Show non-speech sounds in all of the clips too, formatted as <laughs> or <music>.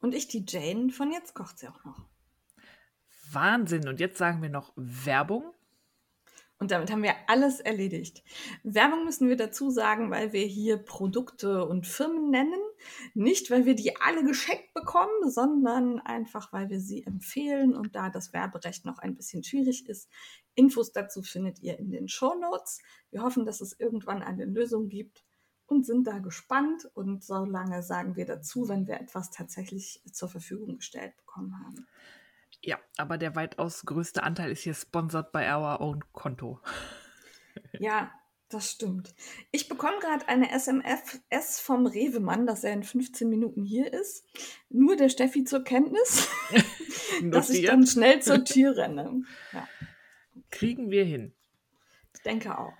Und ich die Jane von Jetzt kocht sie auch noch. Wahnsinn. Und jetzt sagen wir noch Werbung. Und damit haben wir alles erledigt. Werbung müssen wir dazu sagen, weil wir hier Produkte und Firmen nennen. Nicht, weil wir die alle geschenkt bekommen, sondern einfach, weil wir sie empfehlen und da das Werberecht noch ein bisschen schwierig ist. Infos dazu findet ihr in den Show Notes. Wir hoffen, dass es irgendwann eine Lösung gibt und sind da gespannt. Und so lange sagen wir dazu, wenn wir etwas tatsächlich zur Verfügung gestellt bekommen haben. Ja, aber der weitaus größte Anteil ist hier sponsored by our own Konto. <laughs> Ja, das stimmt. Ich bekomme gerade eine SMS vom Rewe-Mann, dass er in 15 Minuten hier ist. Nur der Steffi zur Kenntnis, <laughs> <laughs> dass ich dann schnell zur Tür renne. Ja. Kriegen wir hin. Ich denke auch.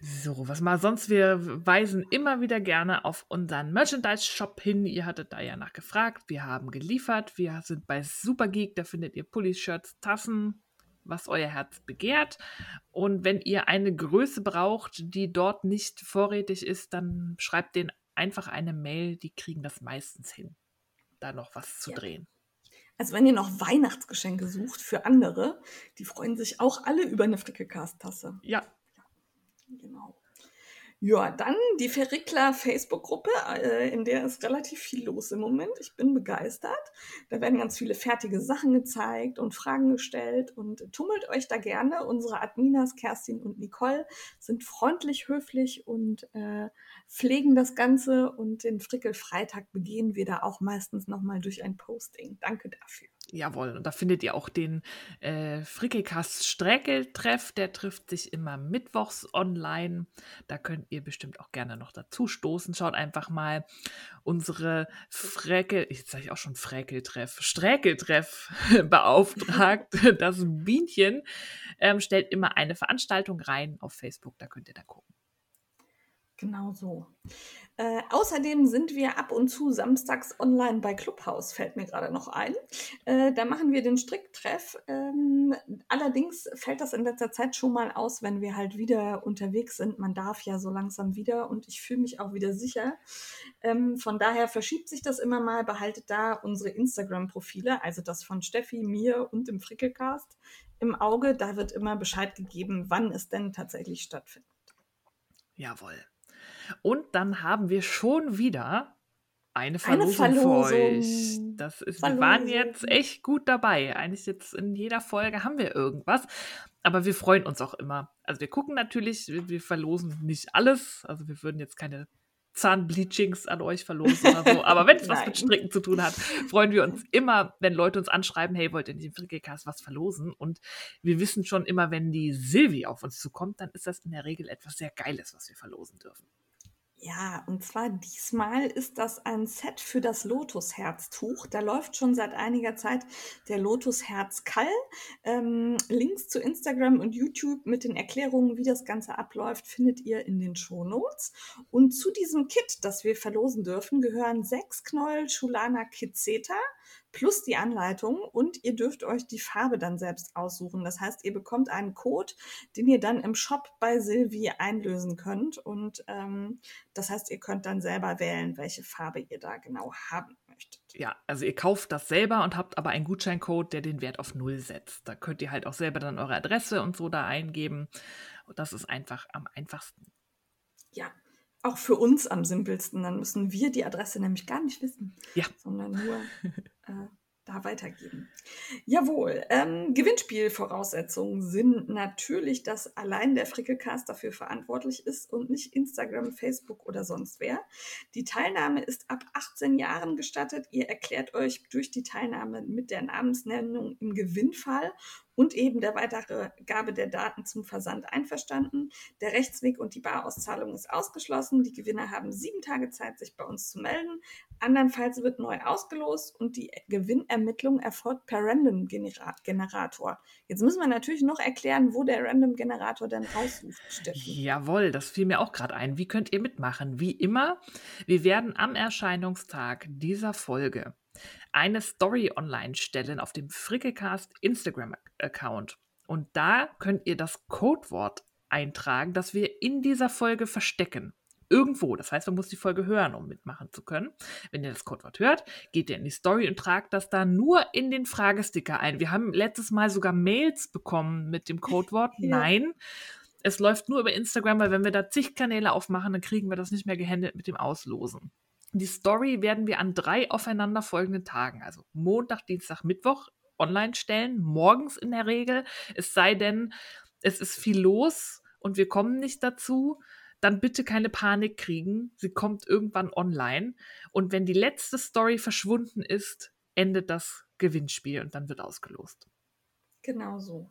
So, was mal sonst? Wir weisen immer wieder gerne auf unseren Merchandise-Shop hin. Ihr hattet da ja nachgefragt. Wir haben geliefert. Wir sind bei Supergeek. Da findet ihr Pullis, Shirts, Tassen, was euer Herz begehrt. Und wenn ihr eine Größe braucht, die dort nicht vorrätig ist, dann schreibt denen einfach eine Mail. Die kriegen das meistens hin, da noch was zu ja. drehen. Also wenn ihr noch Weihnachtsgeschenke sucht für andere, die freuen sich auch alle über eine Frickelcast-Tasse. Ja, Genau. Ja, dann die Verrickler Facebook-Gruppe, äh, in der ist relativ viel los im Moment. Ich bin begeistert. Da werden ganz viele fertige Sachen gezeigt und Fragen gestellt und tummelt euch da gerne. Unsere Adminas, Kerstin und Nicole, sind freundlich, höflich und äh, pflegen das Ganze. Und den Frickel-Freitag begehen wir da auch meistens nochmal durch ein Posting. Danke dafür. Jawohl, und da findet ihr auch den äh, Frickelcast Sträkel-Treff. Der trifft sich immer mittwochs online. Da könnt ihr bestimmt auch gerne noch dazu stoßen. Schaut einfach mal unsere Freckel, jetzt sage ich auch schon Fräkeltreff, Sträkeltreff <laughs> beauftragt. <laughs> Das Bienchen ähm, stellt immer eine Veranstaltung rein auf Facebook. Da könnt ihr da gucken. Genau so. Äh, außerdem sind wir ab und zu samstags online bei Clubhouse, fällt mir gerade noch ein. Äh, da machen wir den Stricktreff. Ähm, allerdings fällt das in letzter Zeit schon mal aus, wenn wir halt wieder unterwegs sind. Man darf ja so langsam wieder und ich fühle mich auch wieder sicher. Ähm, von daher verschiebt sich das immer mal. Behaltet da unsere Instagram-Profile, also das von Steffi, mir und dem Frickelcast im Auge. Da wird immer Bescheid gegeben, wann es denn tatsächlich stattfindet. Jawohl. Und dann haben wir schon wieder eine Verlosung, eine Verlosung. für euch. Das ist, wir waren jetzt echt gut dabei. Eigentlich jetzt in jeder Folge haben wir irgendwas. Aber wir freuen uns auch immer. Also wir gucken natürlich, wir, wir verlosen nicht alles. Also wir würden jetzt keine Zahnbleachings an euch verlosen oder so. Aber wenn es was mit Stricken zu tun hat, freuen wir uns immer, wenn Leute uns anschreiben, hey, wollt ihr in diesem Frickelcast was verlosen? Und wir wissen schon immer, wenn die Silvi auf uns zukommt, dann ist das in der Regel etwas sehr Geiles, was wir verlosen dürfen. Ja, und zwar diesmal ist das ein Set für das Lotusherztuch. Da läuft schon seit einiger Zeit der Lotusherzkall. Ähm, Links zu Instagram und YouTube mit den Erklärungen, wie das Ganze abläuft, findet ihr in den Shownotes. Und zu diesem Kit, das wir verlosen dürfen, gehören sechs Knäuel Schulana Kizeta plus die Anleitung und ihr dürft euch die Farbe dann selbst aussuchen. Das heißt, ihr bekommt einen Code, den ihr dann im Shop bei Silvi einlösen könnt und ähm, das heißt, ihr könnt dann selber wählen, welche Farbe ihr da genau haben möchtet. Ja, also ihr kauft das selber und habt aber einen Gutscheincode, der den Wert auf Null setzt. Da könnt ihr halt auch selber dann eure Adresse und so da eingeben. Und das ist einfach am einfachsten. Ja, auch für uns am simpelsten. Dann müssen wir die Adresse nämlich gar nicht wissen, ja. sondern nur <laughs> äh, da weitergeben. Jawohl, ähm, Gewinnspielvoraussetzungen sind natürlich, dass allein der Frickelcast dafür verantwortlich ist und nicht Instagram, Facebook oder sonst wer. Die Teilnahme ist ab 18 Jahren gestattet. Ihr erklärt euch durch die Teilnahme mit der Namensnennung im Gewinnfall und eben der Weitergabe der Daten zum Versand einverstanden. Der Rechtsweg und die Barauszahlung ist ausgeschlossen. Die Gewinner haben sieben Tage Zeit, sich bei uns zu melden. Andernfalls wird neu ausgelost und die Gewinnermittlung erfolgt per Random Generator. Jetzt müssen wir natürlich noch erklären, wo der Random Generator denn raussucht, Steffi. Jawohl, das fiel mir auch gerade ein. Wie könnt ihr mitmachen? Wie immer, wir werden am Erscheinungstag dieser Folge eine Story online stellen auf dem Frickelcast Instagram-Account. Und da könnt ihr das Codewort eintragen, das wir in dieser Folge verstecken. Irgendwo. Das heißt, man muss die Folge hören, um mitmachen zu können. Wenn ihr das Codewort hört, geht ihr in die Story und tragt das da nur in den Fragesticker ein. Wir haben letztes Mal sogar Mails bekommen mit dem Codewort. <laughs> Ja. Nein. Es läuft nur über Instagram, weil wenn wir da zig Kanäle aufmachen, dann kriegen wir das nicht mehr gehandelt mit dem Auslosen. Die Story werden wir an drei aufeinanderfolgenden Tagen, also Montag, Dienstag, Mittwoch, online stellen, morgens in der Regel. Es sei denn, es ist viel los und wir kommen nicht dazu, dann bitte keine Panik kriegen. Sie kommt irgendwann online. Und wenn die letzte Story verschwunden ist, endet das Gewinnspiel und dann wird ausgelost. Genau so.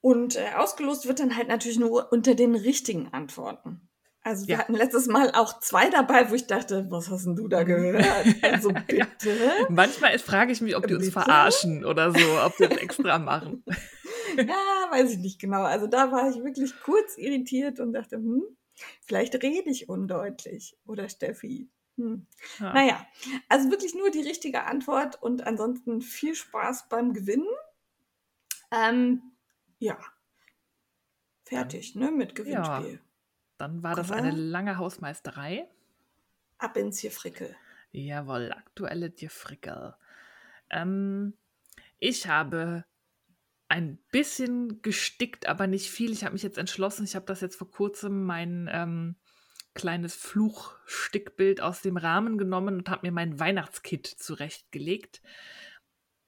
Und äh, ausgelost wird dann halt natürlich nur unter den richtigen Antworten. Also wir ja. hatten letztes Mal auch zwei dabei, wo ich dachte, was hast denn du da gehört? <laughs> Also bitte. Ja. Manchmal frage ich mich, ob die uns verarschen oder so, ob die das extra machen. <laughs> ja, weiß ich nicht genau. Also da war ich wirklich kurz irritiert und dachte, hm, vielleicht rede ich undeutlich. Oder Steffi. Hm. Ja. Naja, also wirklich nur die richtige Antwort und ansonsten viel Spaß beim Gewinnen. Ähm, ja. Fertig, ne, mit Gewinnspiel. Dann war das eine lange Hausmeisterei. Ab ins Gefrickel. Jawohl, aktuelle Gefrickel. Ähm, ich habe ein bisschen gestickt, aber nicht viel. Ich habe mich jetzt entschlossen, ich habe das jetzt vor kurzem mein ähm, kleines Fluchstickbild aus dem Rahmen genommen und habe mir mein Weihnachtskit zurechtgelegt.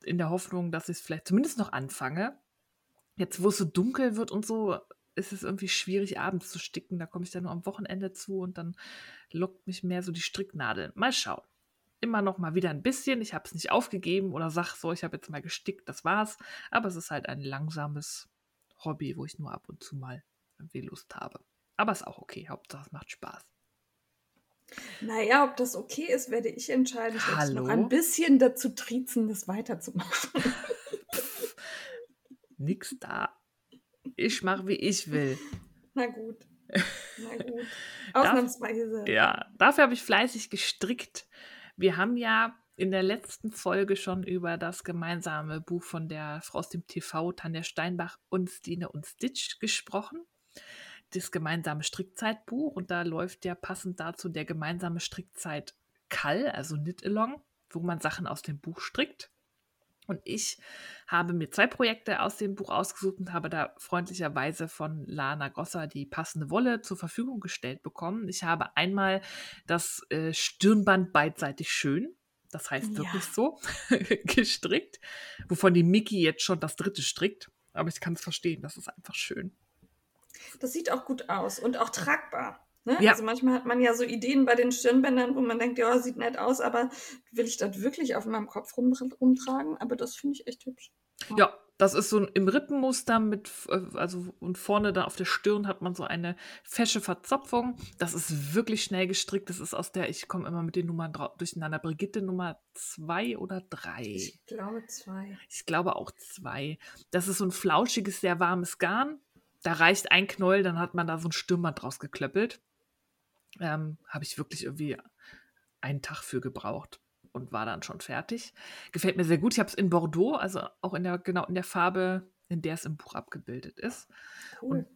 In der Hoffnung, dass ich es vielleicht zumindest noch anfange. Jetzt, wo es so dunkel wird und so, ist es irgendwie schwierig, abends zu sticken. Da komme ich dann nur am Wochenende zu und dann lockt mich mehr so die Stricknadel. Mal schauen. Immer noch mal wieder ein bisschen. Ich habe es nicht aufgegeben oder sag so, ich habe jetzt mal gestickt, das war's. Aber es ist halt ein langsames Hobby, wo ich nur ab und zu mal irgendwie Lust habe. Aber ist auch okay. Hauptsache es macht Spaß. Naja, ob das okay ist, werde ich entscheiden. Ich Hallo? noch ein bisschen dazu triezen, das weiterzumachen. Nix da. Ich mache, wie ich will. <laughs> Na gut. Na gut. <laughs> Ausnahmsweise. ja, dafür habe ich fleißig gestrickt. Wir haben ja in der letzten Folge schon über das gemeinsame Buch von der Frau aus dem TV, Tanja Steinbach und Stine und Stitch gesprochen. Das gemeinsame Strickzeitbuch und da läuft ja passend dazu der gemeinsame Strickzeit Kall, also Knit-Along, wo man Sachen aus dem Buch strickt. Und ich habe mir zwei Projekte aus dem Buch ausgesucht und habe da freundlicherweise von Lana Grosser die passende Wolle zur Verfügung gestellt bekommen. Ich habe einmal das äh, Stirnband beidseitig schön, das heißt ja. wirklich so, <laughs> gestrickt, wovon die Miki jetzt schon das dritte strickt. Aber ich kann es verstehen, das ist einfach schön. Das sieht auch gut aus und auch tragbar. Ne? Ja. Also manchmal hat man ja so Ideen bei den Stirnbändern, wo man denkt, ja, sieht nett aus, aber will ich das wirklich auf meinem Kopf rum, rumtragen? Aber das finde ich echt hübsch. Ja. ja. das ist so im Rippenmuster mit, äh, also und vorne da auf der Stirn hat man so eine fesche Verzopfung. Das ist wirklich schnell gestrickt. Das ist aus der, ich komme immer mit den Nummern durcheinander. Brigitte Nummer zwei oder drei? Ich glaube zwei. Ich glaube auch zwei. Das ist so ein flauschiges, sehr warmes Garn. Da reicht ein Knäuel, dann hat man da so ein Stirnband draus geklöppelt. Ähm, Habe ich wirklich irgendwie einen Tag für gebraucht und war dann schon fertig. Gefällt mir sehr gut. Ich habe es in Bordeaux, also auch in der, genau in der Farbe, in der es im Buch abgebildet ist. Cool. Und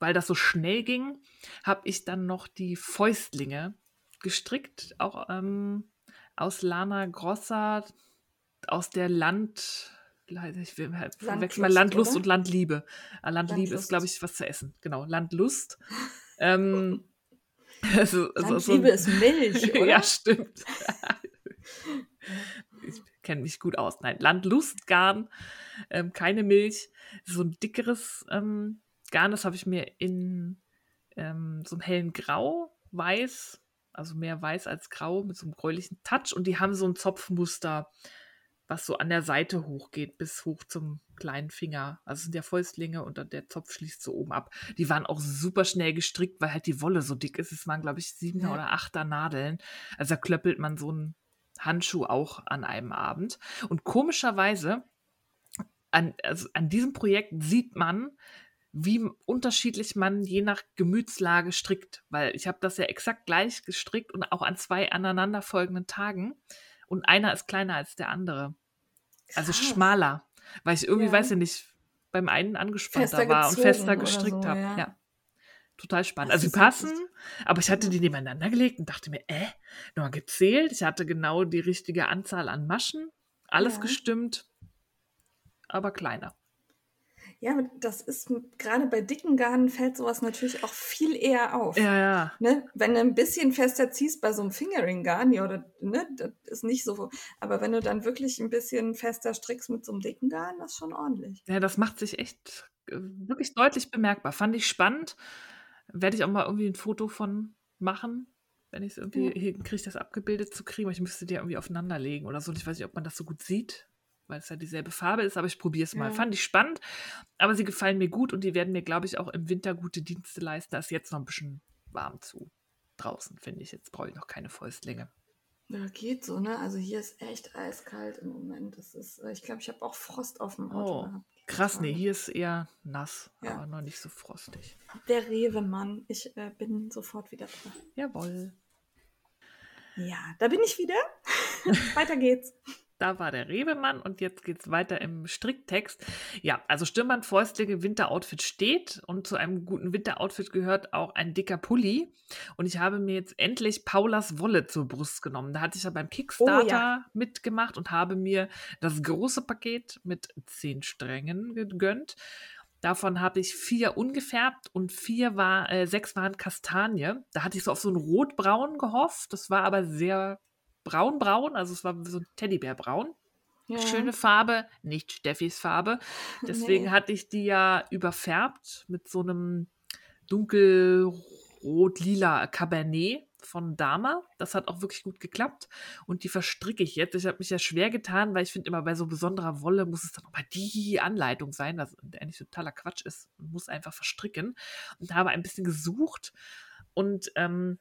weil das so schnell ging, habe ich dann noch die Fäustlinge gestrickt, auch ähm, aus Lana Grossa, aus der Land, ich will halt Landlust, mal Landlust oder? und Landliebe. Ah, Landliebe Landlust. ist, glaube ich, was zu essen. Genau, Landlust. <laughs> ähm, <laughs> Also, also so Liebe ist Milch, <laughs> oder? ja, stimmt. <laughs> ich kenne mich gut aus. Nein, Landlustgarn, ähm, keine Milch. So ein dickeres ähm, Garn, das habe ich mir in ähm, so einem hellen Grau, weiß, also mehr weiß als grau, mit so einem gräulichen Touch. Und die haben so ein Zopfmuster, was so an der Seite hochgeht, bis hoch zum kleinen Finger. Also es sind ja Fäustlinge und dann der Zopf schließt so oben ab. Die waren auch super schnell gestrickt, weil halt die Wolle so dick ist. Es waren, glaube ich, sieben ja. oder achter Nadeln. Also da klöppelt man so einen Handschuh auch an einem Abend. Und komischerweise, an, also an diesem Projekt sieht man, wie unterschiedlich man je nach Gemütslage strickt. Weil ich habe das ja exakt gleich gestrickt und auch an zwei aneinanderfolgenden Tagen. Und einer ist kleiner als der andere. Also schmaler. Weil ich irgendwie, ja. weiß ich nicht, beim einen angespannter war und fester gestrickt so, habe. Ja. ja. Total spannend. Das also sie passen, aber ich hatte die nebeneinander gelegt und dachte mir, äh, nochmal gezählt. Ich hatte genau die richtige Anzahl an Maschen. Alles ja. gestimmt, aber kleiner. Ja, das ist gerade bei dicken Garnen fällt sowas natürlich auch viel eher auf. Ja, ja. Ne? Wenn du ein bisschen fester ziehst bei so einem Fingering-Garn, ja, oder, ne, das ist nicht so. Aber wenn du dann wirklich ein bisschen fester strickst mit so einem dicken Garn, das ist schon ordentlich. Ja, das macht sich echt äh, wirklich deutlich bemerkbar. Fand ich spannend. Werde ich auch mal irgendwie ein Foto von machen, wenn ich es irgendwie ja. hinkriege, das abgebildet zu kriegen. Ich müsste die irgendwie aufeinander legen oder so. Ich weiß nicht, ob man das so gut sieht weil es ja dieselbe Farbe ist, aber ich probiere es mal. Ja. Fand ich spannend, aber sie gefallen mir gut und die werden mir, glaube ich, auch im Winter gute Dienste leisten. Da ist jetzt noch ein bisschen warm zu draußen, finde ich. Jetzt brauche ich noch keine Fäustlinge. Ja, geht so, ne? Also hier ist echt eiskalt im Moment. Das ist, äh, ich glaube, ich habe auch Frost auf dem Auto oh, gehabt. Krass, nee, hier ist eher nass, ja. aber noch nicht so frostig. Der Rewe-Mann, ich äh, bin sofort wieder da. Jawohl. Ja, da bin ich wieder. <laughs> Weiter geht's. Da war der Rebemann und jetzt geht es weiter im Stricktext. Ja, also Stirnband Fäustlinge Winteroutfit steht und zu einem guten Winteroutfit gehört auch ein dicker Pulli. Und ich habe mir jetzt endlich Paulas Wolle zur Brust genommen. Da hatte ich ja beim Kickstarter oh, ja. mitgemacht und habe mir das große Paket mit zehn Strängen gegönnt. Davon habe ich vier ungefärbt und vier war, äh, sechs waren Kastanie. Da hatte ich so auf so ein Rotbraun gehofft. Das war aber sehr braunbraun, also es war so ein Teddybärbraun. Ja. Schöne Farbe, nicht Steffis Farbe. <laughs> Deswegen nee. hatte ich die ja überfärbt mit so einem dunkelrot-lila Cabernet von Dama. Das hat auch wirklich gut geklappt. Und die verstricke ich jetzt. Ich habe mich ja schwer getan, weil ich finde immer bei so besonderer Wolle muss es dann auch mal die Anleitung sein, was eigentlich totaler Quatsch ist. Man muss einfach verstricken. Und habe ein bisschen gesucht und ähm,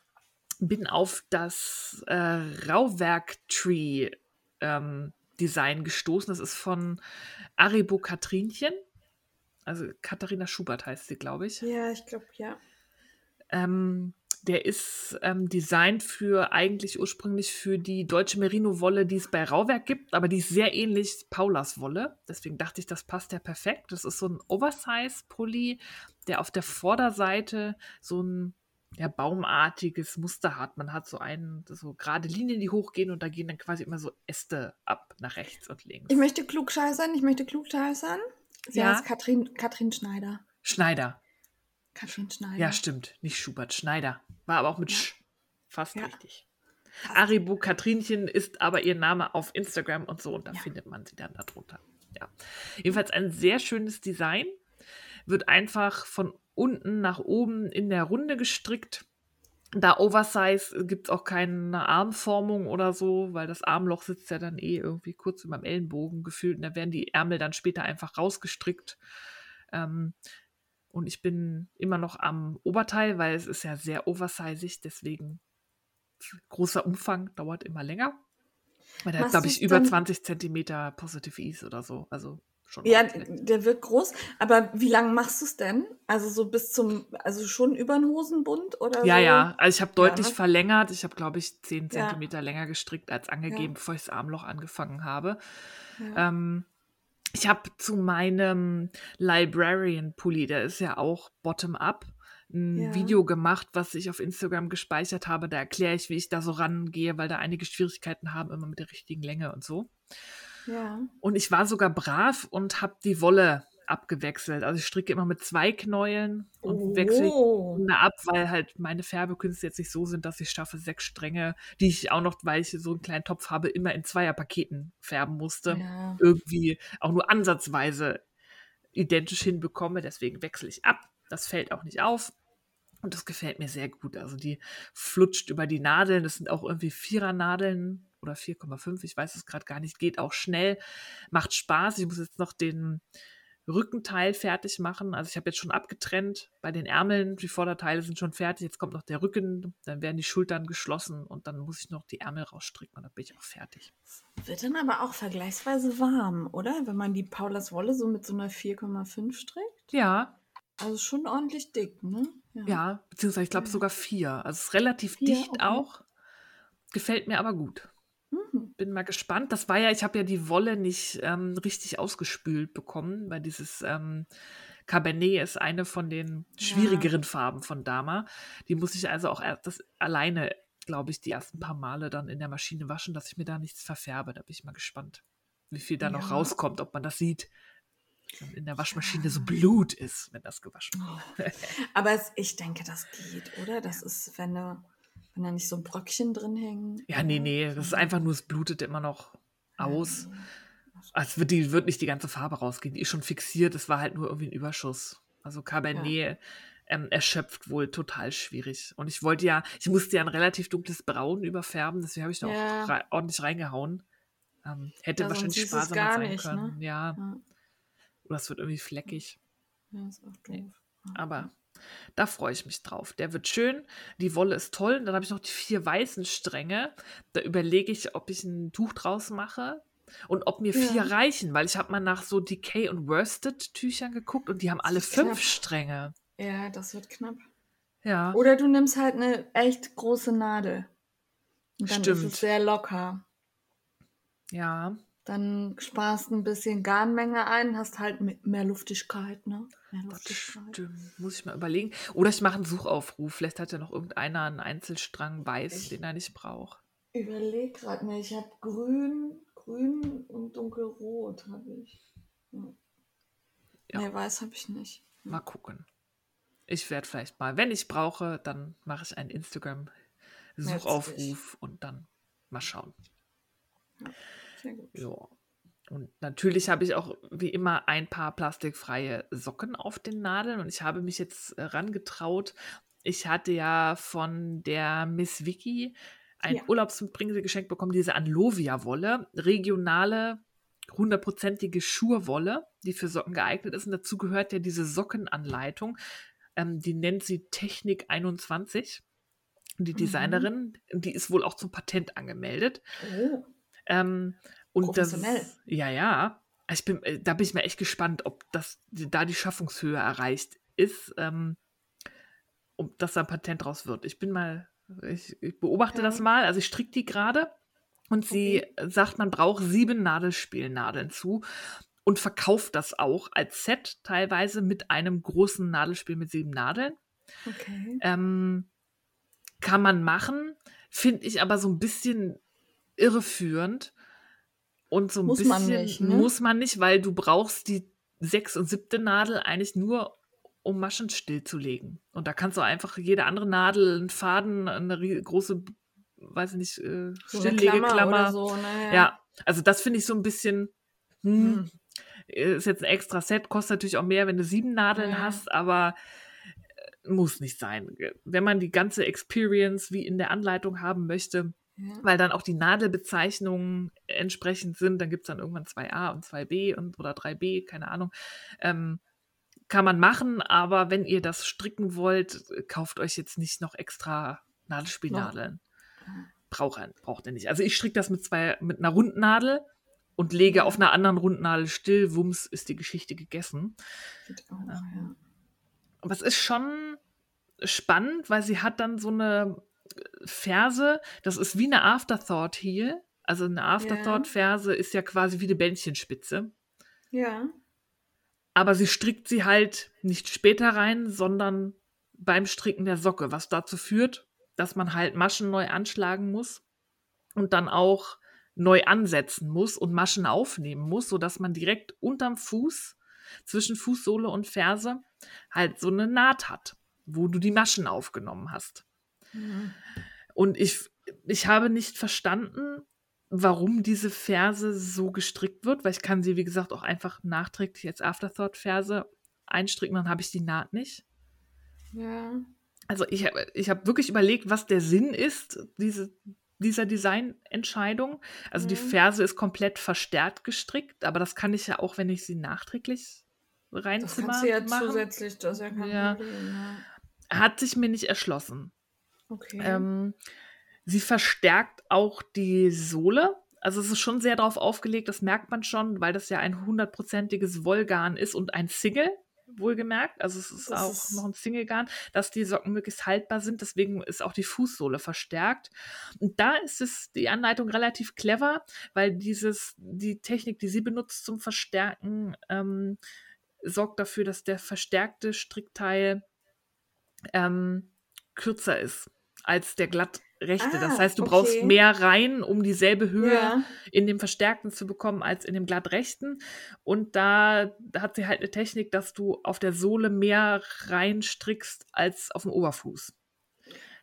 bin auf das äh, Rauwerk-Tree ähm, Design gestoßen. Das ist von Aribo Katrinchen. Also Katharina Schubert heißt sie, glaube ich. Ja, ich glaube, ja. Ähm, der ist ähm, designt für eigentlich ursprünglich für die deutsche Merino-Wolle, die es bei Rauwerk gibt, aber die ist sehr ähnlich Paulas Wolle. Deswegen dachte ich, das passt ja perfekt. Das ist so ein Oversize-Pulli, der auf der Vorderseite so ein ja, baumartiges Muster hat. Man hat so einen, so gerade Linien, die hochgehen und da gehen dann quasi immer so Äste ab nach rechts und links. Ich möchte klugscheißern, ich möchte klugscheißern. Sie ja. heißt Katrin, Katrin Schneider. Schneider. Katrin Schneider. Ja, stimmt. Nicht Schubert, Schneider. War aber auch mit ja. Sch. Fast ja. richtig. Aribu Katrinchen ist aber ihr Name auf Instagram und so und da ja. findet man sie dann darunter. Ja. Jedenfalls ein sehr schönes Design. Wird einfach von unten nach oben in der Runde gestrickt. Da Oversize gibt es auch keine Armformung oder so, weil das Armloch sitzt ja dann eh irgendwie kurz über dem Ellenbogen gefühlt und da werden die Ärmel dann später einfach rausgestrickt. Ähm, und ich bin immer noch am Oberteil, weil es ist ja sehr oversizig, deswegen großer Umfang dauert immer länger. Weil hat, glaube ich, über 20 Zentimeter Positive Ease oder so. Also schon. Ja, der wird groß. Aber wie lange machst du es denn? Also so bis zum, also schon über den Hosenbund oder Ja, so? ja. Also ich habe deutlich ja, ne? verlängert. Ich habe, glaube ich, 10 Zentimeter ja. länger gestrickt als angegeben, ja. bevor ich das Armloch angefangen habe. Ähm, ich habe zu meinem Librarian-Pulli, der ist ja auch bottom-up, ein ja. Video gemacht, was ich auf Instagram gespeichert habe. Da erkläre ich, wie ich da so rangehe, weil da einige Schwierigkeiten haben, immer mit der richtigen Länge und so. Ja. Und ich war sogar brav und habe die Wolle abgewechselt. Also ich stricke immer mit zwei Knäueln und oh. wechsle ab, weil halt meine Färbekünste jetzt nicht so sind, dass ich schaffe, sechs Stränge, die ich auch noch, weil ich so einen kleinen Topf habe, immer in Zweierpaketen färben musste, ja. irgendwie auch nur ansatzweise identisch hinbekomme. Deswegen wechsle ich ab. Das fällt auch nicht auf. Und das gefällt mir sehr gut. Also die flutscht über die Nadeln. Das sind auch irgendwie Vierernadeln oder 4,5, ich weiß es gerade gar nicht, geht auch schnell, macht Spaß. Ich muss jetzt noch den Rückenteil fertig machen. Also ich habe jetzt schon abgetrennt bei den Ärmeln. Die Vorderteile sind schon fertig. Jetzt kommt noch der Rücken, dann werden die Schultern geschlossen und dann muss ich noch die Ärmel rausstricken und dann bin ich auch fertig. Wird dann aber auch vergleichsweise warm, oder? Wenn man die Paulas Wolle so mit so einer 4,5 strickt? Ja. Also schon ordentlich dick, ne? Ja, ja beziehungsweise ich glaube sogar vier. Also es ist relativ vier, dicht okay. auch. Gefällt mir aber gut. Mhm. Bin mal gespannt. Das war ja, ich habe ja die Wolle nicht ähm, richtig ausgespült bekommen, weil dieses ähm, Cabernet ist eine von den schwierigeren ja. Farben von Dama. Die muss ich also auch das alleine, glaube ich, die ersten paar Male dann in der Maschine waschen, dass ich mir da nichts verfärbe. Da bin ich mal gespannt, wie viel da ja. noch rauskommt, ob man das sieht in der Waschmaschine so Blut ist, wenn das gewaschen wird. Oh. <laughs> Aber es, ich denke, das geht, oder? Das ist, wenn du wenn da nicht so ein Bröckchen drin hängen. Ja, nee, nee. Das ist einfach nur, es blutet immer noch aus. Also wird, die, wird nicht die ganze Farbe rausgehen. Die ist schon fixiert. Es war halt nur irgendwie ein Überschuss. Also Cabernet ja. ähm, erschöpft wohl total schwierig. Und ich wollte ja, ich musste ja ein relativ dunkles Braun überfärben. Deswegen habe ich da ja. auch re ordentlich reingehauen. Ähm, hätte ja, wahrscheinlich sparsamer sein nicht, können. Ne? Ja. ja. Oder es wird irgendwie fleckig. Ja, ist auch doof. Aber da freue ich mich drauf. Der wird schön. Die Wolle ist toll. Und dann habe ich noch die vier weißen Stränge. Da überlege ich, ob ich ein Tuch draus mache und ob mir vier ja. reichen, weil ich habe mal nach so Decay und Worsted Tüchern geguckt und die haben alle fünf knapp. Stränge. Ja, das wird knapp. Ja. Oder du nimmst halt eine echt große Nadel. Und dann Stimmt. ist es sehr locker. Ja. Dann sparst ein bisschen Garnmenge ein, hast halt mehr Luftigkeit, ne? Mehr Luftigkeit. Stimmt, muss ich mal überlegen. Oder ich mache einen Suchaufruf. Vielleicht hat ja noch irgendeiner einen Einzelstrang weiß, ich den er nicht braucht. Überleg gerade mal, ich habe grün, grün und dunkelrot habe ich. Ja. ja. Nee, weiß habe ich nicht. Mal gucken. Ich werde vielleicht mal, wenn ich brauche, dann mache ich einen Instagram-Suchaufruf und dann mal schauen. Ja. Sehr gut. Ja. Und natürlich habe ich auch wie immer ein paar plastikfreie Socken auf den Nadeln und ich habe mich jetzt herangetraut. Ich hatte ja von der Miss Vicky ein ja. Urlaubsbringse geschenkt bekommen, diese Anlovia-Wolle, regionale, hundertprozentige Schurwolle, die für Socken geeignet ist. Und dazu gehört ja diese Sockenanleitung, ähm, die nennt sie Technik 21. Die mhm. Designerin, mhm. die ist wohl auch zum Patent angemeldet. Oh. Ähm, und das, ja, ja. Ich bin, äh, da bin ich mir echt gespannt, ob das da die Schaffungshöhe erreicht ist, ähm, ob das da ein Patent draus wird. Ich bin mal, ich, ich beobachte ja. das mal. Also ich stricke die gerade und sie okay. sagt, man braucht sieben Nadelspielnadeln zu und verkauft das auch als Set teilweise mit einem großen Nadelspiel mit sieben Nadeln. Okay. Ähm, kann man machen, finde ich aber so ein bisschen irreführend. Und so ein muss bisschen man nicht, ne? muss man nicht, weil du brauchst die sechs und siebte Nadel eigentlich nur, um Maschen stillzulegen. Und da kannst du einfach jede andere Nadel, einen Faden, eine große, weiß ich nicht, äh, so Stilllegeklammer. So, ne? ja. also das finde ich so ein bisschen, hm, hm. ist jetzt ein extra Set, kostet natürlich auch mehr, wenn du sieben Nadeln ja. hast, aber äh, muss nicht sein. Wenn man die ganze Experience wie in der Anleitung haben möchte, weil dann auch die Nadelbezeichnungen entsprechend sind. Dann gibt es dann irgendwann 2a und 2b und, oder 3b, keine Ahnung. Ähm, kann man machen, aber wenn ihr das stricken wollt, kauft euch jetzt nicht noch extra Nadelspielnadeln. Ja. Braucht, braucht ihr nicht. Also ich stricke das mit zwei, mit einer Rundnadel und lege auf einer anderen Rundnadel still. Wumms ist die Geschichte gegessen. Auch, ähm, ja. Aber es ist schon spannend, weil sie hat dann so eine Verse, das ist wie eine Afterthought hier. Also eine Afterthought-Verse ist ja quasi wie eine Bändchenspitze. Ja. Aber sie strickt sie halt nicht später rein, sondern beim Stricken der Socke, was dazu führt, dass man halt Maschen neu anschlagen muss und dann auch neu ansetzen muss und Maschen aufnehmen muss, sodass man direkt unterm Fuß, zwischen Fußsohle und Ferse, halt so eine Naht hat, wo du die Maschen aufgenommen hast. Mhm. Und ich, ich habe nicht verstanden, warum diese Verse so gestrickt wird, weil ich kann sie, wie gesagt, auch einfach nachträglich als Afterthought-Verse einstricken, dann habe ich die Naht nicht. Ja. Also ich, ich habe wirklich überlegt, was der Sinn ist, diese dieser Designentscheidung. Also mhm. die Ferse ist komplett verstärkt gestrickt, aber das kann ich ja auch, wenn ich sie nachträglich reinzimmer das kannst du ja machen. zusätzlich, das ist ja kein ja. Problem. Ja. Hat sich mir nicht erschlossen. Okay. Ähm, sie verstärkt auch die Sohle. Also es ist schon sehr darauf aufgelegt, das merkt man schon, weil das ja ein hundertprozentiges Wollgarn ist und ein Single wohlgemerkt. Also es ist das auch ist noch ein Single-Garn, dass die Socken möglichst haltbar sind. Deswegen ist auch die Fußsohle verstärkt. Und da ist es die Anleitung relativ clever, weil dieses, die Technik, die sie benutzt zum Verstärken, ähm, sorgt dafür, dass der verstärkte Strickteil ähm, kürzer ist als der glatt rechte. Ah, das heißt, du okay. brauchst mehr rein, um dieselbe Höhe ja. in dem Verstärkten zu bekommen als in dem glatt rechten. Und da hat sie halt eine Technik, dass du auf der Sohle mehr reinstrickst als auf dem Oberfuß.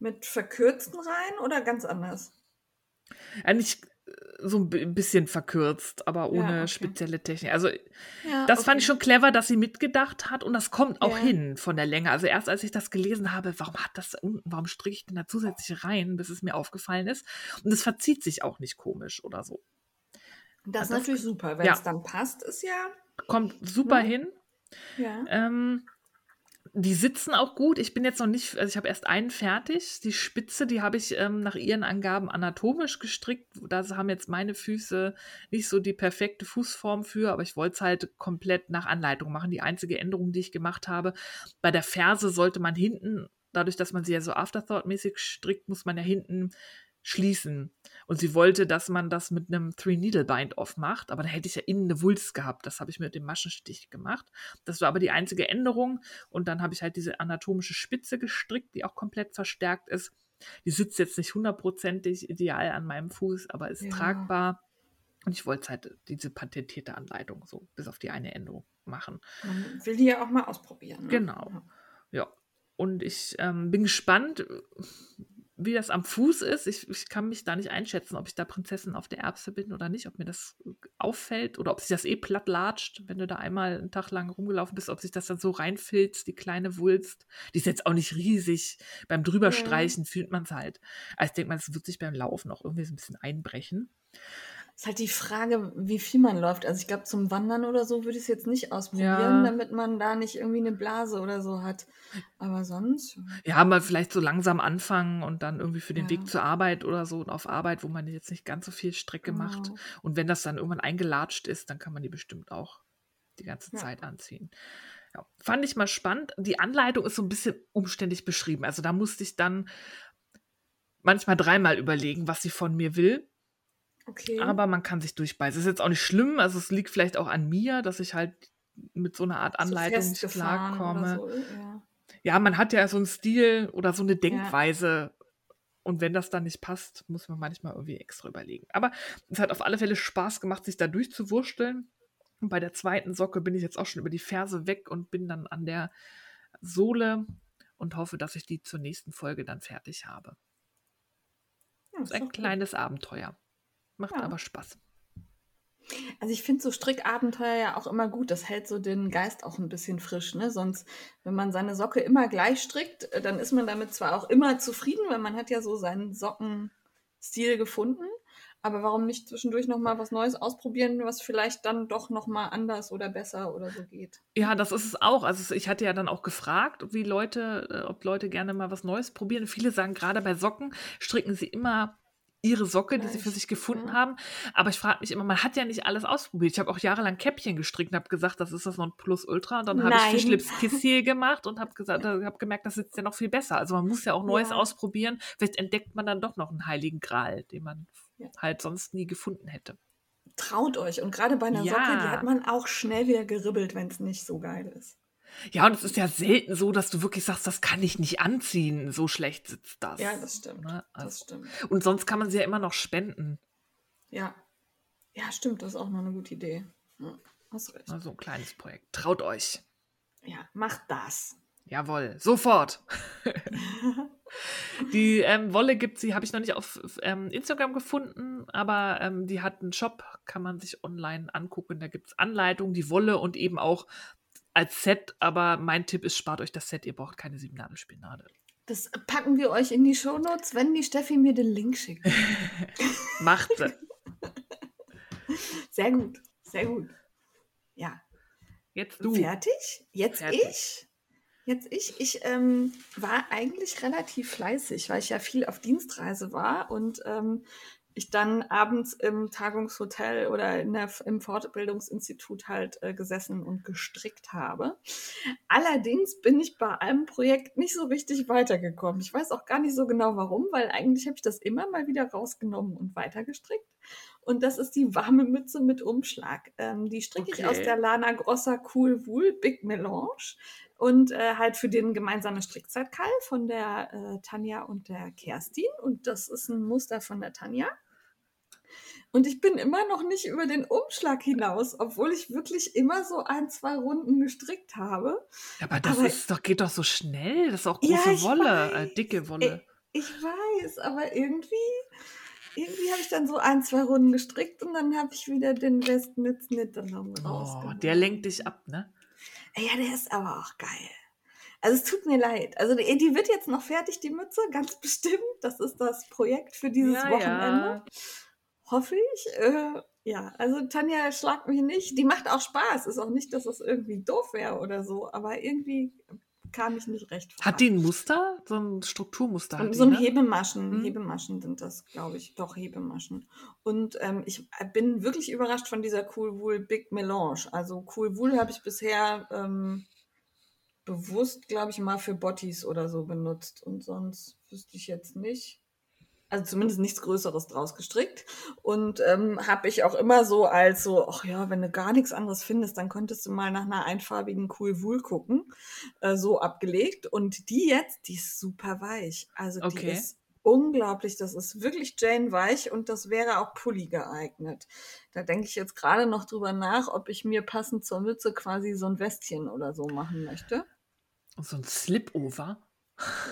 Mit verkürzten Reihen oder ganz anders? Eigentlich so ein bisschen verkürzt, aber ohne ja, okay. spezielle Technik. Also ja, das okay. fand ich schon clever, dass sie mitgedacht hat und das kommt auch ja. hin von der Länge. Also erst als ich das gelesen habe, warum hat das unten, warum stricke ich denn da zusätzliche Reihen, bis es mir aufgefallen ist. Und es verzieht sich auch nicht komisch oder so. Das ist natürlich super, wenn es dann passt, ist ja. Kommt super ne? hin. Ja. Ähm, die sitzen auch gut. Ich bin jetzt noch nicht, also ich habe erst einen fertig. Die Spitze, die habe ich ähm, nach ihren Angaben anatomisch gestrickt. Da haben jetzt meine Füße nicht so die perfekte Fußform für, aber ich wollte es halt komplett nach Anleitung machen. Die einzige Änderung, die ich gemacht habe, bei der Ferse sollte man hinten, dadurch, dass man sie ja so Afterthought-mäßig strickt, muss man ja hinten schließen. Und sie wollte, dass man das mit einem Three-Needle-Bind-Off macht, aber da hätte ich ja innen eine Wulst gehabt. Das habe ich mit dem Maschenstich gemacht. Das war aber die einzige Änderung. Und dann habe ich halt diese anatomische Spitze gestrickt, die auch komplett verstärkt ist. Die sitzt jetzt nicht hundertprozentig ideal an meinem Fuß, aber ist ja. tragbar. Und ich wollte halt diese patentierte Anleitung so bis auf die eine Änderung machen. Man will die ja auch mal ausprobieren. Ne? Genau. Ja. Und ich ähm, bin gespannt, wie das am Fuß ist. Ich, ich, kann mich da nicht einschätzen, ob ich da Prinzessin auf der Erbse bin oder nicht, ob mir das auffällt oder ob sich das eh platt latscht, wenn du da einmal einen Tag lang rumgelaufen bist, ob sich das dann so reinfilzt, die kleine Wulst. Die ist jetzt auch nicht riesig. Beim Drüberstreichen ja. fühlt man es halt. Also ich denke mal, es wird sich beim Laufen auch irgendwie so ein bisschen einbrechen. Ist halt die Frage, wie viel man läuft. Also ich glaube, zum Wandern oder so würde ich es jetzt nicht ausprobieren, ja. damit man da nicht irgendwie eine Blase oder so hat. Aber sonst. Ja, mal vielleicht so langsam anfangen und dann irgendwie für den ja. Weg zur Arbeit oder so und auf Arbeit, wo man jetzt nicht ganz so viel Strecke genau. macht. Und wenn das dann irgendwann eingelatscht ist, dann kann man die bestimmt auch die ganze ja. Zeit anziehen. Ja, fand ich mal spannend. Die Anleitung ist so ein bisschen umständlich beschrieben. Also da musste ich dann manchmal dreimal überlegen, was sie von mir will. Okay. Aber man kann sich durchbeißen. Ist jetzt auch nicht schlimm. Also es liegt vielleicht auch an mir, dass ich halt mit so einer Art Anleitung so nicht klarkomme. So, ja. ja. man hat ja so einen Stil oder so eine Denkweise. Ja. Und wenn das dann nicht passt, muss man manchmal irgendwie extra überlegen. Aber es hat auf alle Fälle Spaß gemacht, sich da durchzuwursteln. Und bei der zweiten Socke bin ich jetzt auch schon über die Ferse weg und bin dann an der Sohle und hoffe, dass ich die zur nächsten Folge dann fertig habe. Ja, das ist ein gut. kleines Abenteuer. Macht ja. aber Spaß. Also ich finde so Strickabenteuer ja auch immer gut. Das hält so den Geist auch ein bisschen frisch. Ne? Sonst, wenn man seine Socke immer gleich strickt, äh, dann ist man damit zwar auch immer zufrieden, weil man hat ja so seinen Sockenstil gefunden. Aber warum nicht zwischendurch nochmal was Neues ausprobieren, was vielleicht dann doch nochmal anders oder besser oder so geht? Ja, das ist es auch. Also ich hatte ja dann auch gefragt, wie Leute, äh, ob Leute gerne mal was Neues probieren. Viele sagen, gerade bei Socken stricken sie immer ihre Socke, die sie für sich gefunden haben. Aber ich frage mich immer, man hat ja nicht alles ausprobiert. Ich habe auch jahrelang Käppchen gestrickt und habe gesagt, das ist das Ultra. Und dann habe ich Fischlips Kissil gemacht und habe gesagt, habe gemerkt, das sitzt ja noch viel besser. Also man muss ja auch Neues ja. ausprobieren. Vielleicht entdeckt man dann doch noch einen heiligen Gral, den man ja. halt sonst nie gefunden hätte. Traut euch. Und gerade bei einer ja. Socke, die hat man auch schnell wieder geribbelt, wenn es nicht so geil ist. Ja, und es ist ja selten so, dass du wirklich sagst, das kann ich nicht anziehen. So schlecht sitzt das. Ja, das stimmt. Ne? Also, das stimmt. Und sonst kann man sie ja immer noch spenden. Ja. Ja, stimmt. Das ist auch noch eine gute Idee. Ja, hast recht. Also ein kleines Projekt. Traut euch. Ja, macht das. Jawohl, sofort. <laughs> die ähm, Wolle gibt sie, habe ich noch nicht auf ähm, Instagram gefunden, aber ähm, die hat einen Shop, kann man sich online angucken. Da gibt es Anleitungen, die Wolle und eben auch als Set, aber mein Tipp ist, spart euch das Set, ihr braucht keine sieben Nadelspinade. Das packen wir euch in die Shownotes, wenn die Steffi mir den Link schickt. <laughs> Macht sie. <laughs> Sehr gut, sehr gut. Ja. Jetzt du. Fertig? Jetzt Fertig. ich? Jetzt ich. Ich ähm, war eigentlich relativ fleißig, weil ich ja viel auf Dienstreise war und ähm, ich dann abends im Tagungshotel oder der, im Fortbildungsinstitut halt äh, gesessen und gestrickt habe. Allerdings bin ich bei einem Projekt nicht so richtig weitergekommen. Ich weiß auch gar nicht so genau warum, weil eigentlich habe ich das immer mal wieder rausgenommen und weitergestrickt. Und das ist die warme Mütze mit Umschlag. Ähm, die stricke okay. ich aus der Lana Grossa Cool Wool Big Melange und äh, halt für den gemeinsamen Strickzeitkall von der äh, Tanja und der Kerstin. Und das ist ein Muster von der Tanja. Und ich bin immer noch nicht über den Umschlag hinaus, obwohl ich wirklich immer so ein, zwei Runden gestrickt habe. Aber das aber, ist doch, geht doch so schnell. Das ist auch große ja, Wolle, äh, dicke Wolle. Ich, ich, weiß, aber irgendwie, irgendwie habe ich dann so ein, zwei Runden gestrickt und dann habe ich wieder den Rest mit Knitterraum Oh, der lenkt dich ab, ne? Ja, der ist aber auch geil. Also es tut mir leid. Also die, die, wird jetzt noch fertig, die Mütze, ganz bestimmt. Das ist das Projekt für dieses ja, Wochenende. Ja hoffe ich. Äh, ja, also Tanja schlagt mich nicht. Die macht auch Spaß. Ist auch nicht, dass das irgendwie doof wäre oder so, aber irgendwie kam ich nicht recht. Vor. Hat die ein Muster? So ein Strukturmuster? Und so ein ne? Hebemaschen. Mhm. Hebemaschen sind das, glaube ich. Doch, Hebemaschen. Und ähm, ich bin wirklich überrascht von dieser Cool Wool Big Melange. Also Cool Wool habe ich bisher ähm, bewusst, glaube ich, mal für Bottis oder so benutzt. Und sonst wüsste ich jetzt nicht also zumindest nichts Größeres draus gestrickt. Und ähm, habe ich auch immer so als so, ach ja, wenn du gar nichts anderes findest, dann könntest du mal nach einer einfarbigen Cool Wool gucken. Äh, so abgelegt. Und die jetzt, die ist super weich. Also okay. die ist unglaublich. Das ist wirklich Jane weich und das wäre auch Pulli geeignet. Da denke ich jetzt gerade noch drüber nach, ob ich mir passend zur Mütze quasi so ein Westchen oder so machen möchte. So ein Slipover?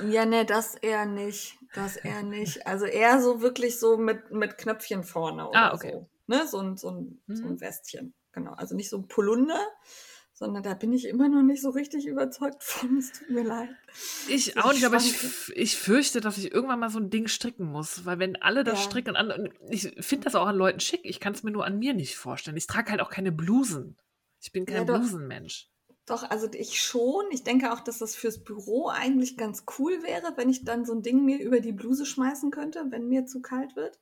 Ja, ne, das eher nicht. Das eher nicht. Also eher so wirklich so mit, mit Knöpfchen vorne ah, oder ah, okay. so. Ne? So, ein, so, ein, mhm. so ein. Westchen. Genau. Also nicht so ein Polunder, sondern da bin ich immer noch nicht so richtig überzeugt von. Es tut mir leid. Ich auch nicht, aber ich, ich fürchte, dass ich irgendwann mal so ein Ding stricken muss. Weil wenn alle das ja. stricken, und ich finde das auch an Leuten schick, ich kann es mir nur an mir nicht vorstellen. Ich trage halt auch keine Blusen. Ich bin kein ja, Blusenmensch. Doch, also ich schon. Ich denke auch, dass das fürs Büro eigentlich ganz cool wäre, wenn ich dann so ein Ding mir über die Bluse schmeißen könnte, wenn mir zu kalt wird.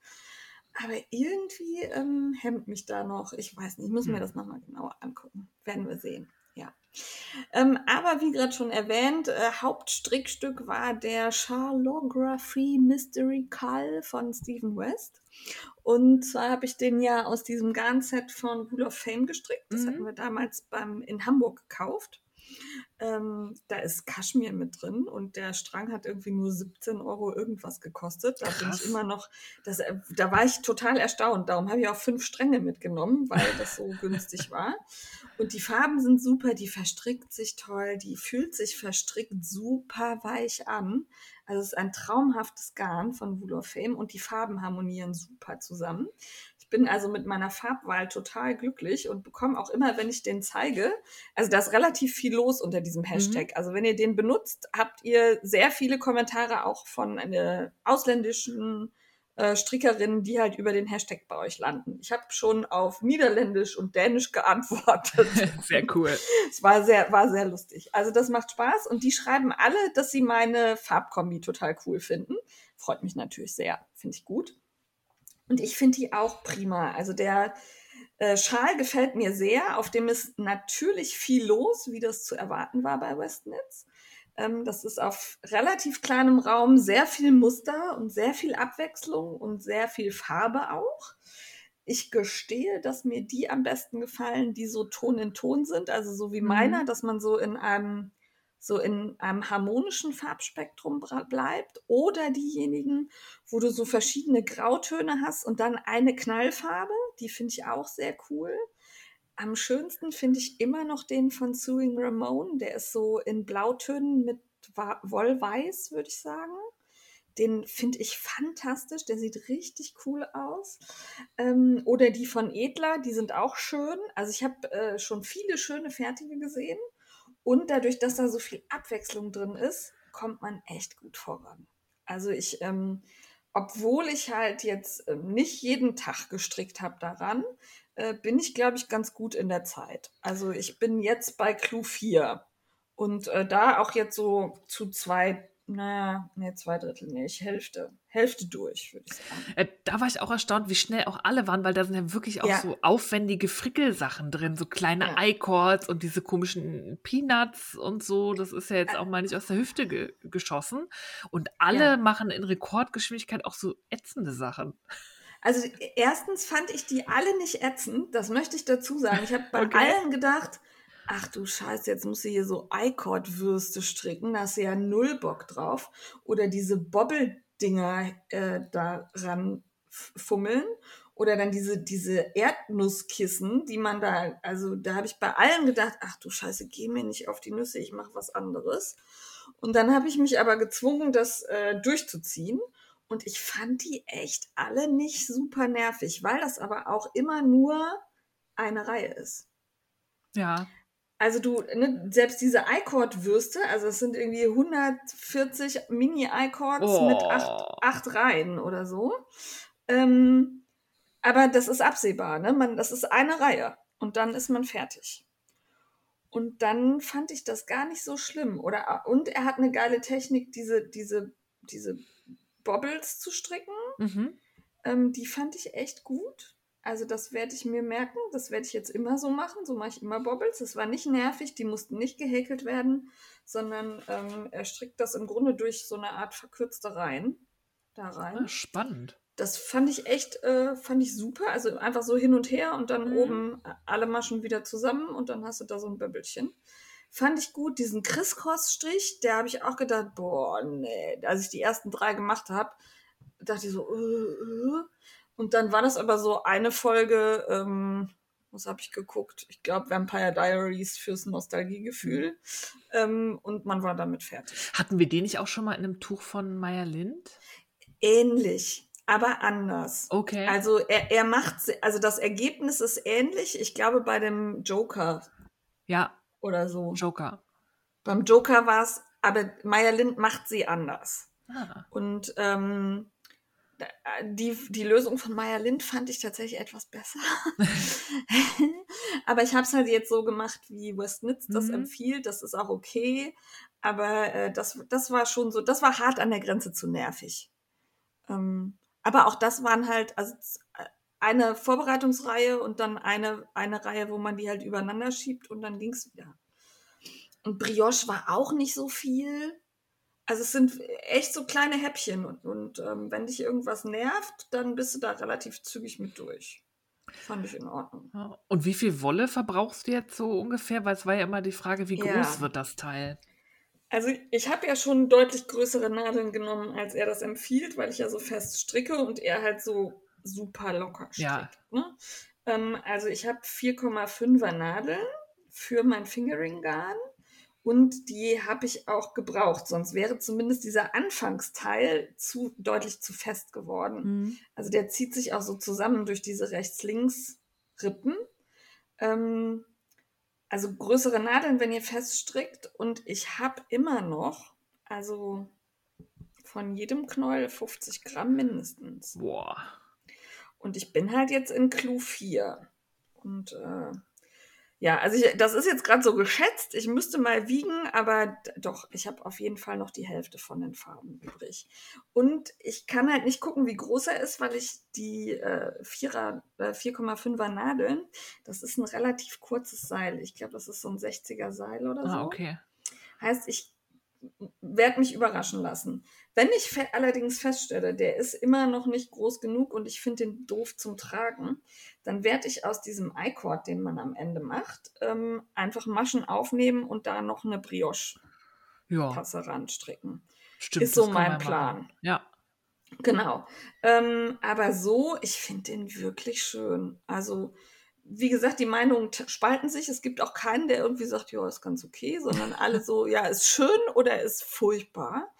Aber irgendwie ähm, hemmt mich da noch. Ich weiß nicht, ich muss hm. mir das nochmal genauer angucken. Werden wir sehen. Ja. Ähm, aber wie gerade schon erwähnt, äh, Hauptstrickstück war der Charlography Mystery Call von Stephen West. Und zwar habe ich den ja aus diesem Garnset von Rule of Fame gestrickt. Das mhm. hatten wir damals beim, in Hamburg gekauft. Ähm, da ist Kaschmir mit drin und der Strang hat irgendwie nur 17 Euro irgendwas gekostet. Da Krass. bin ich immer noch, das, äh, da war ich total erstaunt. Darum habe ich auch fünf Stränge mitgenommen, weil das so <laughs> günstig war. Und die Farben sind super, die verstrickt sich toll, die fühlt sich verstrickt super weich an. Also es ist ein traumhaftes Garn von Wool of Fame und die Farben harmonieren super zusammen. Ich bin also mit meiner Farbwahl total glücklich und bekomme auch immer, wenn ich den zeige, also da ist relativ viel los unter diesem mhm. Hashtag. Mhm. Also wenn ihr den benutzt, habt ihr sehr viele Kommentare auch von äh, ausländischen äh, Strickerinnen, die halt über den Hashtag bei euch landen. Ich habe schon auf Niederländisch und Dänisch geantwortet. <laughs> sehr cool. Es war sehr, war sehr lustig. Also das macht Spaß und die schreiben alle, dass sie meine Farbkombi total cool finden. Freut mich natürlich sehr, finde ich gut. Und ich finde die auch prima. Also der äh, Schal gefällt mir sehr. Auf dem ist natürlich viel los, wie das zu erwarten war bei Westnitz. Ähm, das ist auf relativ kleinem Raum sehr viel Muster und sehr viel Abwechslung und sehr viel Farbe auch. Ich gestehe, dass mir die am besten gefallen, die so Ton in Ton sind, also so wie mhm. meiner, dass man so in einem so in einem harmonischen Farbspektrum bleibt oder diejenigen, wo du so verschiedene Grautöne hast und dann eine Knallfarbe, die finde ich auch sehr cool. Am schönsten finde ich immer noch den von Suing Ramone. Der ist so in Blautönen mit Wollweiß, würde ich sagen. Den finde ich fantastisch. Der sieht richtig cool aus. Ähm, oder die von Edler, die sind auch schön. Also ich habe äh, schon viele schöne fertige gesehen. Und dadurch, dass da so viel Abwechslung drin ist, kommt man echt gut voran. Also ich, ähm, obwohl ich halt jetzt ähm, nicht jeden Tag gestrickt habe daran, äh, bin ich, glaube ich, ganz gut in der Zeit. Also ich bin jetzt bei Clou 4 und äh, da auch jetzt so zu zwei naja, nee, zwei Drittel nicht, Hälfte. Hälfte durch, würde ich sagen. Äh, da war ich auch erstaunt, wie schnell auch alle waren, weil da sind ja wirklich auch ja. so aufwendige Frickelsachen drin, so kleine ja. I-Chords und diese komischen Peanuts und so. Das ist ja jetzt auch mal nicht aus der Hüfte ge geschossen. Und alle ja. machen in Rekordgeschwindigkeit auch so ätzende Sachen. Also erstens fand ich die alle nicht ätzend, das möchte ich dazu sagen. Ich habe bei <laughs> okay. allen gedacht, ach du Scheiße, jetzt muss sie hier so I-Cord-Würste stricken, da hast du ja null Bock drauf. Oder diese Bobbel-Dinger äh, daran fummeln. Oder dann diese, diese Erdnusskissen, die man da, also da habe ich bei allen gedacht, ach du Scheiße, geh mir nicht auf die Nüsse, ich mache was anderes. Und dann habe ich mich aber gezwungen, das äh, durchzuziehen. Und ich fand die echt alle nicht super nervig, weil das aber auch immer nur eine Reihe ist. Ja. Also du, ne, selbst diese iCord-Würste, also es sind irgendwie 140 Mini-iCords oh. mit acht, acht Reihen oder so. Ähm, aber das ist absehbar, ne? Man, das ist eine Reihe und dann ist man fertig. Und dann fand ich das gar nicht so schlimm. Oder, und er hat eine geile Technik, diese, diese, diese Bobbles zu stricken. Mhm. Ähm, die fand ich echt gut. Also das werde ich mir merken, das werde ich jetzt immer so machen, so mache ich immer Bobbles. Das war nicht nervig, die mussten nicht gehäkelt werden, sondern ähm, er strickt das im Grunde durch so eine Art verkürzte Reihen da rein. Ah, spannend. Das fand ich echt, äh, fand ich super. Also einfach so hin und her und dann mhm. oben alle Maschen wieder zusammen und dann hast du da so ein Böbbelchen. Fand ich gut. Diesen Crisscross-Strich, der habe ich auch gedacht, boah, nee. Als ich die ersten drei gemacht habe, dachte ich so, äh, äh. Und dann war das aber so eine Folge, ähm, was habe ich geguckt? Ich glaube Vampire Diaries fürs Nostalgiegefühl. Ähm, und man war damit fertig. Hatten wir den nicht auch schon mal in einem Tuch von Maya Lind? Ähnlich, aber anders. Okay. Also er, er macht, also das Ergebnis ist ähnlich. Ich glaube bei dem Joker. Ja. Oder so. Joker. Beim Joker war es, aber Maya Lind macht sie anders. Ah. Und ähm, die, die Lösung von Maya Lind fand ich tatsächlich etwas besser. <laughs> <laughs> aber ich habe es halt jetzt so gemacht, wie Westnitz das mhm. empfiehlt. Das ist auch okay. Aber äh, das, das war schon so, das war hart an der Grenze zu nervig. Ähm, aber auch das waren halt, also eine Vorbereitungsreihe und dann eine, eine Reihe, wo man die halt übereinander schiebt und dann ging es wieder. Und Brioche war auch nicht so viel. Also es sind echt so kleine Häppchen und, und ähm, wenn dich irgendwas nervt, dann bist du da relativ zügig mit durch. Fand ich in Ordnung. Und wie viel Wolle verbrauchst du jetzt so ungefähr? Weil es war ja immer die Frage, wie groß ja. wird das Teil? Also ich habe ja schon deutlich größere Nadeln genommen, als er das empfiehlt, weil ich ja so fest stricke und er halt so super locker strickt. Ja. Ne? Ähm, also ich habe 4,5er Nadeln für mein Fingering-Garn und die habe ich auch gebraucht, sonst wäre zumindest dieser Anfangsteil zu deutlich zu fest geworden. Mhm. Also der zieht sich auch so zusammen durch diese rechts-links-Rippen. Ähm, also größere Nadeln, wenn ihr fest strickt. Und ich habe immer noch, also von jedem Knäuel 50 Gramm mindestens. Boah. Und ich bin halt jetzt in Clou 4. Und äh, ja, also ich, das ist jetzt gerade so geschätzt. Ich müsste mal wiegen, aber doch, ich habe auf jeden Fall noch die Hälfte von den Farben übrig. Und ich kann halt nicht gucken, wie groß er ist, weil ich die äh, 4,5er äh, Nadeln, das ist ein relativ kurzes Seil. Ich glaube, das ist so ein 60er Seil oder ah, so. Ah, okay. Heißt, ich werde mich überraschen lassen. Wenn ich fe allerdings feststelle, der ist immer noch nicht groß genug und ich finde den doof zum Tragen, dann werde ich aus diesem I-Cord, den man am Ende macht, ähm, einfach Maschen aufnehmen und da noch eine Brioche-Tasse ja. ranstricken. Stimmt, ist so mein Plan. Machen. Ja. Genau. Ähm, aber so, ich finde den wirklich schön. Also wie gesagt, die Meinungen spalten sich. Es gibt auch keinen, der irgendwie sagt, ja, ist ganz okay, sondern <laughs> alle so, ja, ist schön oder ist furchtbar.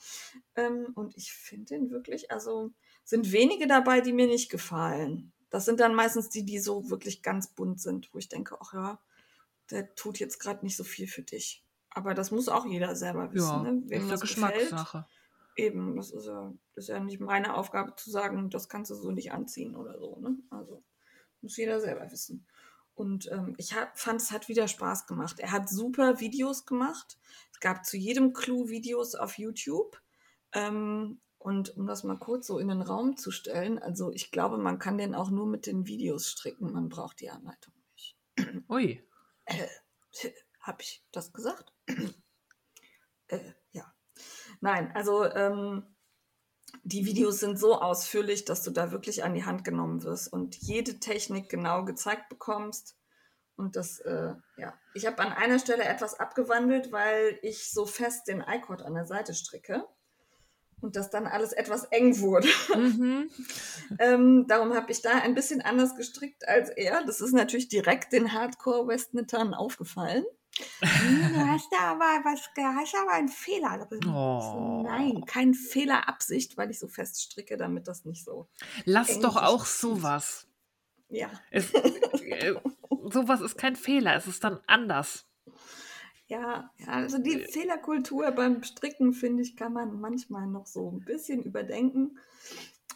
Ähm, und ich finde den wirklich, also sind wenige dabei, die mir nicht gefallen. Das sind dann meistens die, die so wirklich ganz bunt sind, wo ich denke, ach ja, der tut jetzt gerade nicht so viel für dich. Aber das muss auch jeder selber wissen, Ja, ne? wem ist das gefällt. Geschmackssache. Eben, das ist ja, ist ja nicht meine Aufgabe zu sagen, das kannst du so nicht anziehen oder so. Ne? Also muss jeder selber wissen. Und ähm, ich hab, fand, es hat wieder Spaß gemacht. Er hat super Videos gemacht. Es gab zu jedem Clou Videos auf YouTube. Ähm, und um das mal kurz so in den Raum zu stellen, also ich glaube, man kann den auch nur mit den Videos stricken. Man braucht die Anleitung nicht. Ui. <clears throat> Habe ich das gesagt? <clears throat> äh, ja. Nein, also ähm, die Videos sind so ausführlich, dass du da wirklich an die Hand genommen wirst und jede Technik genau gezeigt bekommst. Und das, äh, ja, ich habe an einer Stelle etwas abgewandelt, weil ich so fest den iCord an der Seite stricke und das dann alles etwas eng wurde. Mhm. <laughs> ähm, darum habe ich da ein bisschen anders gestrickt als er. Das ist natürlich direkt den Hardcore-Westnittern aufgefallen. Hm, Du hast da aber was, hast aber einen Fehler. drin. Oh. Nein, kein Fehler Absicht, weil ich so fest stricke, damit das nicht so. Lass doch auch sowas. Ja, Es, äh, sowas ist kein Fehler, es ist dann anders. ja, ja. Also die Fehlerkultur beim Stricken, finde ich, kann man manchmal noch so ein bisschen überdenken.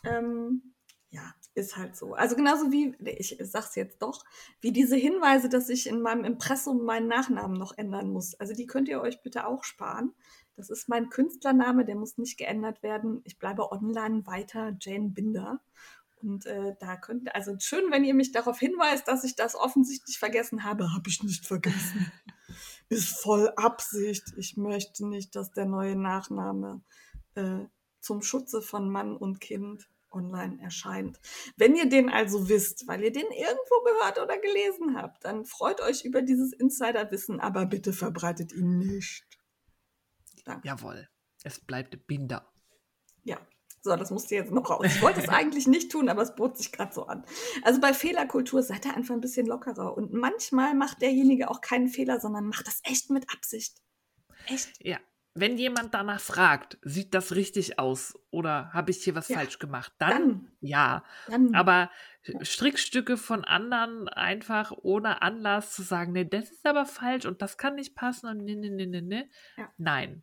Ähm, ja, ist halt so. Also genauso wie, ich sag's jetzt doch, wie diese Hinweise, dass ich in meinem Impressum meinen Nachnamen noch ändern muss. Also die könnt ihr euch bitte auch sparen. Das ist mein Künstlername, der muss nicht geändert werden. Ich bleibe online weiter Jane Binder. Und äh, da könnt also schön, wenn ihr mich darauf hinweist, dass ich das offensichtlich vergessen habe, habe ich nicht vergessen. <laughs> Ist voll Absicht. Ich möchte nicht, dass der neue Nachname äh, zum Schutze von Mann und Kind online erscheint. Wenn ihr den also wisst, weil ihr den irgendwo gehört oder gelesen habt, dann freut euch über dieses Insiderwissen, aber bitte verbreitet ihn nicht. Danke. Jawohl, es bleibt Binder. Ja. So, das musste jetzt noch raus. Ich wollte es <laughs> eigentlich nicht tun, aber es bot sich gerade so an. Also bei Fehlerkultur seid ihr einfach ein bisschen lockerer. Und manchmal macht derjenige auch keinen Fehler, sondern macht das echt mit Absicht. Echt. Ja, wenn jemand danach fragt, sieht das richtig aus oder habe ich hier was Ja, falsch gemacht, dann, Dann, ja. dann. Aber Strickstücke von anderen einfach ohne Anlass zu sagen, nee, das ist aber falsch und das kann nicht passen und nee, nee, nee, nee, nee. Ja. Nein.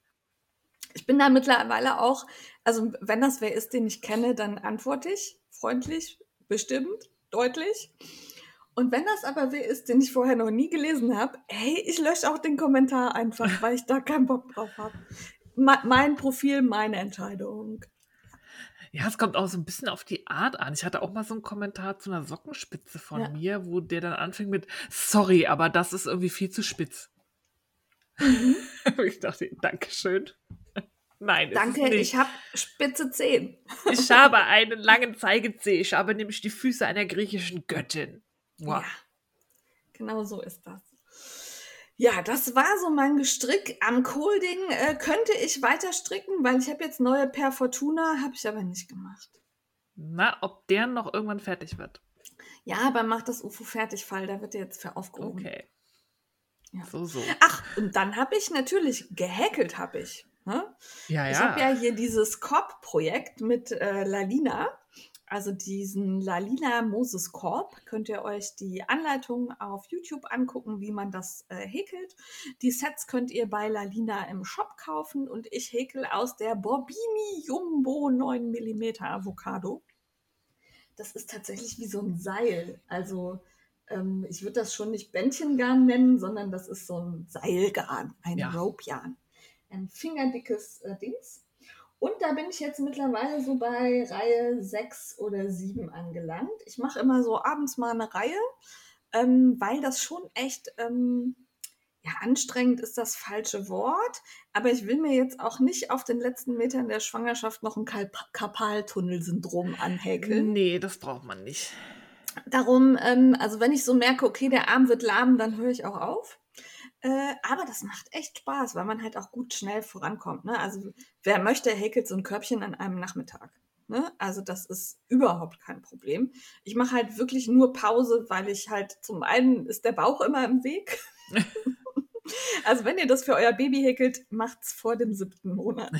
Ich bin da mittlerweile auch, also wenn das wer ist, den ich kenne, dann antworte ich freundlich, bestimmt, deutlich. Und wenn das aber wer ist, den ich vorher noch nie gelesen habe, hey, ich lösche auch den Kommentar einfach, <laughs> weil ich da keinen Bock drauf habe. mein Profil, meine Entscheidung. Ja, es kommt auch so ein bisschen auf die Art an. Ich hatte auch mal so einen Kommentar zu einer Sockenspitze von Ja. mir, wo der dann anfing mit, sorry, aber das ist irgendwie viel zu spitz. Mhm. <laughs> ich dachte, Dankeschön. <laughs> Nein, Danke, ich habe spitze Zehen. Ich habe einen langen Zeigezeh. Ich habe nämlich die Füße einer griechischen Göttin. Wow. Ja, genau so ist das. Ja, das war so mein Gestrick. Am Kohlding äh, könnte ich weiter stricken, weil ich habe jetzt neue Per Fortuna, habe ich aber nicht gemacht. Na, ob der noch irgendwann fertig wird. Ja, aber mach das UFO fertig, Fall, da wird er jetzt für aufgehoben. Okay. Ja. So, so. Ach, und dann habe ich natürlich gehäkelt, habe ich. Ne? Ja, Ich ja. habe ja hier dieses Korb-Projekt mit äh, Lalina, also diesen Lalina Moses Korb. Könnt ihr euch die Anleitung auf YouTube angucken, wie man das äh, häkelt. Die Sets könnt ihr bei Lalina im Shop kaufen und ich häkel aus der Borbini Jumbo 9 mm Avocado. Das ist tatsächlich wie so ein Seil. Also ähm, ich würde das schon nicht Bändchengarn nennen, sondern das ist so ein Seilgarn, ein Ja. Rope-Yarn. Ein fingerdickes äh, Dings. Und da bin ich jetzt mittlerweile so bei Reihe 6 oder 7 angelangt. Ich mache immer so abends mal eine Reihe, ähm, weil das schon echt, ähm, ja, anstrengend ist das falsche Wort. Aber ich will mir jetzt auch nicht auf den letzten Metern der Schwangerschaft noch ein Karp- Karpaltunnelsyndrom anhäkeln. Nee, das braucht man nicht. Darum, ähm, also wenn ich so merke, okay, der Arm wird lahm, dann höre ich auch auf. Äh, aber das macht echt Spaß, weil man halt auch gut schnell vorankommt. Ne? Also wer möchte, häkelt so ein Körbchen an einem Nachmittag. Ne? Also das ist überhaupt kein Problem. Ich mache halt wirklich nur Pause, weil ich halt zum einen ist der Bauch immer im Weg. <laughs> also wenn ihr das für euer Baby häkelt, macht's vor dem siebten Monat.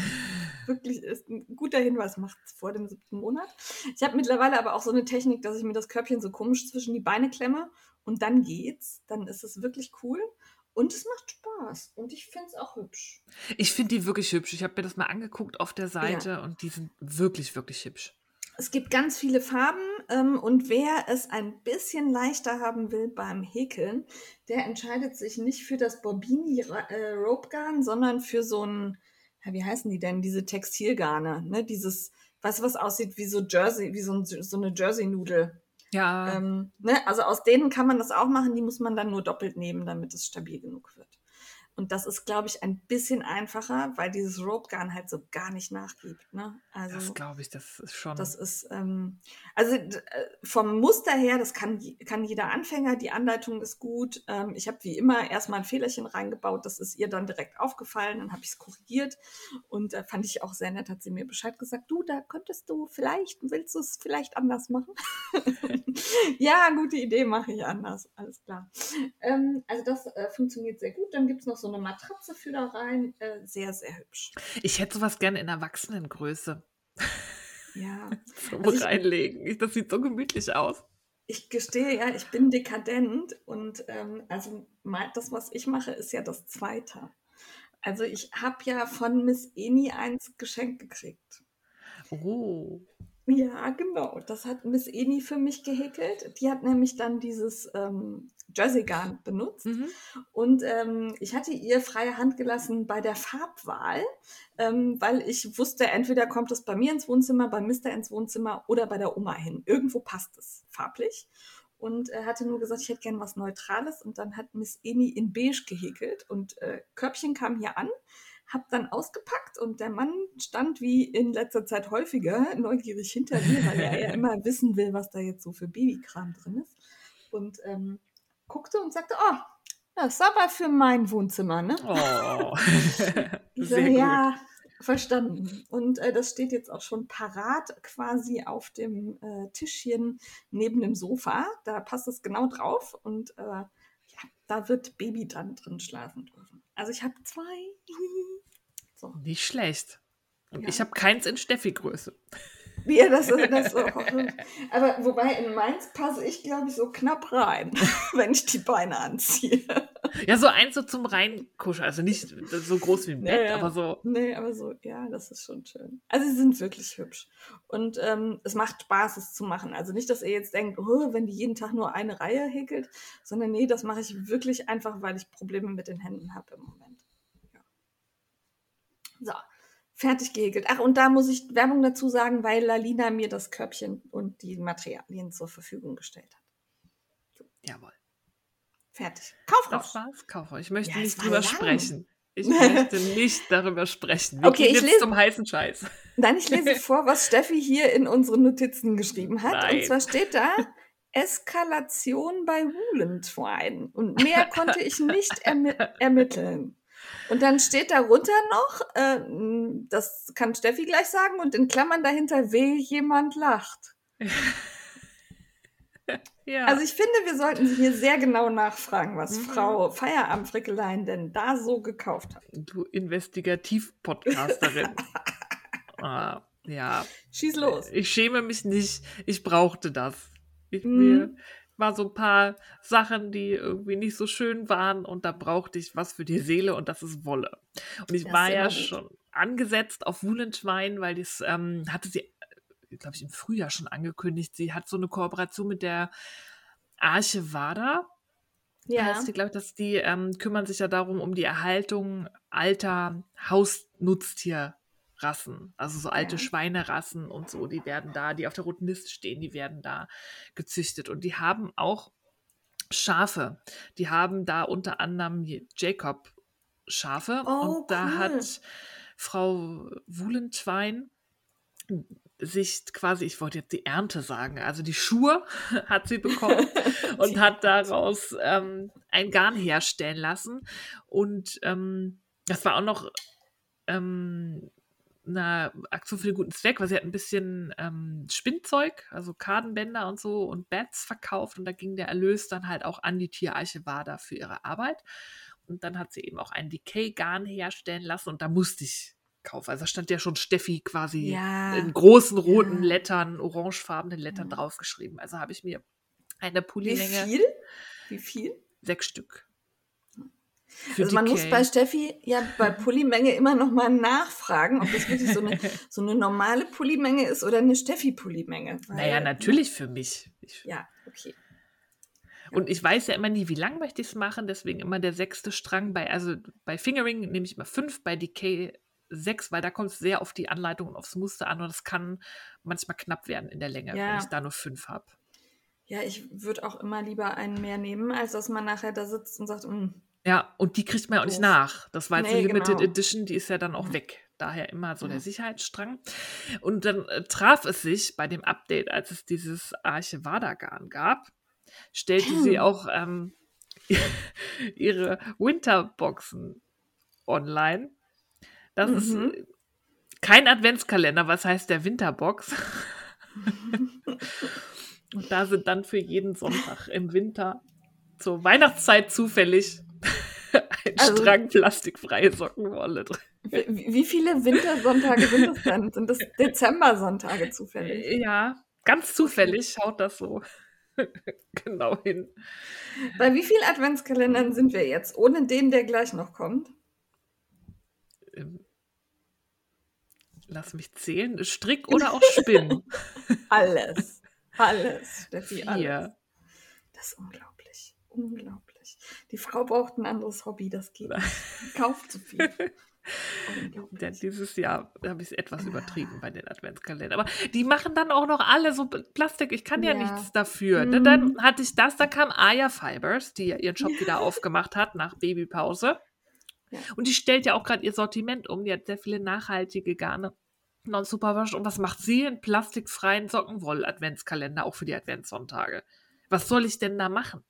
Wirklich ist ein guter Hinweis, macht's vor dem siebten Monat. Ich habe mittlerweile aber auch so eine Technik, dass ich mir das Körbchen so komisch zwischen die Beine klemme und dann geht's. Dann ist es wirklich cool. Und es macht Spaß. Und ich finde es auch hübsch. Ich finde die wirklich hübsch. Ich habe mir das mal angeguckt auf der Seite ja. und die sind wirklich, wirklich hübsch. Es gibt ganz viele Farben ähm, und wer es ein bisschen leichter haben will beim Häkeln, der entscheidet sich nicht für das Bobini äh, Rope Garn, sondern für so ein, ja, wie heißen die denn, diese Textilgarne, ne? Dieses, was was aussieht wie so Jersey, wie so, ein, so eine Jersey-Nudel. Ja. Ähm, ne? Also aus denen kann man das auch machen, die muss man dann nur doppelt nehmen, damit es stabil genug wird. Und das ist, glaube ich, ein bisschen einfacher, weil dieses Rope Gun halt so gar nicht nachgibt. Ne? Also, das glaube ich, das ist schon. Das ist, ähm, also äh, vom Muster her, das kann, kann jeder Anfänger. Die Anleitung ist gut. Ähm, ich habe wie immer erstmal ein Fehlerchen reingebaut. Das ist ihr dann direkt aufgefallen. Dann habe ich es korrigiert. Und da äh, fand ich auch sehr nett, hat sie mir Bescheid gesagt. Du, da könntest du vielleicht, willst du es vielleicht anders machen? <laughs> ja, gute Idee, mache ich anders. Alles klar. Ähm, also das äh, funktioniert sehr gut. Dann gibt es noch so so eine Matratze für da rein. Äh, sehr, sehr hübsch. Ich hätte sowas gerne in Erwachsenengröße. Ja. <laughs> Zum also reinlegen. Ich, das sieht so gemütlich aus. Ich gestehe ja, ich bin dekadent und ähm, also das, was ich mache, ist ja das Zweite. Also ich habe ja von Miss Eni eins geschenkt gekriegt. Oh. Ja, genau. Das hat Miss Eni für mich gehäkelt. Die hat nämlich dann dieses ähm, Jersey Garn benutzt. Mhm. Und ähm, ich hatte ihr freie Hand gelassen bei der Farbwahl, ähm, weil ich wusste, entweder kommt es bei mir ins Wohnzimmer, bei Mister ins Wohnzimmer oder bei der Oma hin. Irgendwo passt es farblich. Und er hatte nur gesagt, ich hätte gern was Neutrales. Und dann hat Miss Eni in beige gehäkelt. Und äh, Körbchen kam hier an hab dann ausgepackt und der Mann stand wie in letzter Zeit häufiger <laughs> neugierig hinter mir, weil er ja <laughs> immer wissen will, was da jetzt so für Babykram drin ist. Und ähm, guckte und sagte, oh, das ist aber für mein Wohnzimmer, ne? Oh. <laughs> so, ja, verstanden. Und äh, das steht jetzt auch schon parat quasi auf dem äh, Tischchen neben dem Sofa. Da passt es genau drauf und äh, ja, da wird Baby dann drin schlafen dürfen. Also ich habe zwei. so. Nicht schlecht. Und ja. ich habe keins in Steffi-Größe. Ja, das, das so. Aber wobei in meins passe ich, glaube ich, so knapp rein, <laughs> wenn ich die Beine anziehe. Ja, so eins so zum Reinkuscheln. Also nicht so groß wie ein Bett, ja, aber so. Nee, aber so, ja, das ist schon schön. Also sie sind wirklich hübsch. Und ähm, es macht Spaß, es zu machen. Also nicht, dass ihr jetzt denkt, oh, wenn die jeden Tag nur eine Reihe häkelt, sondern nee, das mache ich wirklich einfach, weil ich Probleme mit den Händen habe im Moment. Ja. So fertig gehäkelt. Ach, und da muss ich Werbung dazu sagen, weil Lalina mir das Körbchen und die Materialien zur Verfügung gestellt hat. So. Jawohl. Fertig. Kaufrausch. War's, Kaufrausch. Ich möchte ja, nicht drüber lang. sprechen. Ich <laughs> möchte nicht darüber sprechen. Wir okay, ich lese zum heißen Scheiß. Nein, ich lese <laughs> vor, was Steffi hier in unseren Notizen geschrieben hat. Nein. Und zwar steht da Eskalation bei Woolentwine. Und mehr konnte ich nicht ermi ermitteln. Und dann steht darunter noch, äh, das kann Steffi gleich sagen, und in Klammern dahinter, weh, jemand lacht. <laughs> ja. Also ich finde, wir sollten hier sehr genau nachfragen, was mhm. Frau Feierabendfrickelein denn da so gekauft hat. Du Investigativ-Podcasterin. <laughs> ah, ja. Schieß los. Ich schäme mich nicht. Ich brauchte das. Ich, mhm. mir, war so ein paar Sachen, die irgendwie nicht so schön waren und da brauchte ich was für die Seele und das ist Wolle. Und ich das war ja gut. schon angesetzt auf Wulenschwein, weil das ähm, hatte sie, glaube ich, im Frühjahr schon angekündigt. Sie hat so eine Kooperation mit der Arche Wada. Ja. Heißt, ich glaube, dass die ähm, kümmern sich ja darum, um die Erhaltung alter Hausnutztier Rassen, also so alte ja. Schweinerassen und so, die werden da, die auf der roten Liste stehen, die werden da gezüchtet. Und die haben auch Schafe. Die haben da unter anderem Jacob Schafe. Oh, und da cool. hat Frau Wuhlentwein sich quasi, ich wollte jetzt die Ernte sagen, also die Schuhe <laughs> hat sie bekommen <laughs> und hat daraus ähm, ein Garn herstellen lassen. Und ähm, das war auch noch ähm, einer Aktion für den guten Zweck, weil sie hat ein bisschen ähm, Spinnzeug, also Kartenbänder und so und Bats verkauft und da ging der Erlös dann halt auch an die Tierarche Wada für ihre Arbeit. Und dann hat sie eben auch ein Decay-Garn herstellen lassen und da musste ich kaufen. Also da stand ja schon Steffi quasi ja. in großen roten ja. Lettern, orangefarbenen Lettern ja. draufgeschrieben. Also habe ich mir eine Pullilänge. Wie viel? Wie viel? Sechs Stück. Also man muss bei Steffi ja bei <laughs> Pullymenge immer noch mal nachfragen, ob das wirklich so eine, <laughs> so eine normale Pullymenge ist oder eine Steffi-Pullymenge. Naja, natürlich für mich. Ich, ja, okay. Und ich weiß ja immer nie, wie lang möchte ich es machen, deswegen immer der sechste Strang. Bei, also bei Fingering nehme ich immer fünf, bei Decay sechs, weil da kommt es sehr auf die Anleitung und aufs Muster an und es kann manchmal knapp werden in der Länge, ja. wenn ich da nur fünf habe. Ja, ich würde auch immer lieber einen mehr nehmen, als dass man nachher da sitzt und sagt, mm, ja, und die kriegt man ja auch nicht nach. Das war jetzt nee, eine Limited genau. Edition, die ist ja dann auch weg. Daher immer so ja. der Sicherheitsstrang. Und dann äh, traf es sich bei dem Update, als es dieses Arche Vadagan gab, stellte hm. sie auch ähm, <laughs> ihre Winterboxen online. Das mhm. ist kein Adventskalender, was heißt der Winterbox? <laughs> Und da sind dann für jeden Sonntag im Winter zur Weihnachtszeit zufällig <laughs> also, Strang plastikfreie Sockenwolle drin. Wie, wie viele Wintersonntage sind das denn? Sind das <laughs> Dezember-Sonntage zufällig? Ja, ganz zufällig schaut das so <laughs> genau hin. Bei wie vielen Adventskalendern sind wir jetzt, ohne den, der gleich noch kommt? Ähm, lass mich zählen. Strick oder auch Spinn? alles. Alles, Steffi, alles. Das ist unglaublich. Unglaublich. Die Frau braucht ein anderes Hobby, das geht. Kauft zu viel. <laughs> Ja, dieses Jahr habe ich es etwas übertrieben bei den Adventskalendern. Aber die machen dann auch noch alle so Plastik. Ich kann ja, ja nichts dafür. Mhm. Dann hatte ich das, da kam Aya Fibers, die ihren Shop wieder aufgemacht hat nach Babypause. Ja. Und die stellt ja auch gerade ihr Sortiment um. Die hat sehr viele nachhaltige Garne. Non-Superwash. Und was macht sie? Einen plastikfreien Sockenwoll-Adventskalender, auch für die Adventssonntage. Was soll ich denn da machen?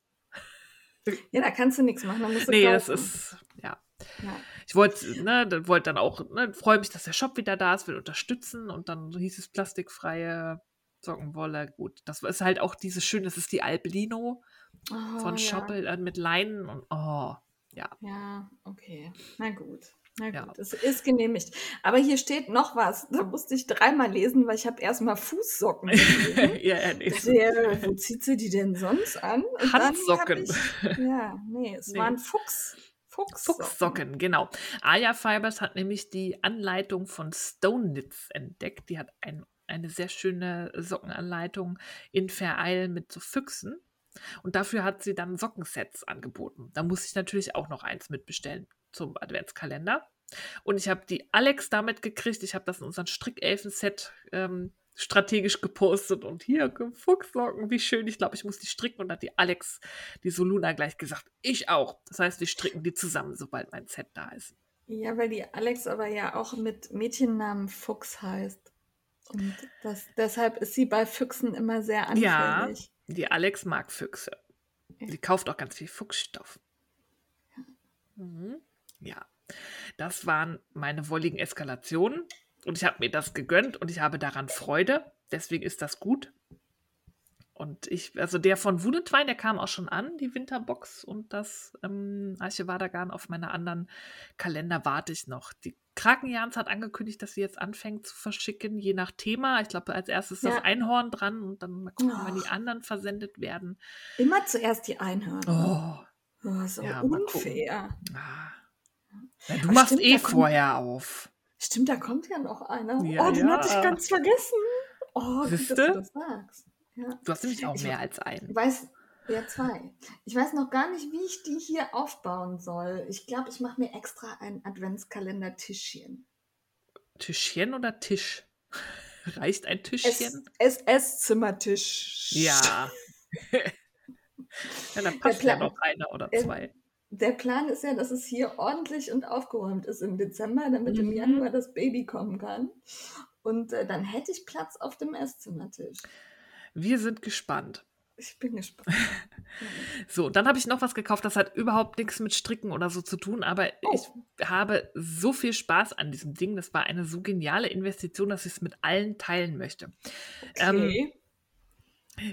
Ja, da kannst du nichts machen. Da musst du nee, kaufen. das ist, ja. ja. Ich wollte, ne, wollte dann auch, ne, freue mich, dass der Shop wieder da ist, will unterstützen und dann hieß es plastikfreie Sockenwolle. Gut, das ist halt auch dieses schöne, das ist die Albelino oh, von Shoppel ja. äh, mit Leinen und oh, ja. Ja, okay. Na gut. Na gut, ja. es ist genehmigt. Aber hier steht noch was. Da musste ich dreimal lesen, weil ich habe erstmal Fußsocken gelesen. <laughs> ja, ja, nee. Der, wo zieht sie die denn sonst an? Und Handsocken. Ich, ja, nee, es nee. waren Fuchs. Fuchssocken. Fuchssocken, genau. Aya Fibers hat nämlich die Anleitung von Stone Knits entdeckt. Die hat ein, eine sehr schöne Sockenanleitung in Vereil mit so Füchsen. Und dafür hat sie dann Sockensets angeboten. Da muss ich natürlich auch noch eins mitbestellen zum Adventskalender. Und ich habe die Alex damit gekriegt. Ich habe das in unserem Strickelfen-Set ähm, strategisch gepostet und hier Fuchslocken, wie schön. Ich glaube, ich muss die stricken und hat die Alex, die Soluna gleich gesagt, ich auch. Das heißt, wir stricken die zusammen, sobald mein Set da ist. Ja, weil die Alex aber ja auch mit Mädchennamen Fuchs heißt. Und das, deshalb ist sie bei Füchsen immer sehr anfällig. Ja, die Alex mag Füchse. Sie kauft auch ganz viel Fuchsstoff. Ja. Mhm. Ja. Das waren meine wolligen Eskalationen. Und ich habe mir das gegönnt und ich habe daran Freude. Deswegen ist das gut. Und ich, also der von Wunentwein, der kam auch schon an, die Winterbox und das ähm, Archivadagan auf meiner anderen Kalender warte ich noch. Die Krakenjans hat angekündigt, dass sie jetzt anfängt zu verschicken, je nach Thema. Ich glaube, als erstes ja. das Einhorn dran und dann mal gucken, oh. wann die anderen versendet werden. Immer zuerst die Einhörner. Oh. oh so ja, unfair. Ah. Ja, du Aber machst eh vorher auf. Stimmt, da kommt ja noch einer. Ja, oh, den ja. hatte ich ganz vergessen. Oh, dass du das sagst. Ja. Du hast nämlich auch ich mehr als einen. Ich weiß, ja, zwei. Ich weiß noch gar nicht, wie ich die hier aufbauen soll. Ich glaube, ich mache mir extra ein Adventskalender-Tischchen. Tischchen oder Tisch? <laughs> Reicht ein Tischchen? SS-Zimmertisch. Ja. <laughs> <laughs> ja, dann passt ja noch einer oder zwei der Plan ist ja, dass es hier ordentlich und aufgeräumt ist im Dezember, damit mhm. im Januar das Baby kommen kann. Und äh, dann hätte ich Platz auf dem Esszimmertisch. Wir sind gespannt. Ich bin gespannt. <laughs> so, dann habe ich noch was gekauft, das hat überhaupt nichts mit Stricken oder so zu tun, aber oh. ich habe so viel Spaß an diesem Ding. Das war eine so geniale Investition, dass ich es mit allen teilen möchte. Okay. Ähm,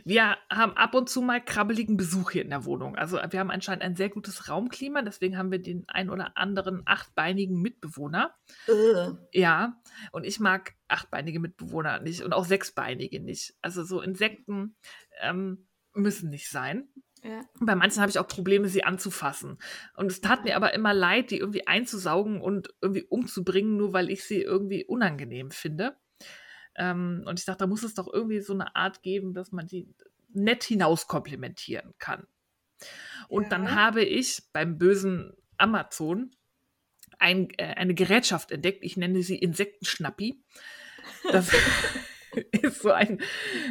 wir haben ab und zu mal krabbeligen Besuch hier in der Wohnung. Also wir haben anscheinend ein sehr gutes Raumklima, deswegen haben wir den ein oder anderen achtbeinigen Mitbewohner. Uh. Ja, und ich mag achtbeinige Mitbewohner nicht und auch sechsbeinige nicht. Also so Insekten ähm, müssen nicht sein. Ja. Bei manchen habe ich auch Probleme, sie anzufassen. Und es tat mir aber immer leid, die irgendwie einzusaugen und irgendwie umzubringen, nur weil ich sie irgendwie unangenehm finde. Ähm, und ich dachte, da muss es doch irgendwie so eine Art geben, dass man die nett hinaus komplimentieren kann. Und ja. dann habe ich beim bösen Amazon ein, äh, eine Gerätschaft entdeckt. Ich nenne sie Insektenschnappi. Das <laughs> <laughs> <laughs> ist so ein,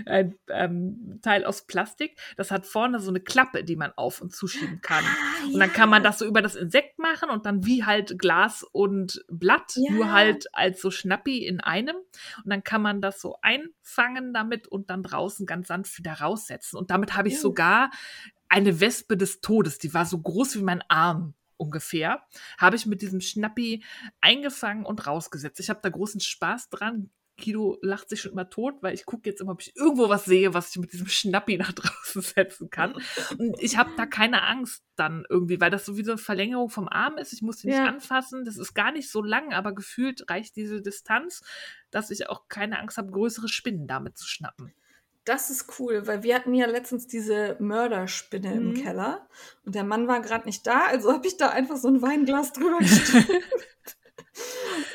ein ähm, Teil aus Plastik. Das hat vorne so eine Klappe, die man auf und zuschieben kann. Ah, und dann kann man das so über das Insekt machen und dann wie halt Glas und Blatt, ja. nur halt als so Schnappi in einem. Und dann kann man das so einfangen damit und dann draußen ganz sanft wieder raussetzen. Und damit habe ich oh. sogar eine Wespe des Todes, die war so groß wie mein Arm ungefähr, habe ich mit diesem Schnappi eingefangen und rausgesetzt. Ich habe da großen Spaß dran. Guido lacht sich schon immer tot, weil ich gucke jetzt immer, ob ich irgendwo was sehe, was ich mit diesem Schnappi <laughs> nach draußen setzen kann. Und ich habe da keine Angst dann irgendwie, weil das so wie so eine Verlängerung vom Arm ist. Ich muss den ja. nicht anfassen. Das ist gar nicht so lang, aber gefühlt reicht diese Distanz, dass ich auch keine Angst habe, größere Spinnen damit zu schnappen. Das ist cool, weil wir hatten ja letztens diese Mörderspinne mhm. im Keller und der Mann war gerade nicht da, also habe ich da einfach so ein Weinglas drüber <laughs> gestellt.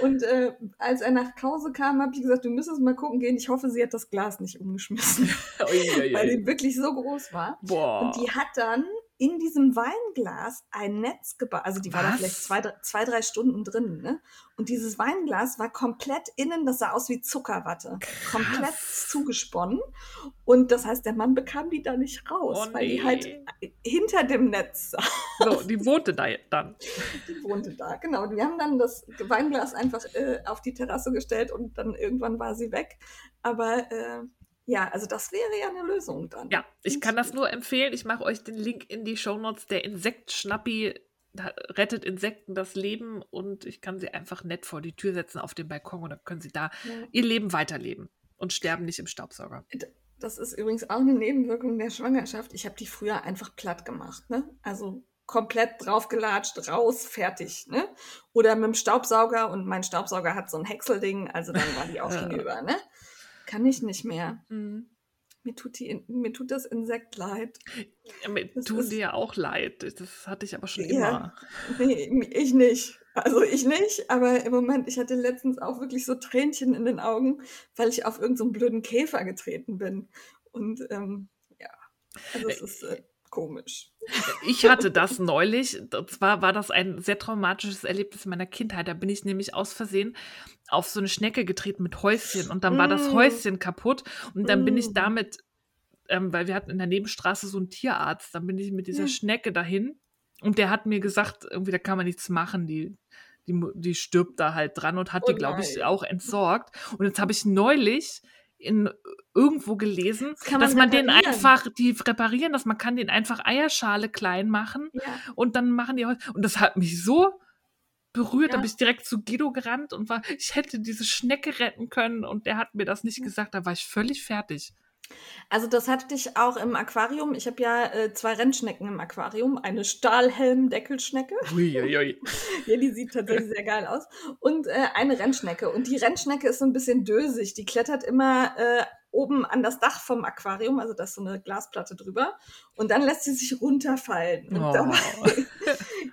Und äh, als er nach Hause kam, habe ich gesagt, du müsstest mal gucken gehen. Ich hoffe, sie hat das Glas nicht umgeschmissen. <laughs> weil die wirklich so groß war. Boah. Und die hat dann in diesem Weinglas ein Netz gebaut. Also die war Was? da vielleicht zwei, zwei, drei Stunden drin. Ne? Und dieses Weinglas war komplett innen, das sah aus wie Zuckerwatte. Krass. Komplett zugesponnen. Und das heißt, der Mann bekam die da nicht raus, oh, weil nee. die halt hinter dem Netz saß. So, die wohnte da dann. Die wohnte da, genau. Wir haben dann das Weinglas einfach äh, auf die Terrasse gestellt und dann irgendwann war sie weg. Aber äh, ja, also das wäre ja eine Lösung dann. Ja, ich kann das nur empfehlen. Ich mache euch den Link in die Shownotes. Der Insektschnappi rettet Insekten das Leben und ich kann sie einfach nett vor die Tür setzen auf den Balkon und dann können sie da ja. ihr Leben weiterleben und sterben nicht im Staubsauger. Das ist übrigens auch eine Nebenwirkung der Schwangerschaft. Ich habe die früher einfach platt gemacht. Ne? Also komplett draufgelatscht, raus, fertig. Ne? Oder mit dem Staubsauger und mein Staubsauger hat so ein Häckselding, also dann war die auch <laughs> hinüber. Ne? Kann ich nicht mehr. Mhm. Mir, tut die, mir tut das Insekt leid. Ja, mir das tun ist, dir ja auch leid. Das hatte ich aber schon ja, immer. Nee, ich nicht. Also ich nicht, aber im Moment, ich hatte letztens auch wirklich so Tränchen in den Augen, weil ich auf irgendeinen so blöden Käfer getreten bin. Und ähm, ja, also es ist. Äh, komisch. Ich hatte das neulich. Und zwar war das ein sehr traumatisches Erlebnis in meiner Kindheit. Da bin ich nämlich aus Versehen auf so eine Schnecke getreten mit Häuschen und dann war das mm. Häuschen kaputt und dann bin ich mm. damit, ähm, weil wir hatten in der Nebenstraße so einen Tierarzt, dann bin ich mit dieser ja. Schnecke dahin und der hat mir gesagt, irgendwie da kann man nichts machen, die die, die stirbt da halt dran und hat oh die, glaube ich, auch entsorgt. Und jetzt habe ich neulich in irgendwo gelesen, das dass man den einfach, die reparieren, dass man kann den einfach Eierschale klein machen ja. und dann machen die und das hat mich so berührt, ja. da bin ich direkt zu Guido gerannt und war, ich hätte diese Schnecke retten können und der hat mir das nicht gesagt, da war ich völlig fertig. Also das hatte ich auch im Aquarium. Ich habe ja äh, zwei Rennschnecken im Aquarium. Eine Stahlhelm-Deckelschnecke. <laughs> Ja, die sieht tatsächlich sehr geil aus. Und äh, eine Rennschnecke. Und die Rennschnecke ist so ein bisschen dösig. Die klettert immer äh, oben an das Dach vom Aquarium, also da ist so eine Glasplatte drüber. Und dann lässt sie sich runterfallen. Und oh. dabei, <laughs>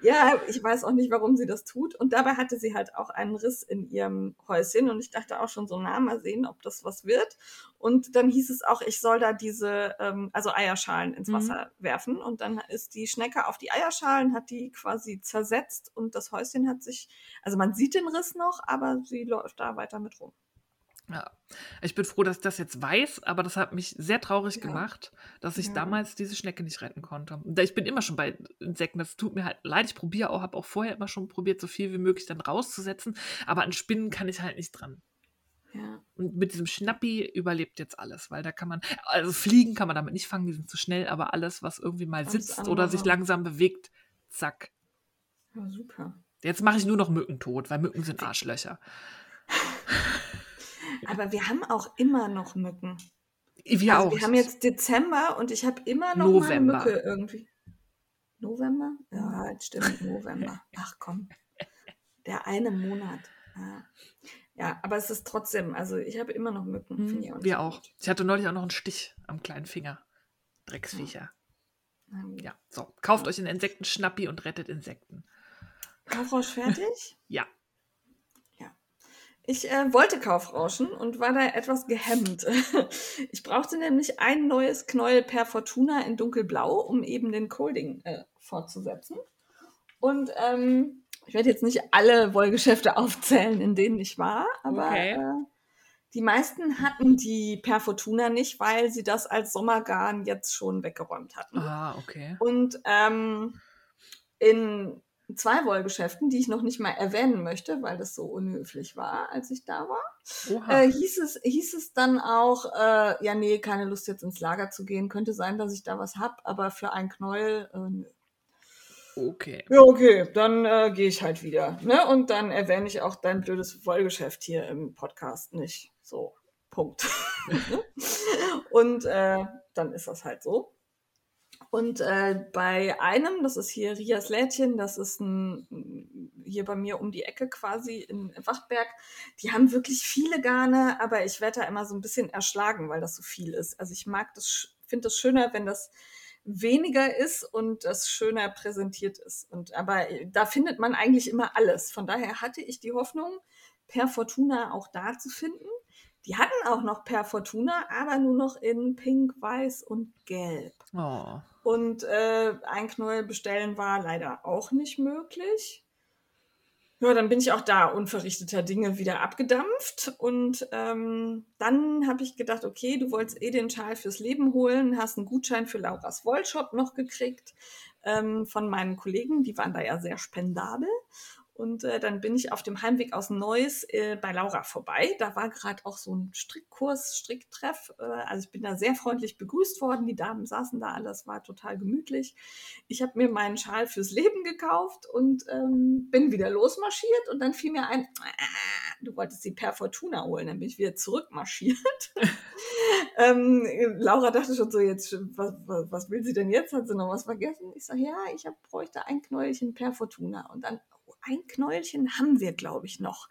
ja, ich weiß auch nicht, warum sie das tut. Und dabei hatte sie halt auch einen Riss in ihrem Häuschen. Und ich dachte auch schon so, na, mal sehen, ob das was wird. Und dann hieß es auch, ich soll da diese, ähm, also Eierschalen ins mhm. Wasser mhm. werfen. Und dann ist die Schnecke auf die Eierschalen, hat die quasi zersetzt und das Häuschen hat sich, also man sieht den Riss noch, aber sie läuft da weiter mit rum. Ja, ich bin froh, dass ich das jetzt weiß, aber das hat mich sehr traurig ja. gemacht, dass ich ja. damals diese Schnecke nicht retten konnte. Ich bin immer schon bei Insekten, das tut mir halt leid. Ich probiere auch, habe auch vorher immer schon probiert, so viel wie möglich dann rauszusetzen, aber an Spinnen kann ich halt nicht dran. Ja. Und mit diesem Schnappi überlebt jetzt alles, weil da kann man, also fliegen kann man damit nicht fangen, die sind zu schnell, aber alles, was irgendwie mal sitzt oder sich langsam bewegt, zack. Ja, super. Jetzt mache ich nur noch Mücken tot, weil Mücken sind Arschlöcher. <laughs> Aber wir haben auch immer noch Mücken. Wir also auch. Wir haben jetzt Dezember und ich habe immer noch November. eine Mücke irgendwie. November? Ja, jetzt stimmt, November. Ach komm. Der eine Monat. Ja. ja aber es ist trotzdem, also ich habe immer noch Mücken. Hm, wir auch. Ich hatte neulich auch noch einen Stich am kleinen Finger. Drecksviecher. Ja, so. Kauft euch einen Insektenschnappi und rettet Insekten. Kaufrausch fertig? <laughs> ja. Ja. Ich äh, wollte Kaufrauschen und war da etwas gehemmt. <laughs> ich brauchte nämlich ein neues Knäuel per Fortuna in dunkelblau, um eben den Colding äh, fortzusetzen. Und ähm, ich werde jetzt nicht alle Wollgeschäfte <laughs> aufzählen, in denen ich war, aber okay. äh, die meisten hatten die per Fortuna nicht, weil sie das als Sommergarn jetzt schon weggeräumt hatten. Ah, okay. Und ähm, in zwei Wollgeschäften, die ich noch nicht mal erwähnen möchte, weil das so unhöflich war, als ich da war, äh, hieß, es, hieß es dann auch, äh, ja, nee, keine Lust jetzt ins Lager zu gehen. Könnte sein, dass ich da was habe, aber für ein Knäuel, äh, nö. Okay. Ja, okay, dann äh, gehe ich halt wieder. Ne? Und dann erwähne ich auch dein blödes Wollgeschäft hier im Podcast nicht. So, Punkt. <laughs> <laughs> und äh, dann ist das halt so. Und äh, bei einem, das ist hier Rias Lädchen, das ist ein, hier bei mir um die Ecke quasi in Wachtberg, die haben wirklich viele Garne, aber ich werde da immer so ein bisschen erschlagen, weil das so viel ist. Also ich mag das, finde das schöner, wenn das weniger ist und das schöner präsentiert ist. Und aber da findet man eigentlich immer alles. Von daher hatte ich die Hoffnung, per Fortuna auch da zu finden. Die hatten auch noch per Fortuna, aber nur noch in Pink, Weiß und Gelb. Oh. Und äh, ein Knäuel bestellen war leider auch nicht möglich. Ja, dann bin ich auch da unverrichteter Dinge wieder abgedampft. Und ähm, dann habe ich gedacht, okay, du wolltest eh den Schal fürs Leben holen, hast einen Gutschein für Lauras Wollshop noch gekriegt ähm, von meinen Kollegen. Die waren da ja sehr spendabel. Und äh, dann bin ich auf dem Heimweg aus Neuss äh, bei Laura vorbei. Da war gerade auch so ein Strickkurs, Stricktreff. Äh, also ich bin da sehr freundlich begrüßt worden. Die Damen saßen da, alles war total gemütlich. Ich habe mir meinen Schal fürs Leben gekauft und ähm, bin wieder losmarschiert. Und dann fiel mir ein, du wolltest sie per Fortuna holen. Dann bin ich wieder zurückmarschiert. <laughs> ähm, Laura dachte schon so, jetzt, was, was, was, will sie denn jetzt? Hat sie noch was vergessen? Ich sage, ja, ich hab, bräuchte ein Knäuelchen per Fortuna. Und dann ein Knäuelchen haben wir, glaube ich, noch.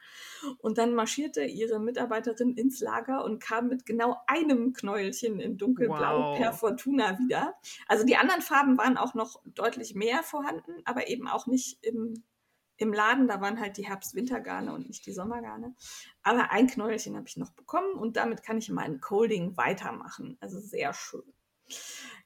Und dann marschierte ihre Mitarbeiterin ins Lager und kam mit genau einem Knäuelchen in dunkelblau wow. per Fortuna wieder. Also die anderen Farben waren auch noch deutlich mehr vorhanden, aber eben auch nicht im, im Laden. Da waren halt die Herbst-Wintergarne und nicht die Sommergarne. Aber ein Knäuelchen habe ich noch bekommen und damit kann ich meinen Colding weitermachen. Also sehr schön.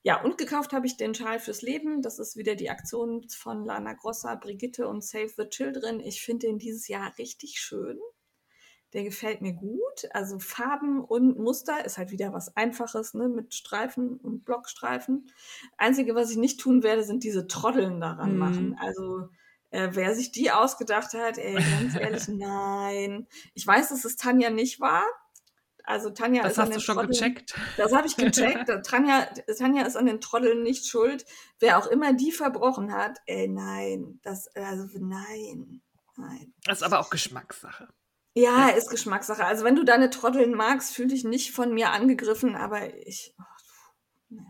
Ja, und gekauft habe ich den Schal fürs Leben. Das ist wieder die Aktion von Lana Grossa, Brigitte und Save the Children. Ich finde den dieses Jahr richtig schön. Der gefällt mir gut. Also Farben und Muster ist halt wieder was Einfaches, ne, mit Streifen und Blockstreifen. Einzige, was ich nicht tun werde, sind diese Trotteln daran mhm. machen. Also äh, wer sich die ausgedacht hat, ey, ganz ehrlich, <laughs> nein. Ich weiß, dass es Tanja nicht war. Also Tanja das ist hast du schon Trotteln, gecheckt. Das habe ich gecheckt. <laughs> Tanja, Tanja ist an den Trotteln nicht schuld. Wer auch immer die verbrochen hat, ey, nein, das, also nein, nein. Das ist aber auch Geschmackssache. Ja, ist Geschmackssache. Also wenn du deine Trotteln magst, fühl dich nicht von mir angegriffen, aber ich, oh, nee.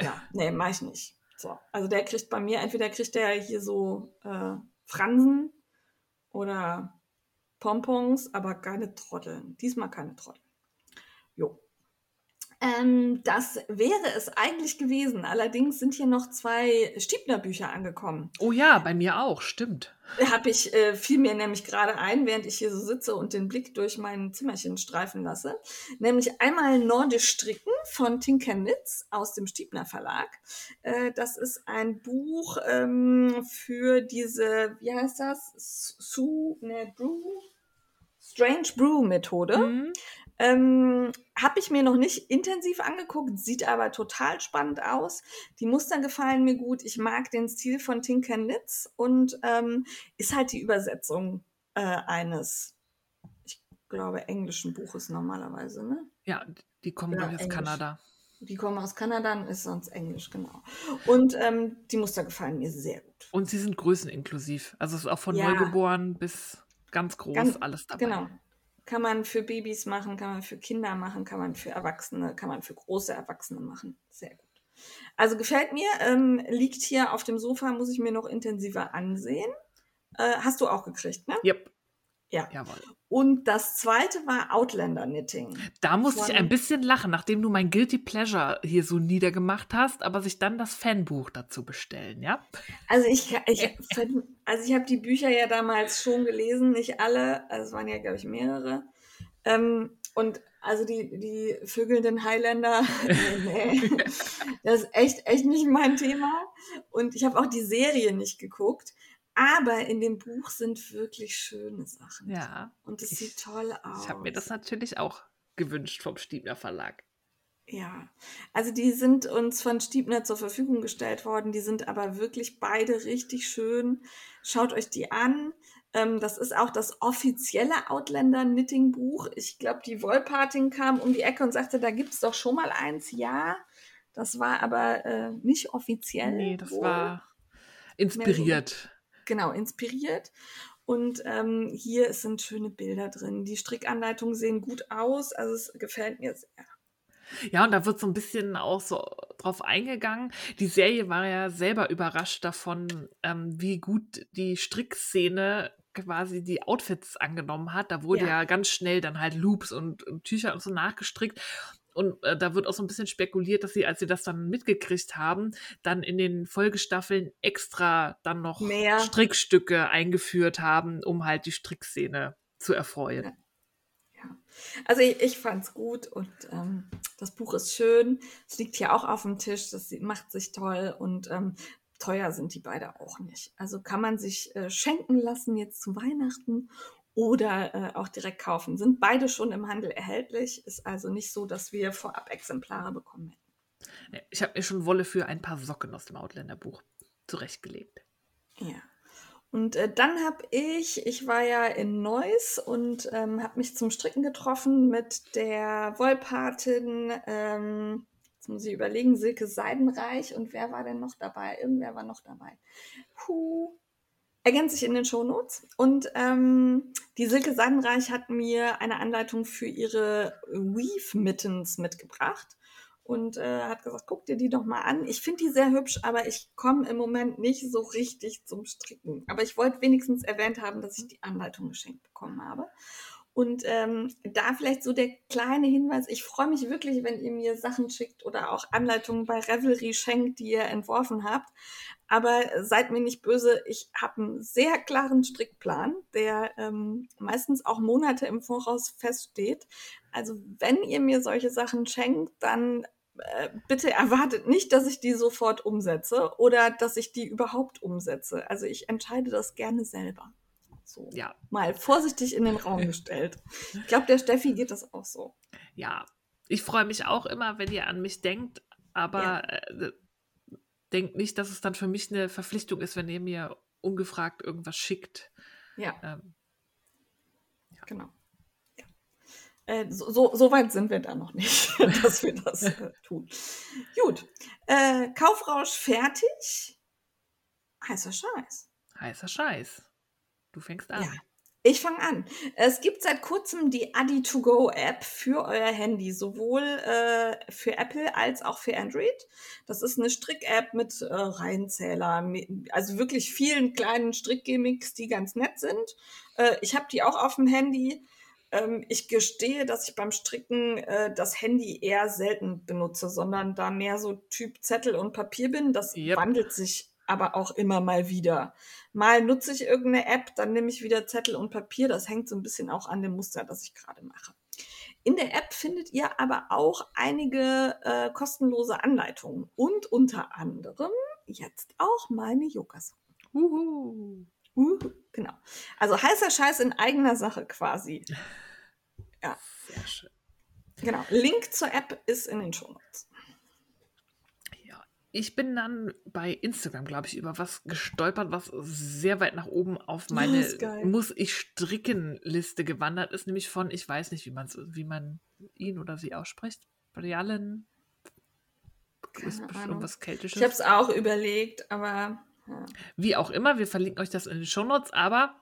ja, <laughs> nee, mach ich nicht. So, also der kriegt bei mir, entweder kriegt der hier so äh, Fransen oder Pompons, aber keine Trotteln. Diesmal keine Trotteln. Jo. Ähm, das wäre es eigentlich gewesen. Allerdings sind hier noch zwei Stiebner-Bücher angekommen. Oh ja, bei mir auch, stimmt. Habe ich, äh, fiel mir nämlich gerade ein, während ich hier so sitze und den Blick durch mein Zimmerchen streifen lasse. Nämlich einmal Nordisch Stricken von Tinkernitz aus dem Stiebner Verlag. Äh, das ist ein Buch ähm, für diese, wie heißt das? Su, ne, Brew? Strange Brew Methode. Mhm. Ähm, Habe ich mir noch nicht intensiv angeguckt, sieht aber total spannend aus. Die Muster gefallen mir gut. Ich mag den Stil von Tinker Knits und ähm, ist halt die Übersetzung äh, eines, ich glaube, englischen Buches normalerweise, ne? Ja, die kommen, ja, aus Kanada. Die kommen aus Kanada und ist sonst Englisch, genau. Und ähm, die Muster gefallen mir sehr gut. Und sie sind größeninklusiv. Also es ist auch von ja. Neugeboren bis ganz groß, ganz, alles dabei. Genau. Kann man für Babys machen, kann man für Kinder machen, kann man für Erwachsene, kann man für große Erwachsene machen. Sehr gut. Also gefällt mir, ähm, liegt hier auf dem Sofa, muss ich mir noch intensiver ansehen. Äh, hast du auch gekriegt, ne? Yep. Ja. Jawohl. Und das zweite war Outlander Knitting. Da musste ich ein bisschen lachen, nachdem du mein Guilty Pleasure hier so niedergemacht hast, aber sich dann das Fanbuch dazu bestellen, ja? Also ich, ich, <laughs> also ich habe die Bücher ja damals schon gelesen, nicht alle, also es waren ja, glaube ich, mehrere. Ähm, und also die, die vögelnden Highlander, <laughs> nee, <laughs> das ist echt, echt nicht mein Thema. Und ich habe auch die Serie nicht geguckt. Aber in dem Buch sind wirklich schöne Sachen. Ja. Und es sieht toll aus. Ich habe mir das natürlich auch gewünscht vom Stiebner Verlag. Ja, also die sind uns von Stiebner zur Verfügung gestellt worden. Die sind aber wirklich beide richtig schön. Schaut euch die an. Ähm, das ist auch das offizielle Outlander-Knitting-Buch. Ich glaube, die Wollparting kam um die Ecke und sagte, da gibt es doch schon mal eins. Ja, das war aber äh, nicht offiziell. Nee, das war inspiriert genau, inspiriert. Und ähm, hier sind schöne Bilder drin. Die Strickanleitungen sehen gut aus. Also es gefällt mir sehr. Ja, und da wird so ein bisschen auch so drauf eingegangen. Die Serie war ja selber überrascht davon, ähm, wie gut die Strickszene quasi die Outfits angenommen hat. Da wurde ja, ja ganz schnell dann halt Loops und, und Tücher und so nachgestrickt. Und äh, da wird auch so ein bisschen spekuliert, dass sie, als sie das dann mitgekriegt haben, dann in den Folgestaffeln extra dann noch Mehr. Strickstücke eingeführt haben, um halt die Strickszene zu erfreuen. Ja. ja. Also ich, ich es gut und ähm, das Buch ist schön. Es liegt hier auch auf dem Tisch, das macht sich toll und ähm, teuer sind die beide auch nicht. Also kann man sich äh, schenken lassen jetzt zu Weihnachten oder äh, auch direkt kaufen. Sind beide schon im Handel erhältlich, ist also nicht so, dass wir vorab Exemplare bekommen hätten. Ich habe mir schon Wolle für ein paar Socken aus dem Outlander-Buch zurechtgelegt. Ja. Und äh, dann habe ich, ich war ja in Neuss und ähm, habe mich zum Stricken getroffen mit der Wollpatin, ähm, jetzt muss ich überlegen, Silke Seidenreich und wer war denn noch dabei? Irgendwer war noch dabei. Puh, ergänze ich in den Shownotes. Und ähm, die Silke Seidenreich hat mir eine Anleitung für ihre Weave-Mittens mitgebracht und äh, hat gesagt, guck dir die doch mal an. Ich finde die sehr hübsch, aber ich komme im Moment nicht so richtig zum Stricken. Aber ich wollte wenigstens erwähnt haben, dass ich die Anleitung geschenkt bekommen habe. Und ähm, da vielleicht so der kleine Hinweis, ich freue mich wirklich, wenn ihr mir Sachen schickt oder auch Anleitungen bei Revelry schenkt, die ihr entworfen habt. Aber seid mir nicht böse, ich habe einen sehr klaren Strickplan, der ähm, meistens auch Monate im Voraus feststeht. Also wenn ihr mir solche Sachen schenkt, dann äh, bitte erwartet nicht, dass ich die sofort umsetze oder dass ich die überhaupt umsetze. Also ich entscheide das gerne selber. So ja. mal vorsichtig in den Raum gestellt. Ich glaube, der Steffi geht das auch so. Ja, ich freue mich auch immer, wenn ihr an mich denkt, aber ja. Denkt nicht, dass es dann für mich eine Verpflichtung ist, wenn ihr mir ungefragt irgendwas schickt. Ja. Ähm, ja. Genau. Ja. Äh, so, so, so, weit sind wir da noch nicht, <laughs> dass wir das äh, tun. Gut. Äh, Kaufrausch fertig. Heißer Scheiß. Heißer Scheiß. Du fängst an. Ja. Ich fange an. Es gibt seit kurzem die Adi2Go-App für euer Handy, sowohl äh, für Apple als auch für Android. Das ist eine Strick-App mit äh, Reihenzähler, also wirklich vielen kleinen Strickgimmicks, die ganz nett sind. Äh, ich habe die auch auf dem Handy. Ähm, ich gestehe, dass ich beim Stricken äh, das Handy eher selten benutze, sondern da mehr so Typ Zettel und Papier bin. Das yep. wandelt sich aber auch immer mal wieder. Mal nutze ich irgendeine App, dann nehme ich wieder Zettel und Papier. Das hängt so ein bisschen auch an dem Muster, das ich gerade mache. In der App findet ihr aber auch einige äh, kostenlose Anleitungen und unter anderem jetzt auch meine Yogasocken. Uhu. Uhu. Genau. Also heißer Scheiß in eigener Sache quasi. <laughs> Ja. Sehr schön. Genau. Link zur App ist in den Show Notes ich bin dann bei Instagram, glaube ich, über was gestolpert, was sehr weit nach oben auf meine Muss ich stricken Liste gewandert ist, nämlich von, ich weiß nicht, wie, wie man ihn oder sie ausspricht. Briallen. Ist irgendwas Keltisches. Ich habe es auch überlegt, aber. Ja. Wie auch immer, wir verlinken euch das in den Shownotes, aber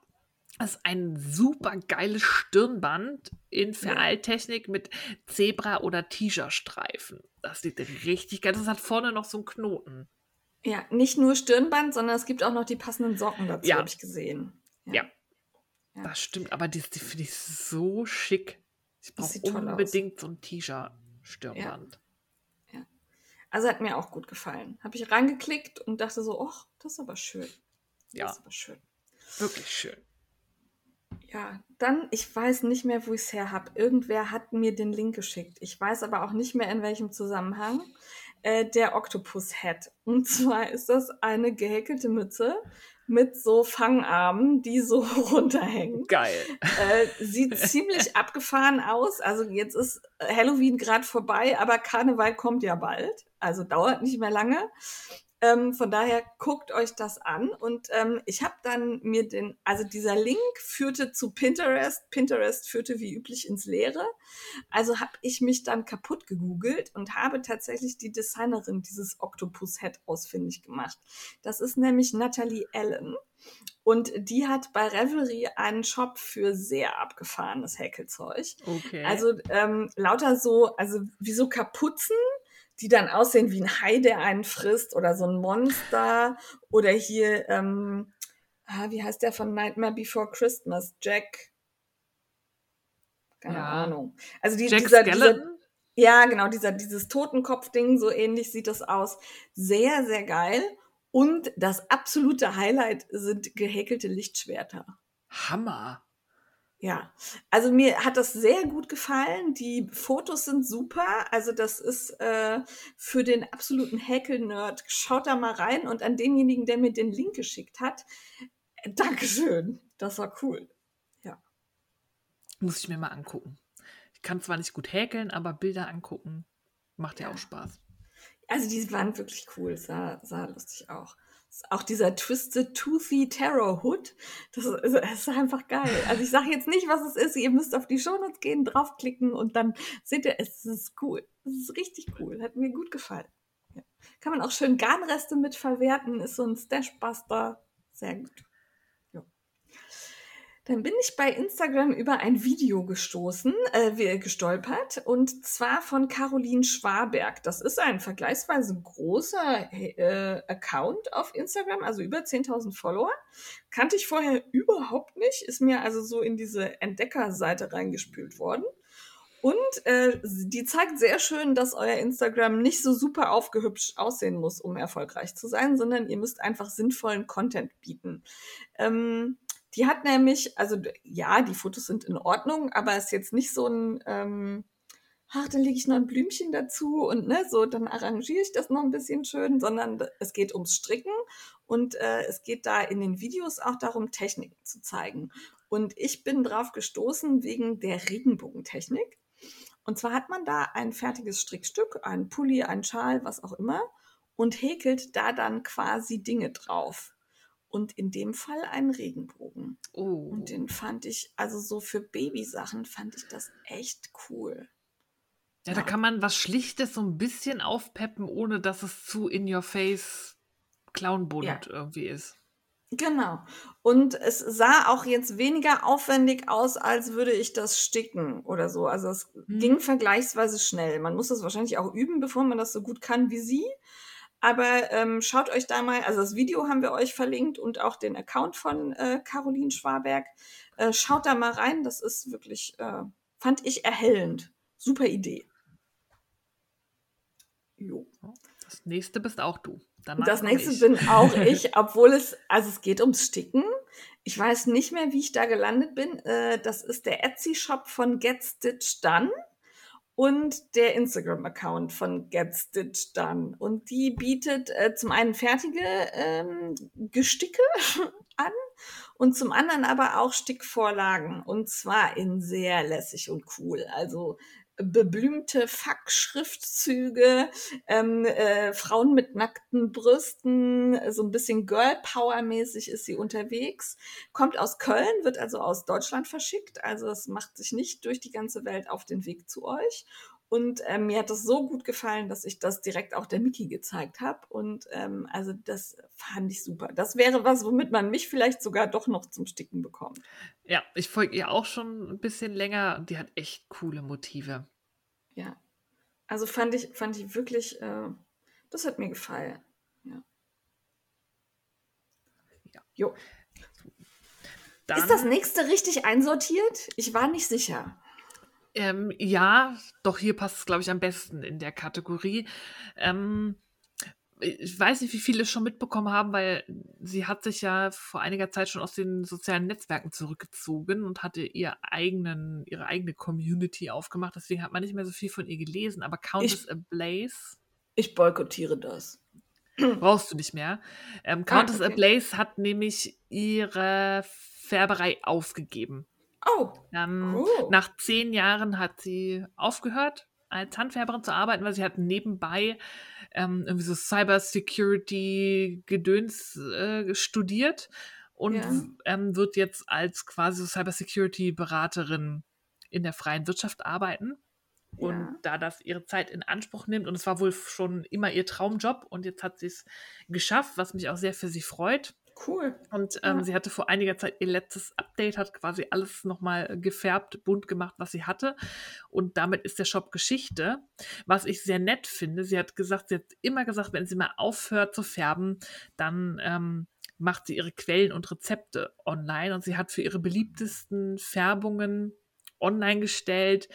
das ist ein super geiles Stirnband in Veralttechnik mit Zebra- oder Tigerstreifen. Das sieht richtig geil. Das hat vorne noch so einen Knoten. Ja, nicht nur Stirnband, sondern es gibt auch noch die passenden Socken dazu, ja. habe ich gesehen. Ja. ja. Ja. Das stimmt, aber die, die finde ich so schick. Ich brauche unbedingt so ein T-Shirt-Stirnband. Ja. Also hat mir auch gut gefallen. Habe ich rangeklickt und dachte so, ach, das ist aber schön. Das ja. ist aber schön. Wirklich schön. Ja, dann, ich weiß nicht mehr, wo ich es her habe. Irgendwer hat mir den Link geschickt. Ich weiß aber auch nicht mehr, in welchem Zusammenhang. Äh, der Octopus Hat. Und <laughs> zwar ist das eine gehäkelte Mütze mit so Fangarmen, die so <laughs> runterhängen. Geil. Äh, sieht ziemlich <laughs> abgefahren aus. Also jetzt ist Halloween gerade vorbei, aber Karneval kommt ja bald. Also dauert nicht mehr lange. Ähm, von daher guckt euch das an. Und ähm, ich habe dann mir den, also dieser Link führte zu Pinterest. Pinterest führte wie üblich ins Leere. Also habe ich mich dann kaputt gegoogelt und habe tatsächlich die Designerin dieses Octopus-Head ausfindig gemacht. Das ist nämlich Natalie Allen. Und die hat bei Revelry einen Shop für sehr abgefahrenes Häkelzeug. Okay. Also ähm, lauter so, also wie so Kapuzen, die dann aussehen wie ein Hai, der einen frisst oder so ein Monster oder hier, ähm, ah, wie heißt der von Nightmare Before Christmas? Jack. Keine ja. Ahnung. Also die, Jack dieser, dieser, ja, genau, dieser, dieses Totenkopf-Ding, so ähnlich sieht das aus. Sehr, sehr geil. Und das absolute Highlight sind gehäkelte Lichtschwerter. Hammer. Ja, also mir hat das sehr gut gefallen. Die Fotos sind super. Also das ist äh, für den absoluten Häkel-Nerd. Schaut da mal rein und an denjenigen, der mir den Link geschickt hat, äh, Dankeschön. Das war cool. Ja. Muss ich mir mal angucken. Ich kann zwar nicht gut häkeln, aber Bilder angucken macht ja, ja auch Spaß. Also die waren wirklich cool. Sah, sah lustig auch auch dieser Twisted Toothy Terror Hood, das ist, ist, einfach geil. Also ich sage jetzt nicht, was es ist. Ihr müsst auf die Shownotes gehen, draufklicken und dann seht ihr, es ist cool. Es ist richtig cool. Hat mir gut gefallen. Ja. Kann man auch schön Garnreste mit verwerten. Ist so ein Stashbuster. Sehr gut. Dann bin ich bei Instagram über ein Video gestoßen, äh, gestolpert, und zwar von Caroline Schwaberg. Das ist ein vergleichsweise großer äh, Account auf Instagram, also über 10.000 Follower. Kannte ich vorher überhaupt nicht, ist mir also so in diese Entdeckerseite reingespült worden. Und äh, die zeigt sehr schön, dass euer Instagram nicht so super aufgehübscht aussehen muss, um erfolgreich zu sein, sondern ihr müsst einfach sinnvollen Content bieten. Ähm, die hat nämlich, also ja, die Fotos sind in Ordnung, aber es ist jetzt nicht so ein, ähm, ach, dann lege ich noch ein Blümchen dazu und ne, so, dann arrangiere ich das noch ein bisschen schön, sondern es geht ums Stricken und äh, es geht da in den Videos auch darum, Techniken zu zeigen. Und ich bin drauf gestoßen wegen der Regenbogentechnik. Und zwar hat man da ein fertiges Strickstück, ein Pulli, ein Schal, was auch immer, und häkelt da dann quasi Dinge drauf und in dem Fall einen Regenbogen. Oh. Und den fand ich, also so für Babysachen fand ich das echt cool. Ja, ja, da kann man was Schlichtes so ein bisschen aufpeppen, ohne dass es zu in your face clownbunt ja. irgendwie ist. Genau. Und es sah auch jetzt weniger aufwendig aus, als würde ich das sticken oder so. Also es hm. ging vergleichsweise schnell. Man muss das wahrscheinlich auch üben, bevor man das so gut kann wie sie. Aber ähm, schaut euch da mal, also das Video haben wir euch verlinkt und auch den Account von äh, Caroline Schwaberg. Äh, schaut da mal rein, das ist wirklich, äh, fand ich erhellend. Super Idee. Jo. Das nächste bist auch du. Danach das nächste ich. bin auch <laughs> ich, obwohl es, also es geht ums Sticken. Ich weiß nicht mehr, wie ich da gelandet bin. Äh, das ist der Etsy-Shop von Get Stitch Done und der Instagram-Account von Get Stitch Done. Und die bietet äh, zum einen fertige ähm, Gesticke <laughs> an und zum anderen aber auch Stickvorlagen. Und zwar in sehr lässig und cool. Also beblümte Fack-Schriftzüge, ähm, äh, Frauen mit nackten Brüsten, so ein bisschen Girl Power mäßig ist sie unterwegs, kommt aus Köln, wird also aus Deutschland verschickt, also es macht sich nicht durch die ganze Welt auf den Weg zu euch. Und ähm, mir hat das so gut gefallen, dass ich das direkt auch der Miki gezeigt habe. Und ähm, also das fand ich super. Das wäre was, womit man mich vielleicht sogar doch noch zum Sticken bekommt. Ja, ich folge ihr auch schon ein bisschen länger. Die hat echt coole Motive. Ja. Also fand ich, fand ich wirklich, äh, das hat mir gefallen. Ja. ja. Jo. dann, ist das nächste richtig einsortiert? Ich war nicht sicher. Ähm, ja, doch hier passt es, glaube ich, am besten in der Kategorie. Ähm, ich weiß nicht, wie viele es schon mitbekommen haben, weil sie hat sich ja vor einiger Zeit schon aus den sozialen Netzwerken zurückgezogen und hatte ihr eigenen, ihre eigene Community aufgemacht. Deswegen hat man nicht mehr so viel von ihr gelesen. Aber Countess ich, Ablaze. Ich boykottiere das. <clears throat> Brauchst du nicht mehr. Ähm, Countess ah, okay. Ablaze hat nämlich ihre Färberei aufgegeben. Oh. Ähm, cool. Nach zehn Jahren hat sie aufgehört, als Handfärberin zu arbeiten, weil sie hat nebenbei ähm, irgendwie so Cybersecurity-Gedöns äh, studiert und ja. ähm, wird jetzt als quasi Cybersecurity-Beraterin in der freien Wirtschaft arbeiten. Und ja. da das ihre Zeit in Anspruch nimmt, und es war wohl schon immer ihr Traumjob, und jetzt hat sie es geschafft, was mich auch sehr für sie freut. Cool. Und ähm, ja. sie hatte vor einiger Zeit ihr letztes Update, hat quasi alles nochmal gefärbt, bunt gemacht, was sie hatte. Und damit ist der Shop Geschichte. Was ich sehr nett finde, sie hat gesagt, sie hat immer gesagt, wenn sie mal aufhört zu färben, dann ähm, macht sie ihre Quellen und Rezepte online. Und sie hat für ihre beliebtesten Färbungen online gestellt,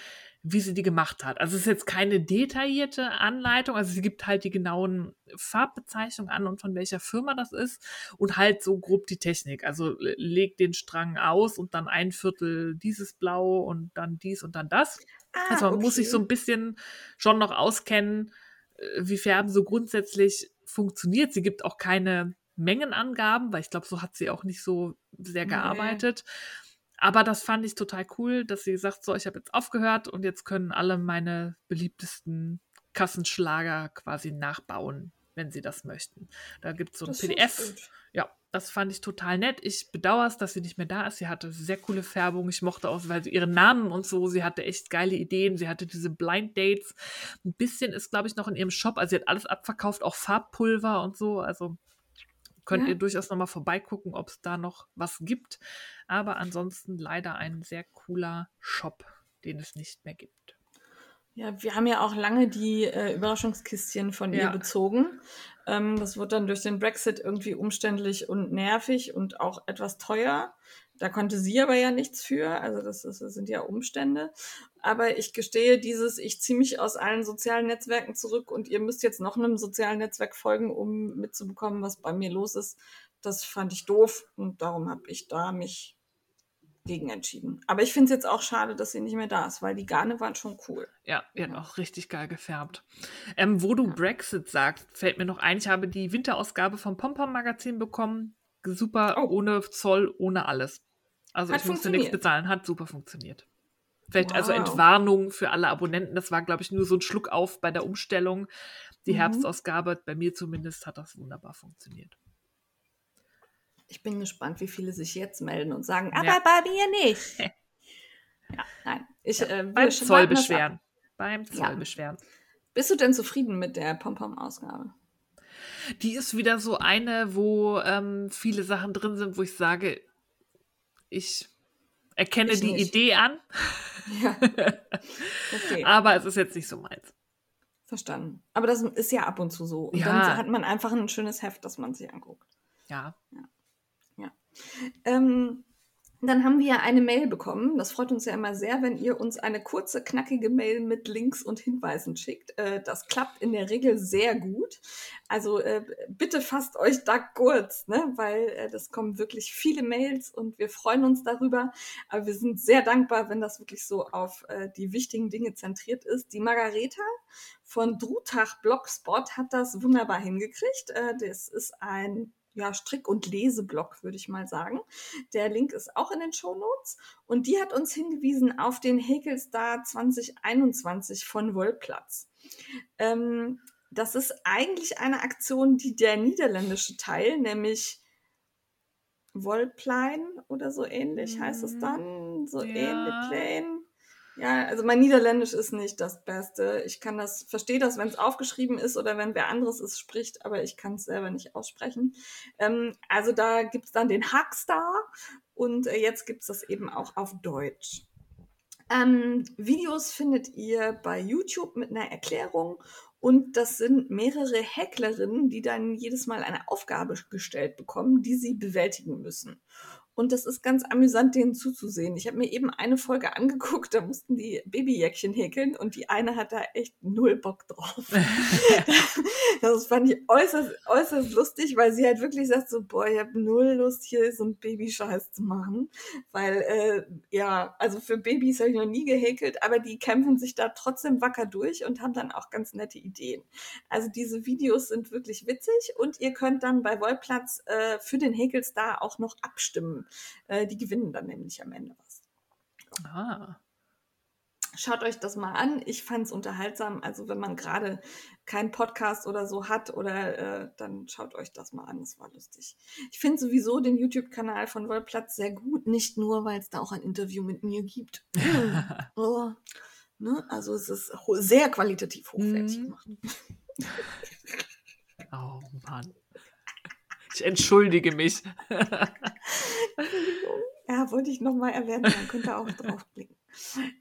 wie sie die gemacht hat. Also es ist jetzt keine detaillierte Anleitung, also sie gibt halt die genauen Farbbezeichnungen an und von welcher Firma das ist und halt so grob die Technik. Also legt den Strang aus und dann ein Viertel dieses Blau und dann dies und dann das. Ah, also man okay. muss sich so ein bisschen schon noch auskennen, äh, wie Färben so grundsätzlich funktioniert. Sie gibt auch keine Mengenangaben, weil ich glaube, so hat sie auch nicht so sehr gearbeitet. Nee. Aber das fand ich total cool, dass sie sagt, so, ich habe jetzt aufgehört und jetzt können alle meine beliebtesten Kassenschlager quasi nachbauen, wenn sie das möchten. Da gibt es so ein das PDF. Ja, das fand ich total nett. Ich bedauere es, dass sie nicht mehr da ist. Sie hatte sehr coole Färbung. Ich mochte auch, weil sie ihren Namen und so, sie hatte echt geile Ideen. Sie hatte diese Blind Dates. Ein bisschen ist, glaube ich, noch in ihrem Shop. Also sie hat alles abverkauft, auch Farbpulver und so. Also könnt ja. ihr durchaus nochmal vorbeigucken, ob es da noch was gibt. Aber ansonsten leider ein sehr cooler Shop, den es nicht mehr gibt. Ja, wir haben ja auch lange die äh, Überraschungskistchen von ja. ihr bezogen. Ähm, das wird dann durch den Brexit irgendwie umständlich und nervig und auch etwas teuer. Da konnte sie aber ja nichts für, also das, ist, das sind ja Umstände. Aber ich gestehe dieses, ich ziehe mich aus allen sozialen Netzwerken zurück und ihr müsst jetzt noch einem sozialen Netzwerk folgen, um mitzubekommen, was bei mir los ist. Das fand ich doof und darum habe ich da mich gegen entschieden. Aber ich finde es jetzt auch schade, dass sie nicht mehr da ist, weil die Garne waren schon cool. Ja, die hat auch richtig geil gefärbt. Ähm, wo du. Brexit sagst, fällt mir noch ein, ich habe die Winterausgabe vom Pompom Magazin bekommen super oh. ohne Zoll, ohne alles. Also hat ich musste nichts bezahlen, hat super funktioniert. Vielleicht also wow. also Entwarnung für alle Abonnenten. Das war, glaube ich, nur so ein Schluck auf bei der Umstellung. Die mhm. Herbstausgabe, bei mir zumindest, hat das wunderbar funktioniert. Ich bin gespannt, wie viele sich jetzt melden und sagen, aber ja. bei mir nicht. <laughs> ja, nein. Ich, ja, äh, beim Zoll beschweren. Beim Zoll beschweren. Bist du denn zufrieden mit der Pompom-Ausgabe? Die ist wieder so eine, wo ähm, viele Sachen drin sind, wo ich sage, ich erkenne ich die nicht. Idee an. <laughs> Ja. Okay. Aber es ist jetzt nicht so meins. Verstanden. Aber das ist ja ab und zu so. Und ja. dann hat man einfach ein schönes Heft, das man sich anguckt. Ja. Ja. ja. Ähm, dann haben wir eine Mail bekommen. Das freut uns ja immer sehr, wenn ihr uns eine kurze, knackige Mail mit Links und Hinweisen schickt. Äh, das klappt in der Regel sehr gut. Also äh, bitte fasst euch da kurz, ne? weil äh, das kommen wirklich viele Mails und wir freuen uns darüber. Aber wir sind sehr dankbar, wenn das wirklich so auf die wichtigen Dinge zentriert ist. Die Margareta von Drutach Blogspot hat das wunderbar hingekriegt. das ist ein ja, Strick- und Leseblock, würde ich mal sagen. Der Link ist auch in den Show Notes. Und die hat uns hingewiesen auf den Häkelstar 2021 von Wollplatz. Ähm, das ist eigentlich eine Aktion, die der niederländische Teil, nämlich Wollplein oder so ähnlich heißt es dann, so ja. ähnlich Plain, ja, also mein Niederländisch ist nicht das Beste. Ich kann das, verstehe das, wenn es aufgeschrieben ist oder wenn wer anderes es spricht, aber ich kann es selber nicht aussprechen. Ähm, also da gibt es dann den Hackstar und äh, jetzt gibt es das eben auch auf Deutsch. Ähm, Videos findet ihr bei YouTube mit einer Erklärung und das sind mehrere Hacklerinnen, die dann jedes Mal eine Aufgabe gestellt bekommen, die sie bewältigen müssen. Und das ist ganz amüsant, denen zuzusehen. Ich habe mir eben eine Folge angeguckt, da mussten die Babyjäckchen häkeln und die eine hat da echt null Bock drauf. <laughs> das fand ich äußerst, äußerst lustig, weil sie halt wirklich sagt so, boah, ich habe null Lust, hier so einen Babyscheiß zu machen. Weil, äh, ja, also für Babys habe ich noch nie gehäkelt, aber die kämpfen sich da trotzdem wacker durch und haben dann auch ganz nette Ideen. Also diese Videos sind wirklich witzig und ihr könnt dann bei Wollplatz äh, für den Häkelstar auch noch abstimmen äh, die gewinnen dann nämlich am Ende was. Ah. Schaut euch das mal an. Ich fand es unterhaltsam. Also wenn man gerade keinen Podcast oder so hat, oder äh, dann schaut euch das mal an. Das war lustig. Ich finde sowieso den YouTube-Kanal von Wollplatz sehr gut. Nicht nur, weil es da auch ein Interview mit mir gibt. <laughs> oh, ne? Also es ist sehr qualitativ hochwertig mm. gemacht. oh Mann. Ich entschuldige mich. ja, wollte ich nochmal erwähnen, man könnte auch <laughs> draufklicken.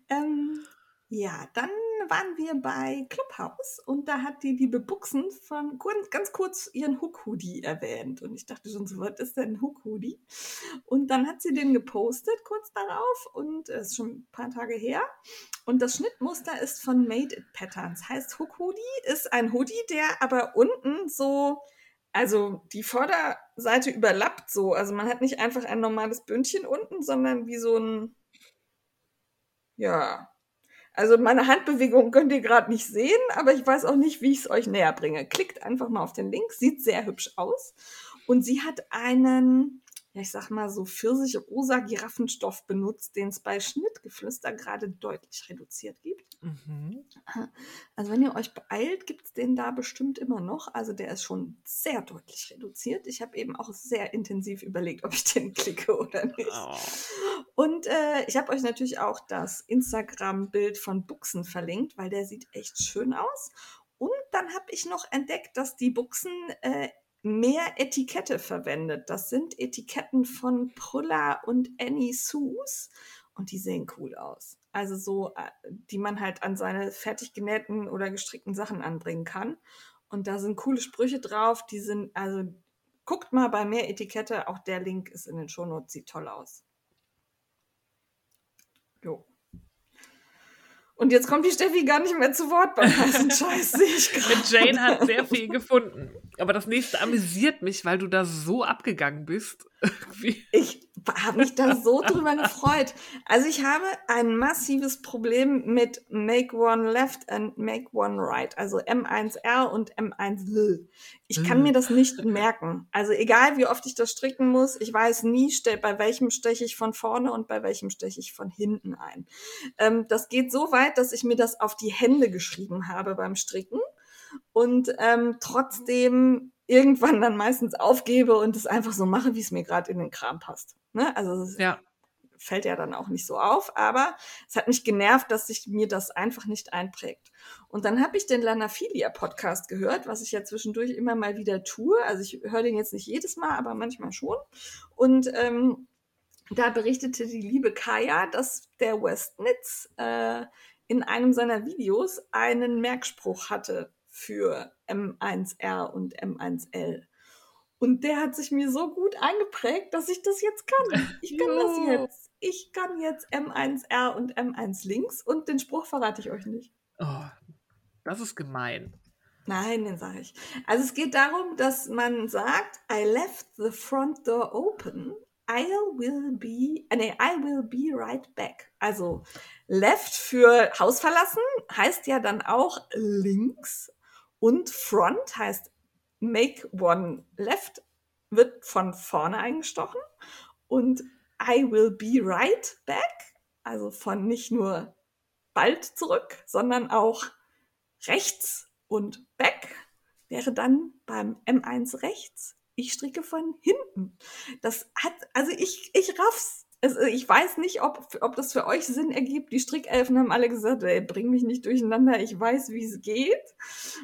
Ähm, ja, dann waren wir bei Clubhouse und da hat die liebe Buchsen von ganz kurz ihren Hook-Hoodie erwähnt. Und ich dachte schon so, was ist denn ein Hook-Hoodie? Und dann hat sie den gepostet kurz darauf und es ist schon ein paar Tage her. Und das Schnittmuster ist von Made It Patterns. Heißt Hook-Hoodie ist ein Hoodie, der aber unten so also die Vorderseite überlappt so. Also man hat nicht einfach ein normales Bündchen unten, sondern wie so ein, ja. Also meine Handbewegung könnt ihr gerade nicht sehen, aber ich weiß auch nicht, wie ich es euch näher bringe. Klickt einfach mal auf den Link, sieht sehr hübsch aus. Und sie hat einen, ja, ich sag mal so pfirsich-rosa Giraffenstoff benutzt, den es bei Schnittgeflüster gerade deutlich reduziert gibt. Mhm. Also wenn ihr euch beeilt, gibt es den da bestimmt immer noch. Also der ist schon sehr deutlich reduziert. Ich habe eben auch sehr intensiv überlegt, ob ich den klicke oder nicht. Oh. Und äh, ich habe euch natürlich auch das Instagram-Bild von Buchsen verlinkt, weil der sieht echt schön aus. Und dann habe ich noch entdeckt, dass die Buchsen äh, mehr Etikette verwendet. Das sind Etiketten von Prulla und Annie Sues und die sehen cool aus. Also so, äh, die man halt an seine fertig genähten oder gestrickten Sachen anbringen kann. Und da sind coole Sprüche drauf, die sind, also guckt mal bei mehr Etikette, auch der Link ist in den Shownotes, sieht toll aus. Jo. Und jetzt kommt die Steffi gar nicht mehr zu Wort beim heißen <laughs> Scheiß, sehe ich gerade. Jane hat sehr viel gefunden. Aber das nächste amüsiert mich, weil du da so abgegangen bist. <laughs> ich habe mich da so drüber gefreut. Also ich habe ein massives Problem mit Make One Left and Make One Right, also M1R und M1L. Ich kann mir das nicht merken. Also egal, wie oft ich das stricken muss, ich weiß nie, bei welchem steche ich von vorne und bei welchem steche ich von hinten ein. Ähm, das geht so weit, dass ich mir das auf die Hände geschrieben habe beim Stricken und ähm, trotzdem irgendwann dann meistens aufgebe und es einfach so mache, wie es mir gerade in den Kram passt. Ne? Also ja. fällt ja dann auch nicht so auf, aber es hat mich genervt, dass sich mir das einfach nicht einprägt. Und dann habe ich den Lanafilia Podcast gehört, was ich ja zwischendurch immer mal wieder tue. Also ich höre den jetzt nicht jedes Mal, aber manchmal schon. Und ähm, da berichtete die liebe Kaya, dass der Westnitz äh, in einem seiner Videos einen Merkspruch hatte für M1R und M1L. Und der hat sich mir so gut eingeprägt, dass ich das jetzt kann. Ich kann das jetzt. Ich kann jetzt M1R und M1 links und den Spruch verrate ich euch nicht. Oh, das ist gemein. Nein, den sage ich. Also es geht darum, dass man sagt, I left the front door open. I will be, äh, nee, I will be right back. Also left für Haus verlassen heißt ja dann auch links und front heißt make one left, wird von vorne eingestochen. Und I will be right back, also von nicht nur bald zurück, sondern auch rechts und back wäre dann beim M1 rechts. Ich stricke von hinten. Das hat, also ich, ich raff's äh, ich weiß nicht, ob, ob das für euch Sinn ergibt. Die Strickelfen haben alle gesagt, ey, bring mich nicht durcheinander, ich weiß, wie es geht.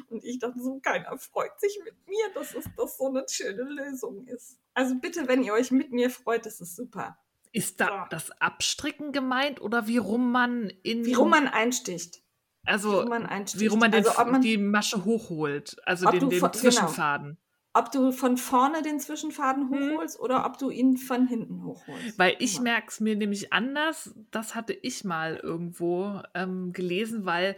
Und ich dachte so, keiner freut sich mit mir, dass es das so eine schöne Lösung ist. Also bitte, wenn ihr euch mit mir freut, das ist super. Ist da das Abstricken gemeint oder wie rum man in. Wie rum man einsticht. Also, wie rum man, einsticht. Wie rum man, den, also, man die Masche hochholt, also den, den Zwischenfaden. Ob du von vorne den Zwischenfaden hm. hochholst hm. oder ob du ihn von hinten hochholst. Weil ich ja. merke es mir nämlich anders. Das hatte ich mal irgendwo ähm, gelesen, weil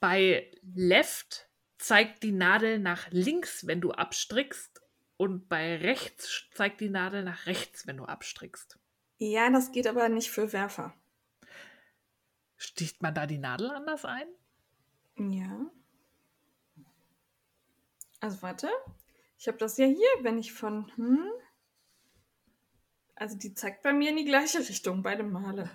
bei Left zeigt die Nadel nach links, wenn du abstrickst, und bei rechts zeigt die Nadel nach rechts, wenn du abstrickst. Ja, das geht aber nicht für Werfer. Sticht man da die Nadel anders ein? Ja. Also warte. Ich habe das ja hier, wenn ich von. Hm, also die zeigt bei mir in die gleiche <laughs> Richtung, beide Male.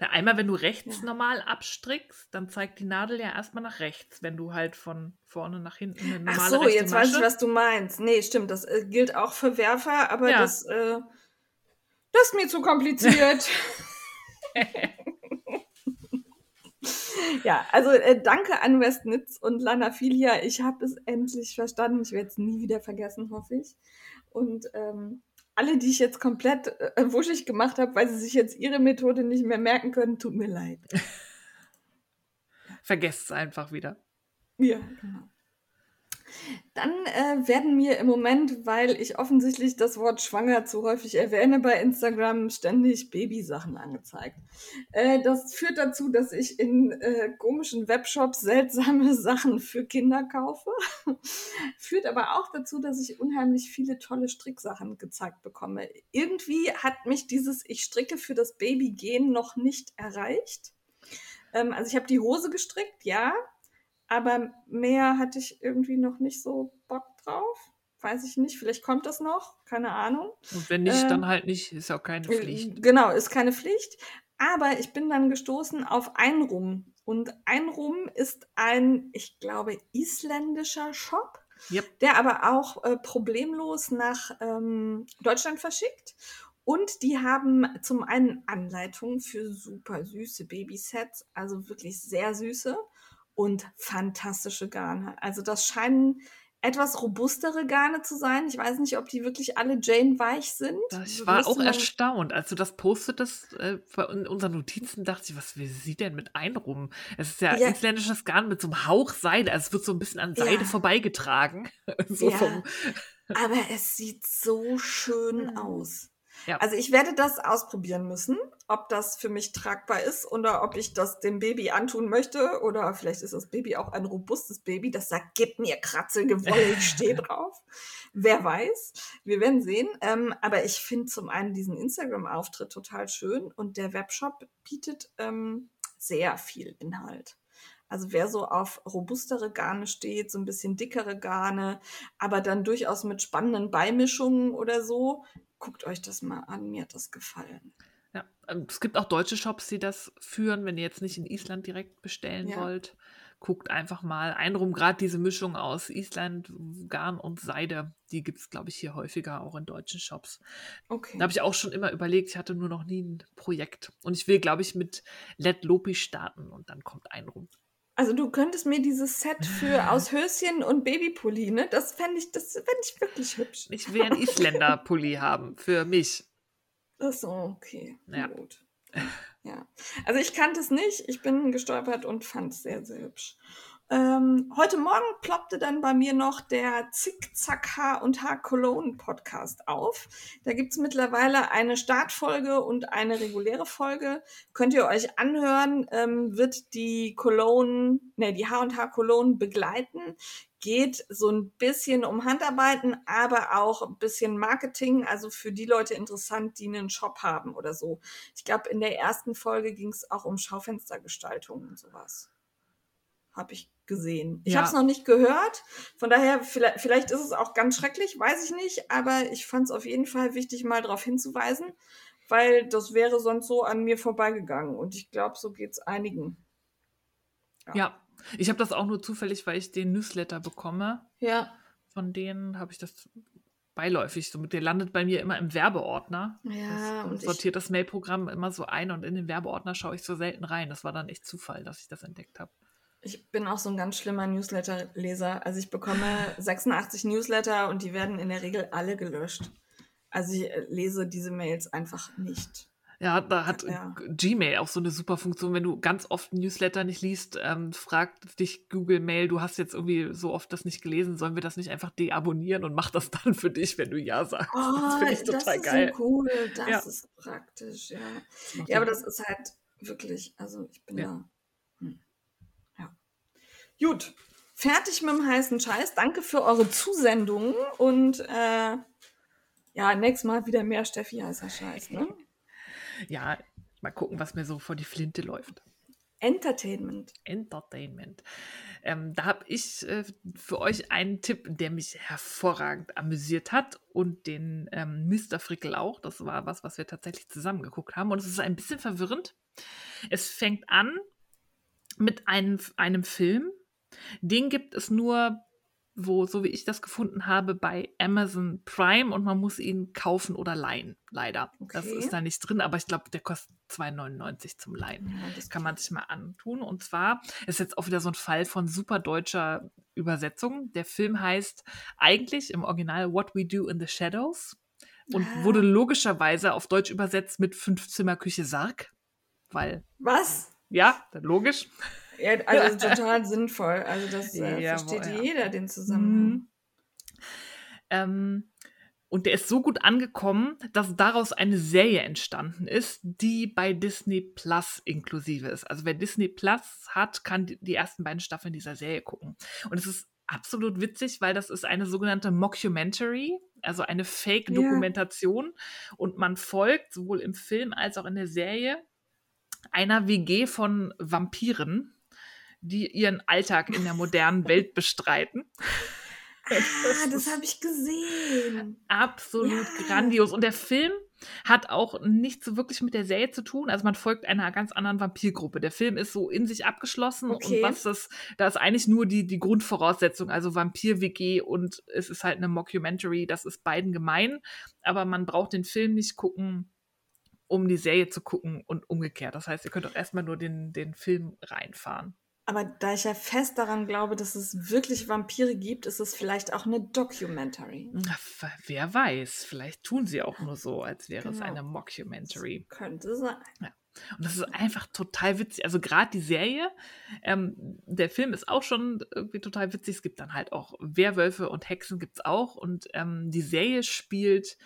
Na, einmal, wenn du rechts ja. normal abstrickst, dann zeigt die Nadel ja erstmal nach rechts, wenn du halt von vorne nach hinten eine normale Ach so, jetzt Masche. weiß ich, was du meinst. Nee, stimmt, das äh, gilt auch für Werfer, aber ja. das, äh, das ist mir zu kompliziert. <laughs> <laughs> ja, also äh, danke an Westnitz und Lanafilia. Ich habe es endlich verstanden. Ich werde es nie wieder vergessen, hoffe ich. Und ähm, alle, die ich jetzt komplett äh, wuschig gemacht habe, weil sie sich jetzt ihre Methode nicht mehr merken können, tut mir leid. <laughs> Vergesst es einfach wieder. Ja, genau. Dann äh, werden mir im Moment, weil ich offensichtlich das Wort schwanger zu häufig erwähne, bei Instagram ständig Babysachen angezeigt. Äh, das führt dazu, dass ich in äh, komischen Webshops seltsame <laughs> Sachen für Kinder kaufe. führt aber auch dazu, dass ich unheimlich viele tolle Stricksachen gezeigt bekomme. Irgendwie hat mich dieses Ich stricke für das Baby gehen noch nicht erreicht. Ähm, also ich habe die Hose gestrickt, ja, aber mehr hatte ich irgendwie noch nicht so Bock drauf. Weiß ich nicht, vielleicht kommt das noch, keine Ahnung. Und wenn nicht, ähm, dann halt nicht, ist auch keine äh, Pflicht. Genau, ist keine Pflicht. Aber ich bin dann gestoßen auf Einrum. Und Einrum ist ein, ich glaube, isländischer Shop, yep. der aber auch äh, problemlos nach ähm, Deutschland verschickt. Und die haben zum einen Anleitungen für super süße Babysets, also wirklich sehr süße und fantastische Garne. Also das scheinen etwas robustere Garne zu sein. Ich weiß nicht, ob die wirklich alle Jane weich sind. Ich war auch erstaunt. Als du das postetest äh, in unseren Notizen, dachte ich, was will sie denn mit Einrum? Es ist ja, ja. isländisches Garn mit so einem Hauch Seide. Also es wird so ein bisschen an Seide ja. vorbeigetragen. <laughs> so ja. Aber es sieht so schön aus. Ja. Also ich werde das ausprobieren müssen, ob das für mich tragbar ist oder ob ich das dem Baby antun möchte oder vielleicht ist das Baby auch ein robustes Baby, das sagt, gib mir Kratzelgewolle, ich stehe <laughs> drauf. Wer weiß, wir werden sehen. Ähm, aber ich finde zum einen diesen Instagram-Auftritt total schön und der Webshop bietet ähm, sehr viel Inhalt. Also wer so auf robustere Garne steht, so ein bisschen dickere Garne, aber dann durchaus mit spannenden Beimischungen oder so, guckt euch das mal an, mir hat das gefallen. Ja, ähm, es gibt auch deutsche Shops, die das führen, wenn ihr jetzt nicht in Island direkt bestellen ja. wollt. Guckt einfach mal ein rum, gerade diese Mischung aus Island, Garn und Seide, die gibt es, glaube ich, hier häufiger auch in deutschen Shops. Okay. Da habe ich auch schon immer überlegt, ich hatte nur noch nie ein Projekt. Und ich will, glaube ich, mit Let Lopi starten und dann kommt ein rum. Also du könntest mir dieses Set für <laughs> aus Höschen und Babypulli, ne? Das fände ich, das fände ich wirklich hübsch. Ich will einen Isländer-Pulli <laughs> haben für mich. Ach so, okay. Ja. Gut. Ja. Also ich kannte es nicht, ich bin gestolpert und fand es sehr, sehr hübsch. Ähm, heute Morgen ploppte dann bei mir noch der Zickzack H und H Cologne Podcast auf. Da gibt es mittlerweile eine Startfolge und eine reguläre Folge. Könnt ihr euch anhören, ähm, wird die Cologne, ne, die H und H Cologne begleiten. Geht so ein bisschen um Handarbeiten, aber auch ein bisschen Marketing, also für die Leute interessant, die einen Shop haben oder so. Ich glaube, in der ersten Folge ging es auch um Schaufenstergestaltung und sowas habe ich gesehen. Ich ja. habe es noch nicht gehört. Von daher, vielleicht, vielleicht ist es auch ganz schrecklich, weiß ich nicht. Aber ich fand es auf jeden Fall wichtig, mal darauf hinzuweisen, weil das wäre sonst so an mir vorbeigegangen. Und ich glaube, so geht es einigen. Ja. ja. ich habe das auch nur zufällig, weil ich den Newsletter bekomme. Ja. Von denen habe ich das beiläufig. So, der landet bei mir immer im Werbeordner. Ja, das und sortiert das Mailprogramm immer so ein und in den Werbeordner schaue ich so selten rein. Das war dann echt Zufall, dass ich das entdeckt habe. Ich bin auch so ein ganz schlimmer Newsletter-Leser. Also ich bekomme <laughs> 86 Newsletter und die werden in der Regel alle gelöscht. Also ich äh, lese diese Mails einfach nicht. Ja, da hat ja. Gmail auch so eine super Funktion. Wenn du ganz oft Newsletter nicht liest, ähm, fragt dich Google Mail, du hast jetzt irgendwie so oft das nicht gelesen, sollen wir das nicht einfach deabonnieren und mach das dann für dich, wenn du Ja sagst? Oh, das finde ich total das geil. So cool, das ja. ist praktisch, ja. Ja, aber das ist halt wirklich, also ich bin ja. da. Gut, fertig mit dem heißen Scheiß. Danke für eure Zusendungen und äh, ja, nächstes Mal wieder mehr Steffi heißer Scheiß, ne? Ja, mal gucken, was mir so vor die Flinte läuft. Entertainment. Entertainment. Ähm, da habe ich äh, für euch einen Tipp, der mich hervorragend amüsiert hat und den ähm, Mr. Frickel auch. Das war was, was wir tatsächlich zusammen geguckt haben. Und es ist ein bisschen verwirrend. Es fängt an mit einem, einem Film. Den gibt es nur wo, so wie ich das gefunden habe, bei Amazon Prime und man muss ihn kaufen oder leihen. Leider. Okay. Das ist da nicht drin, aber ich glaube, der kostet 2,99 zum Leihen. Ja, das kann man sich mal antun. Und zwar ist jetzt auch wieder so ein Fall von super deutscher Übersetzung. Der Film heißt eigentlich im Original What We Do in the Shadows und ah. wurde logischerweise auf Deutsch übersetzt mit Fünfzimmerküche Sarg. Weil. Was? Ja, logisch. Ja, also <laughs> total sinnvoll. Also das äh, ja, versteht ja. jeder, den Zusammenhang. Mhm. Ähm, und der ist so gut angekommen, dass daraus eine Serie entstanden ist, die bei Disney Plus inklusive ist. Also wer Disney Plus hat, kann die ersten beiden Staffeln dieser Serie gucken. Und es ist absolut witzig, weil das ist eine sogenannte Mockumentary, also eine Fake-Dokumentation. Ja. Und man folgt sowohl im Film als auch in der Serie einer WG von Vampiren, die ihren Alltag in der modernen <laughs> Welt bestreiten. Ah, das habe ich gesehen. Absolut ja. grandios. Und der Film hat auch nichts wirklich mit der Serie zu tun. Also man folgt einer ganz anderen Vampirgruppe. Der Film ist so in sich abgeschlossen okay. und was das, da ist eigentlich nur die, die Grundvoraussetzung, also Vampir-WG und es ist halt eine Mockumentary, das ist beiden gemein, aber man braucht den Film nicht gucken, um die Serie zu gucken und umgekehrt. Das heißt, ihr könnt auch erstmal nur den, den Film reinfahren. Aber da ich ja fest daran glaube, dass es wirklich Vampire gibt, ist es vielleicht auch eine Documentary. wer weiß, vielleicht tun sie auch nur so, als wäre genau. es eine Mockumentary. Das könnte sein. Ja. Und das ist einfach total witzig. Also gerade die Serie, ähm, der Film ist auch schon irgendwie total witzig. Es gibt dann halt auch Werwölfe und Hexen gibt es auch. Und ähm, die Serie spielt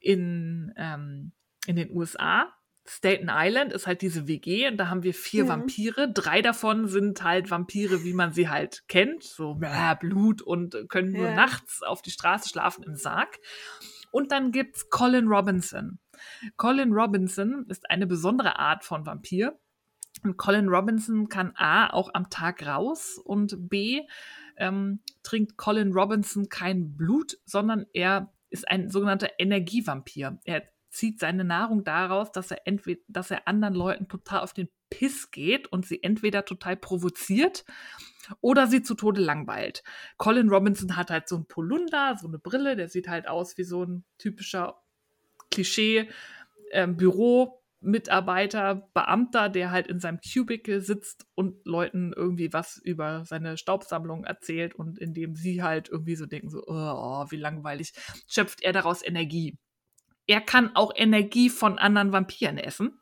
in, ähm, in den USA Staten Island ist halt diese WG und da haben wir vier ja. Vampire. Drei davon sind halt Vampire, wie man sie halt kennt, so äh, Blut und können nur ja. nachts auf die Straße schlafen im Sarg. Und dann gibt's Colin Robinson. Colin Robinson ist eine besondere Art von Vampir. Und Colin Robinson kann A auch am Tag raus und B ähm, trinkt Colin Robinson kein Blut, sondern er ist ein sogenannter Energievampir. Er zieht seine Nahrung daraus, dass er entweder, dass er anderen Leuten total auf den Piss geht und sie entweder total provoziert oder sie zu Tode langweilt. Colin Robinson hat halt so ein Polunder, so eine Brille, der sieht halt aus wie so ein typischer Klischee ähm, Beamter, der halt in seinem Cubicle sitzt und Leuten irgendwie was über seine Staubsammlung erzählt und indem sie halt irgendwie so denken, so, oh, wie langweilig, schöpft er daraus Energie er kann auch Energie von anderen Vampiren essen.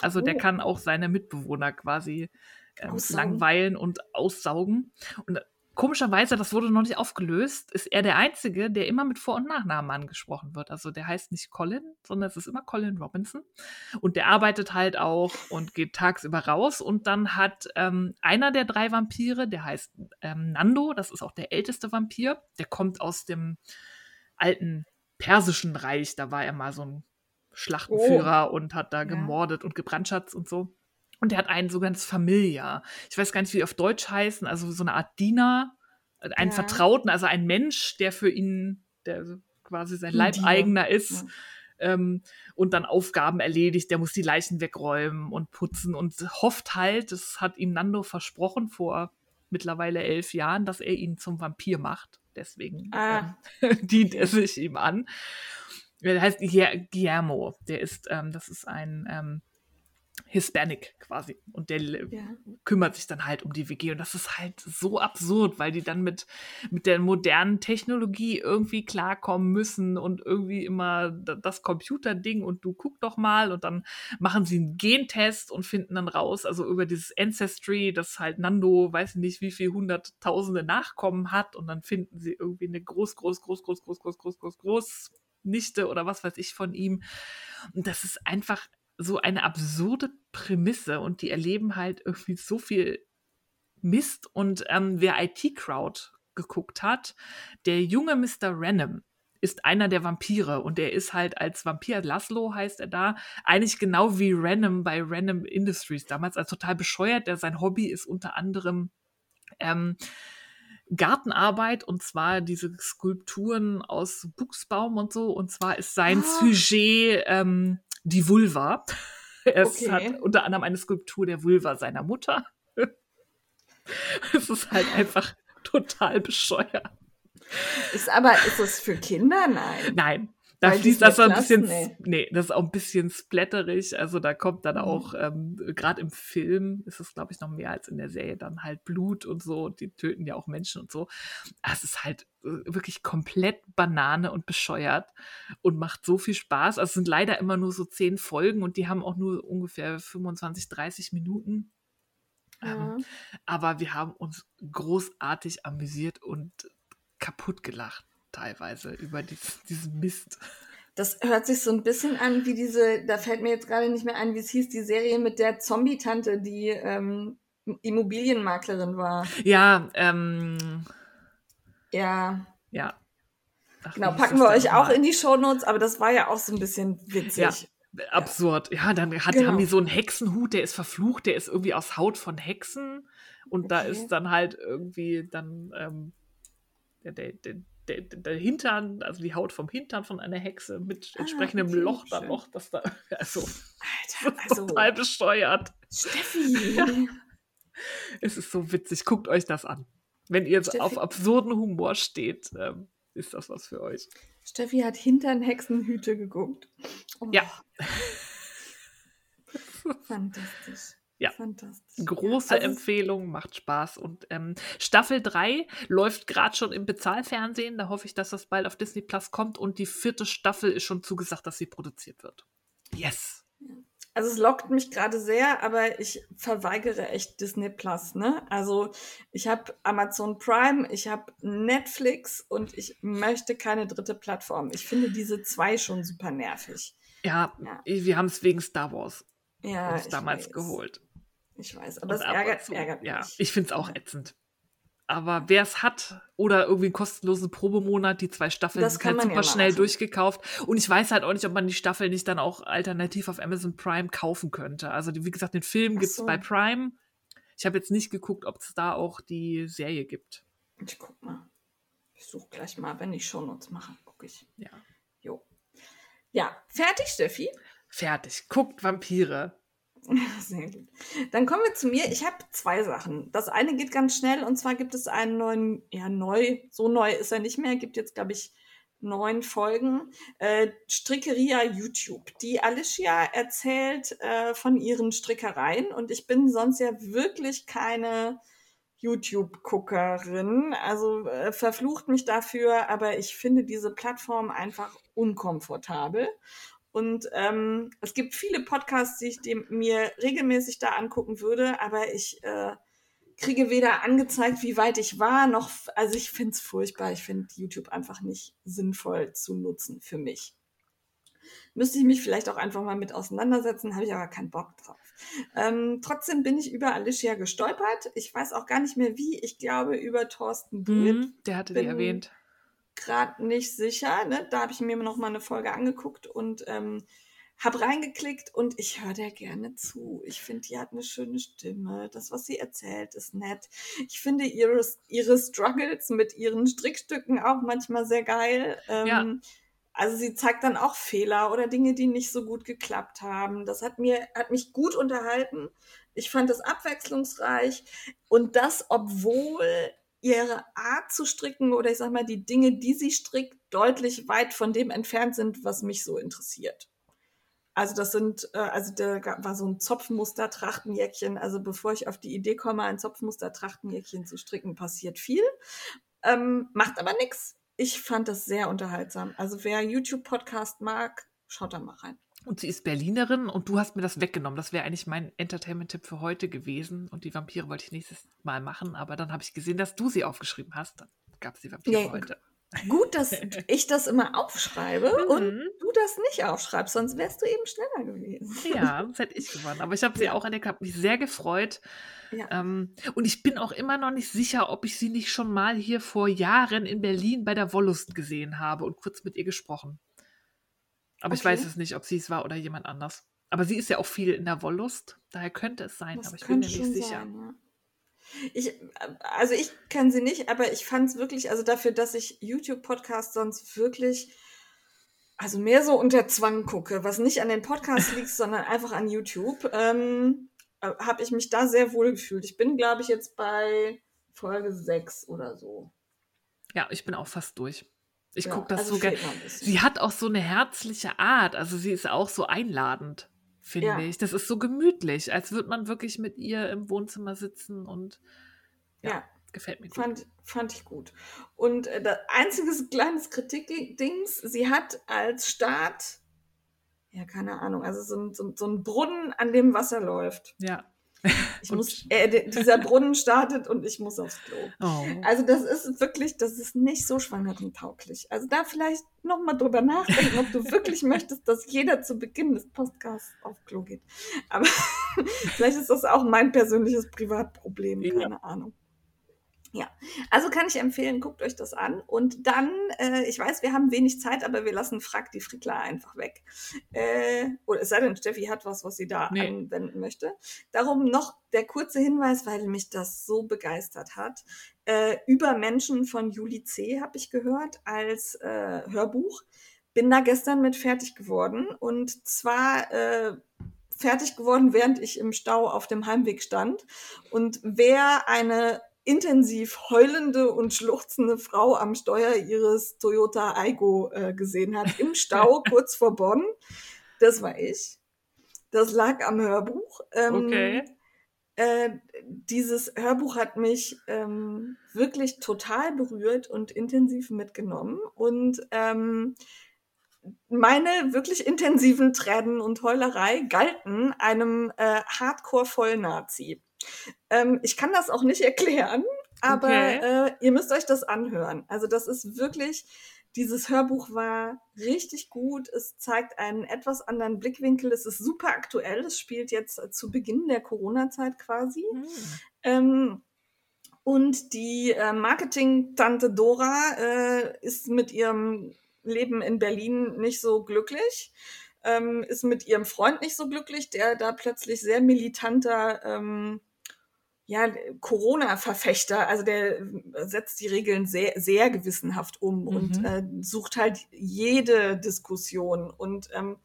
Also oh. der kann auch seine Mitbewohner quasi ähm, langweilen und aussaugen. Und äh, komischerweise, das wurde noch nicht aufgelöst, ist er der Einzige, der immer mit Vor- und Nachnamen angesprochen wird. Also der heißt nicht Colin, sondern es ist immer Colin Robinson. Und der arbeitet halt auch und geht tagsüber raus. Und dann hat ähm, einer der drei Vampire, der heißt ähm, Nando, das ist auch der älteste Vampir, der kommt aus dem alten Persischen Reich. Da war er mal so ein Schlachtenführer oh. und hat da gemordet ja. und gebrandschatzt und so. Und er hat ein sogenanntes Familia. Ich weiß gar nicht, wie die auf Deutsch heißen. Also so eine Art Diener, äh, einen ja. Vertrauten, also ein Mensch, der für ihn, der quasi sein Leibeigener ist. Ja. Ähm, und dann Aufgaben erledigt. Der muss die Leichen wegräumen und putzen und hofft halt, das hat ihm Nando versprochen vor mittlerweile elf Jahren, dass er ihn zum Vampir macht. Deswegen ah. ähm, <laughs> dient er sich ihm an. Der heißt Guillermo. Der ist, ähm, das ist ein ähm, Hispanic quasi. Und der ja. kümmert sich dann halt um die WG. Und das ist halt so absurd, weil die dann mit, mit der modernen Technologie irgendwie klarkommen müssen und irgendwie immer das Computerding und du guck doch mal und dann machen sie einen Gentest und finden dann raus, also über dieses Ancestry, dass halt Nando, weiß nicht, wie viel hunderttausende Nachkommen hat und dann finden sie irgendwie eine groß, groß, groß, groß, groß, groß, groß, groß, groß Nichte oder was weiß ich von ihm. Und das ist einfach so eine absurde Prämisse und die erleben halt irgendwie so viel Mist. Und ähm, wer IT-Crowd geguckt hat, der junge Mr. Random ist einer der Vampire und er ist halt als Vampir, Laszlo heißt er da, eigentlich genau wie Random bei Random Industries damals, als total bescheuert, der sein Hobby ist unter anderem ähm, Gartenarbeit und zwar diese Skulpturen aus Buchsbaum und so. Und zwar ist sein ah. Sujet ähm, die Vulva. <laughs> Er okay. hat unter anderem eine Skulptur der Vulva seiner Mutter. <laughs> es ist halt einfach total bescheuert. Ist aber, ist das für Kinder? Nein. Nein, da fließt das so ein bisschen, nee. nee. das ist auch ein bisschen splatterig. Also da kommt dann mhm. auch, ähm, gerade im Film ist es, glaube ich, noch mehr als in der Serie, dann halt Blut und so. Die töten ja auch Menschen und so. Es ist halt äh, wirklich komplett Banane und bescheuert und macht so viel Spaß. Also es sind leider immer nur so zehn Folgen und die haben auch nur ungefähr 25, 30 Minuten. Ähm, ja. Ähm, aber wir haben uns großartig amüsiert und kaputt gelacht teilweise über dies, diesen Mist. Das hört sich so ein bisschen an wie diese, da fällt mir jetzt gerade nicht mehr ein, wie es hieß, die Serie mit der Zombie-Tante, die ähm, Immobilienmaklerin war. Ja, ähm. Ja. Ja. Ach, genau, packen wir euch auch in die Shownotes, aber das war ja auch so ein bisschen witzig. Ja, absurd. Ja, dann hat, genau. haben die so einen Hexenhut, der ist verflucht, der ist irgendwie aus Haut von Hexen. Und okay. da ist dann halt irgendwie dann ähm, der, der, der, der, der, Hintern, also die Haut vom Hintern von einer Hexe mit ah, entsprechendem okay, Loch dann noch, das da, <laughs> also, Alter, also total besteuert. Steffi! Ja. Es ist so witzig, guckt euch das an. Wenn ihr jetzt auf absurden Humor steht, ähm, ist das was für euch. Steffi hat Hintern Hexenhüte geguckt. Oh. Ja. <laughs> Fantastisch. Ja, große also, Empfehlung, macht Spaß. Und ähm, Staffel 3 läuft gerade schon im Bezahlfernsehen. Da hoffe ich, dass das bald auf Disney Plus kommt. Und die vierte Staffel ist schon zugesagt, dass sie produziert wird. Yes. Also es lockt mich gerade sehr, aber ich verweigere echt Disney Plus. Ne? Also ich habe Amazon Prime, ich habe Netflix und ich möchte keine dritte Plattform. Ich finde diese zwei schon super nervig. Ja, ja. wir haben es wegen Star Wars ja, uns damals weiß. geholt. Ich weiß, aber es ärgert, ärgert mich. Ja, ich finde es auch ätzend. Aber wer es hat oder irgendwie einen kostenlosen Probemonat, die zwei Staffeln das sind halt super ja schnell machen. durchgekauft. Und ich weiß halt auch nicht, ob man die Staffel nicht dann auch alternativ auf Amazon Prime kaufen könnte. Also wie gesagt, den Film gibt es bei Prime. Ich habe jetzt nicht geguckt, ob es da auch die Serie gibt. Ich guck mal. Ich suche gleich mal, wenn ich Shownotes mache, gucke ich. Ja. Jo. Ja, fertig, Steffi? Fertig. Guckt Vampire. <laughs> Sehr gut. Dann kommen wir zu mir. Ich habe zwei Sachen. Das eine geht ganz schnell und zwar gibt es einen neuen, ja neu, so neu ist er nicht mehr, gibt jetzt, glaube ich, neun Folgen. Äh, Strickeria YouTube. Die Alicia erzählt äh, von ihren Strickereien und ich bin sonst ja wirklich keine YouTube-Guckerin. Also äh, verflucht mich dafür, aber ich finde diese Plattform einfach unkomfortabel. Und ähm, es gibt viele Podcasts, die ich dem, mir regelmäßig da angucken würde, aber ich äh, kriege weder angezeigt, wie weit ich war, noch, also ich finde es furchtbar. Ich finde YouTube einfach nicht sinnvoll zu nutzen für mich. Müsste ich mich vielleicht auch einfach mal mit auseinandersetzen, habe ich aber keinen Bock drauf. Ähm, trotzdem bin ich über Alicia gestolpert. Ich weiß auch gar nicht mehr wie. Ich glaube über Thorsten Bühl. Mhm, der hatte die erwähnt gerade nicht sicher. Ne? Da habe ich mir noch mal eine Folge angeguckt und ähm, habe reingeklickt und ich höre der gerne zu. Ich finde, die hat eine schöne Stimme. Das, was sie erzählt, ist nett. Ich finde ihre, ihre Struggles mit ihren Strickstücken auch manchmal sehr geil. Ähm, ja. Also sie zeigt dann auch Fehler oder Dinge, die nicht so gut geklappt haben. Das hat mir, hat mich gut unterhalten. Ich fand es abwechslungsreich und das, obwohl ihre Art zu stricken oder ich sag mal die Dinge, die sie strickt, deutlich weit von dem entfernt sind, was mich so interessiert. Also das sind, äh, also da war so ein Zopfmuster-Trachtenjäckchen. Also bevor ich auf die Idee komme, ein Zopfmuster-Trachtenjäckchen zu stricken, passiert viel. Ähm, macht aber nichts. Ich fand das sehr unterhaltsam. Also wer YouTube-Podcast mag, schaut da mal rein. Und sie ist Berlinerin und du hast mir das weggenommen. Das wäre eigentlich mein Entertainment-Tipp für heute gewesen. Und die Vampire wollte ich nächstes Mal machen, aber dann habe ich gesehen, dass du sie aufgeschrieben hast. Dann gab es die Vampire nee, heute. Gut, dass ich das immer aufschreibe <laughs> mhm. und du das nicht aufschreibst, sonst wärst du eben schneller gewesen. Ja, das hätte ich gewonnen. Aber ich habe sie auch entdeckt, habe mich sehr gefreut. Ja. Ähm, und ich bin auch immer noch nicht sicher, ob ich sie nicht schon mal hier vor Jahren in Berlin bei der Wollust gesehen habe und kurz mit ihr gesprochen. Aber okay. ich weiß es nicht, ob sie es war oder jemand anders. Aber sie ist ja auch viel in der Wollust, daher könnte es sein, das aber ich bin mir nicht sicher. Sein, ja. Ich, also ich kenne sie nicht, aber ich fand es wirklich, also dafür, dass ich YouTube-Podcasts sonst wirklich, also mehr so unter Zwang gucke, was nicht an den Podcasts liegt, <laughs> sondern einfach an YouTube, ähm, äh, habe ich mich da sehr wohl gefühlt. Ich bin, glaube ich, jetzt bei Folge 6 oder so. Ja, ich bin auch fast durch. Ich ja, gucke das also so gerne. Sie hat auch so eine herzliche Art, also sie ist auch so einladend finde ja. ich. Das ist so gemütlich, als würde man wirklich mit ihr im Wohnzimmer sitzen und ja, ja. gefällt mir gut. Fand, fand ich gut. Und äh, das einzige kleines Kritikdings, sie hat als Start, ja, keine Ahnung, also so, so, so ein Brunnen, an dem Wasser läuft. Ja. <laughs> Ich muss, äh, dieser <laughs> Brunnen startet und ich muss aufs Klo. Oh. Also das ist wirklich, das ist nicht so schwangerentauglich. Also da vielleicht nochmal drüber nachdenken, ob du wirklich <laughs> möchtest, dass jeder zu Beginn des Podcasts aufs Klo geht. Aber vielleicht ist das auch mein persönliches Privatproblem, keine ja. Ahnung. Ja, also kann ich empfehlen, guckt euch das an. Und dann, äh, ich weiß, wir haben wenig Zeit, aber wir lassen Frag die Frickler einfach weg. Äh, oder es sei denn, Steffi hat was, was sie da nee. anwenden möchte. Darum noch der kurze Hinweis, weil mich das so begeistert hat. Äh, über Menschen von Juli C. habe ich gehört als äh, Hörbuch. Bin da gestern mit fertig geworden. Und zwar äh, fertig geworden, während ich im Stau auf dem Heimweg stand. Und wer eine intensiv heulende und schluchzende Frau am Steuer ihres Toyota Aigo äh, gesehen hat, im <laughs> Stau kurz vor Bonn. Das war ich. Das lag am Hörbuch. Ähm, okay. Äh, dieses Hörbuch hat mich ähm, wirklich total berührt und intensiv mitgenommen. Und ähm, meine wirklich intensiven Tränen und Heulerei galten einem äh, Hardcore-Vollnazi. Ähm, ich kann das auch nicht <laughs> erklären, aber okay. äh, ihr müsst euch das anhören. Also das ist wirklich, dieses Hörbuch war richtig gut. Es zeigt einen etwas anderen Blickwinkel. Es ist super aktuell. Es spielt jetzt äh, zu Beginn der Corona-Zeit quasi. Mhm. Ähm, und die äh, Marketing-Tante Dora äh, ist mit ihrem Leben in Berlin nicht so glücklich. Ähm, ist mit ihrem Freund nicht so glücklich, der da plötzlich sehr militanter ähm, ja, Corona-Verfechter, also der äh, setzt die Regeln sehr, sehr gewissenhaft um mhm. und äh, sucht halt jede Diskussion und ähm,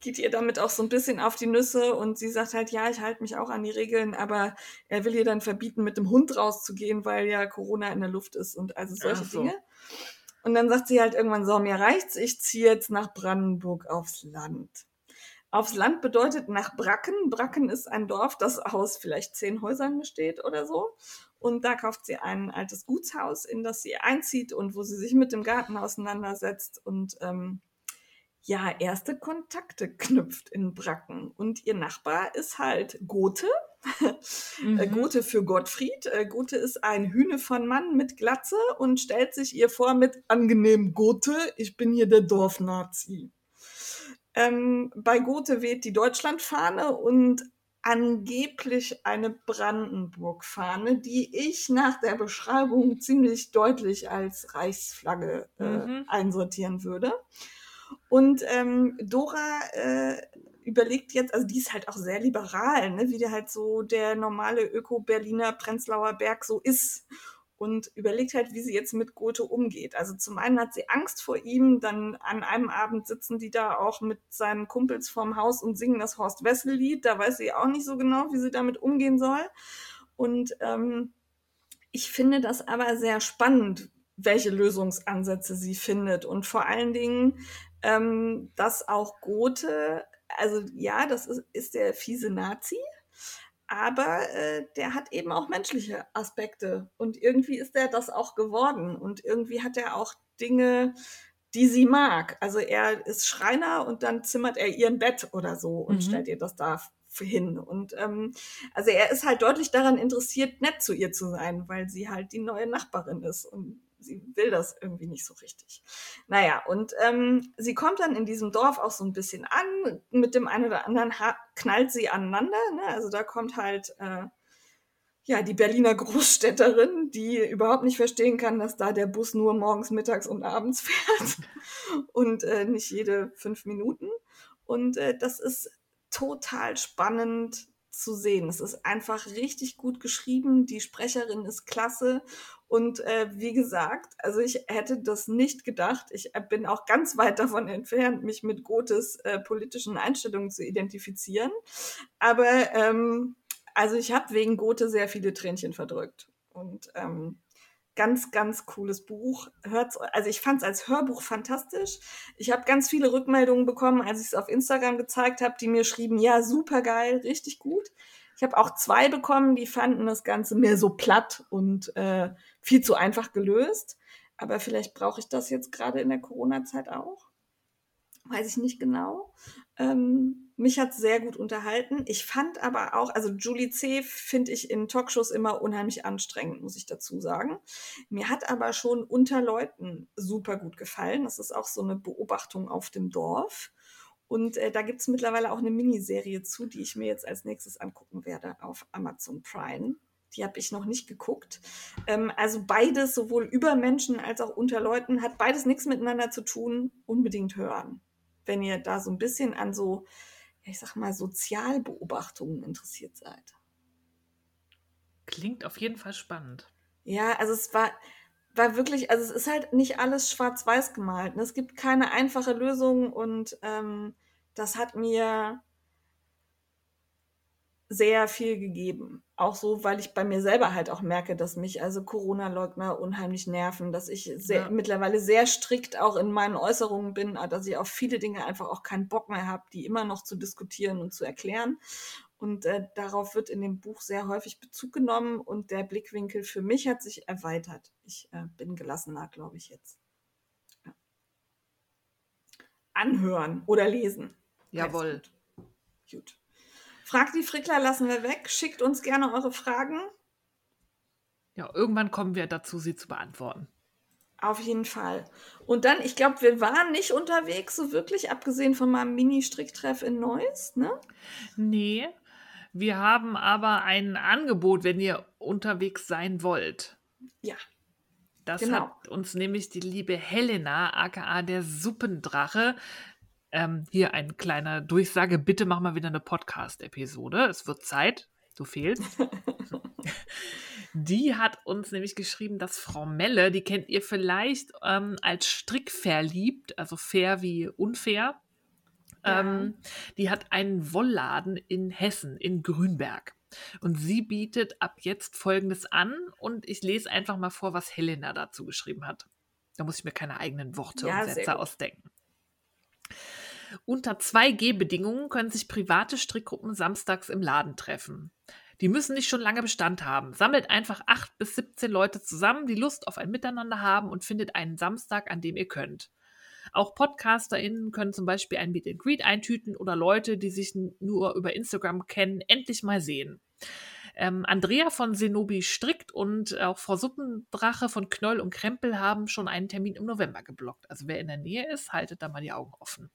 geht ihr damit auch so ein bisschen auf die Nüsse und sie sagt halt, ja, ich halte mich auch an die Regeln, aber er will ihr dann verbieten, mit dem Hund rauszugehen, weil ja Corona in der Luft ist und also solche so. Dinge. Und dann sagt sie halt irgendwann, so, mir reicht's, ich ziehe jetzt nach Brandenburg aufs Land. Aufs Land bedeutet nach Bracken. Bracken ist ein Dorf, das aus vielleicht zehn Häusern besteht oder so. Und da kauft sie ein altes Gutshaus, in das sie einzieht und wo sie sich mit dem Garten auseinandersetzt und ähm, ja, erste Kontakte knüpft in Bracken. Und ihr Nachbar ist halt Gothe. <laughs> Mhm. Äh, Gothe für Gottfried. Äh, Gothe ist ein Hühne von Mann mit Glatze und stellt sich ihr vor mit angenehm Gothe, ich bin hier der Dorfnazi. Ähm, bei Gothe weht die Deutschlandfahne und angeblich eine Brandenburg-Fahne, die ich nach der Beschreibung ziemlich deutlich als Reichsflagge äh, mhm. einsortieren würde. Und ähm, Dora äh, überlegt jetzt, also die ist halt auch sehr liberal, ne, wie der halt so der normale Öko-Berliner Prenzlauer Berg so ist und überlegt halt, wie sie jetzt mit Goethe umgeht. Also zum einen hat sie Angst vor ihm, dann an einem Abend sitzen die da auch mit seinen Kumpels vorm Haus und singen das Horst Wessel-Lied. Da weiß sie auch nicht so genau, wie sie damit umgehen soll. Und ähm, ich finde das aber sehr spannend, welche Lösungsansätze sie findet. Und vor allen Dingen, ähm, dass auch Gothe, also ja, das ist, ist der fiese Nazi, aber äh, der hat eben auch menschliche Aspekte. Und irgendwie ist er das auch geworden. Und irgendwie hat er auch Dinge, die sie mag. Also er ist Schreiner und dann zimmert er ihr ein Bett oder so und mhm. stellt ihr das da hin. Und ähm, also er ist halt deutlich daran interessiert, nett zu ihr zu sein, weil sie halt die neue Nachbarin ist und sie will das irgendwie nicht so richtig. Naja, und ähm, sie kommt dann in diesem Dorf auch so ein bisschen an. Mit dem einen oder anderen ha knallt sie aneinander. Ne? Also da kommt halt äh, ja, die Berliner Großstädterin, die überhaupt nicht verstehen kann, dass da der Bus nur morgens, mittags und abends fährt <laughs> und äh, nicht jede fünf Minuten. Und äh, das ist total spannend zu sehen. Es ist einfach richtig gut geschrieben. Die Sprecherin ist klasse. Und äh, wie gesagt, also ich hätte das nicht gedacht. Ich äh, bin auch ganz weit davon entfernt, mich mit Goethes äh, politischen Einstellungen zu identifizieren. Aber ähm, also ich habe wegen Goethe sehr viele Tränchen verdrückt. Und ähm, ganz, ganz cooles Buch. Hört's, also ich fand es als Hörbuch fantastisch. Ich habe ganz viele Rückmeldungen bekommen, als ich es auf Instagram gezeigt habe, die mir schrieben, ja, super geil, richtig gut. Ich habe auch zwei bekommen, die fanden das Ganze mehr so platt und äh, viel zu einfach gelöst. Aber vielleicht brauche ich das jetzt gerade in der Corona-Zeit auch. Weiß ich nicht genau. Ähm, mich hat sehr gut unterhalten. Ich fand aber auch, also Julie C. finde ich in Talkshows immer unheimlich anstrengend, muss ich dazu sagen. Mir hat aber schon unter Leuten super gut gefallen. Das ist auch so eine Beobachtung auf dem Dorf. Und äh, da gibt es mittlerweile auch eine Miniserie zu, die ich mir jetzt als nächstes angucken werde auf Amazon Prime. Die habe ich noch nicht geguckt. Ähm, also beides, sowohl über Menschen als auch unter Leuten, hat beides nichts miteinander zu tun. Unbedingt hören wenn ihr da so ein bisschen an so, ich sag mal, Sozialbeobachtungen interessiert seid. Klingt auf jeden Fall spannend. Ja, also es war, war wirklich, also es ist halt nicht alles schwarz-weiß gemalt. Ne? Es gibt keine einfache Lösung und ähm, das hat mir sehr viel gegeben. Auch so, weil ich bei mir selber halt auch merke, dass mich also Corona-Leugner unheimlich nerven, dass ich sehr, ja. mittlerweile sehr strikt auch in meinen Äußerungen bin, dass ich auf viele Dinge einfach auch keinen Bock mehr habe, die immer noch zu diskutieren und zu erklären. Und äh, darauf wird in dem Buch sehr häufig Bezug genommen und der Blickwinkel für mich hat sich erweitert. Ich äh, bin gelassener, glaube ich, jetzt. Ja. Anhören oder lesen. Jawohl. Gut. gut. Fragt die Frickler lassen wir weg. Schickt uns gerne eure Fragen. Ja, irgendwann kommen wir dazu, sie zu beantworten. Auf jeden Fall. Und dann, ich glaube, wir waren nicht unterwegs, so wirklich, abgesehen von meinem Mini-Stricktreff in Neuss, ne? Nee. Wir haben aber ein Angebot, wenn ihr unterwegs sein wollt. Ja. Das genau. hat uns nämlich die liebe Helena, aka der Suppendrache, ähm, hier ein kleiner Durchsage. Bitte mach mal wieder eine Podcast-Episode. Es wird Zeit. Du fehlst. <laughs> die hat uns nämlich geschrieben, dass Frau Melle, die kennt ihr vielleicht ähm, als strickverliebt, also fair wie unfair. Ja. Ähm, die hat einen Wollladen in Hessen, in Grünberg. Und sie bietet ab jetzt Folgendes an und ich lese einfach mal vor, was Helena dazu geschrieben hat. Da muss ich mir keine eigenen Worte ja, und Sätze ausdenken. Unter 2G-Bedingungen können sich private Strickgruppen samstags im Laden treffen. Die müssen nicht schon lange Bestand haben. Sammelt einfach 8 bis 17 Leute zusammen, die Lust auf ein Miteinander haben und findet einen Samstag, an dem ihr könnt. Auch PodcasterInnen können zum Beispiel ein Meet and Greet eintüten oder Leute, die sich nur über Instagram kennen, endlich mal sehen. Ähm, Andrea von Zenobi strickt und auch Frau Suppendrache von Knoll und Krempel haben schon einen Termin im November geblockt. Also wer in der Nähe ist, haltet da mal die Augen offen.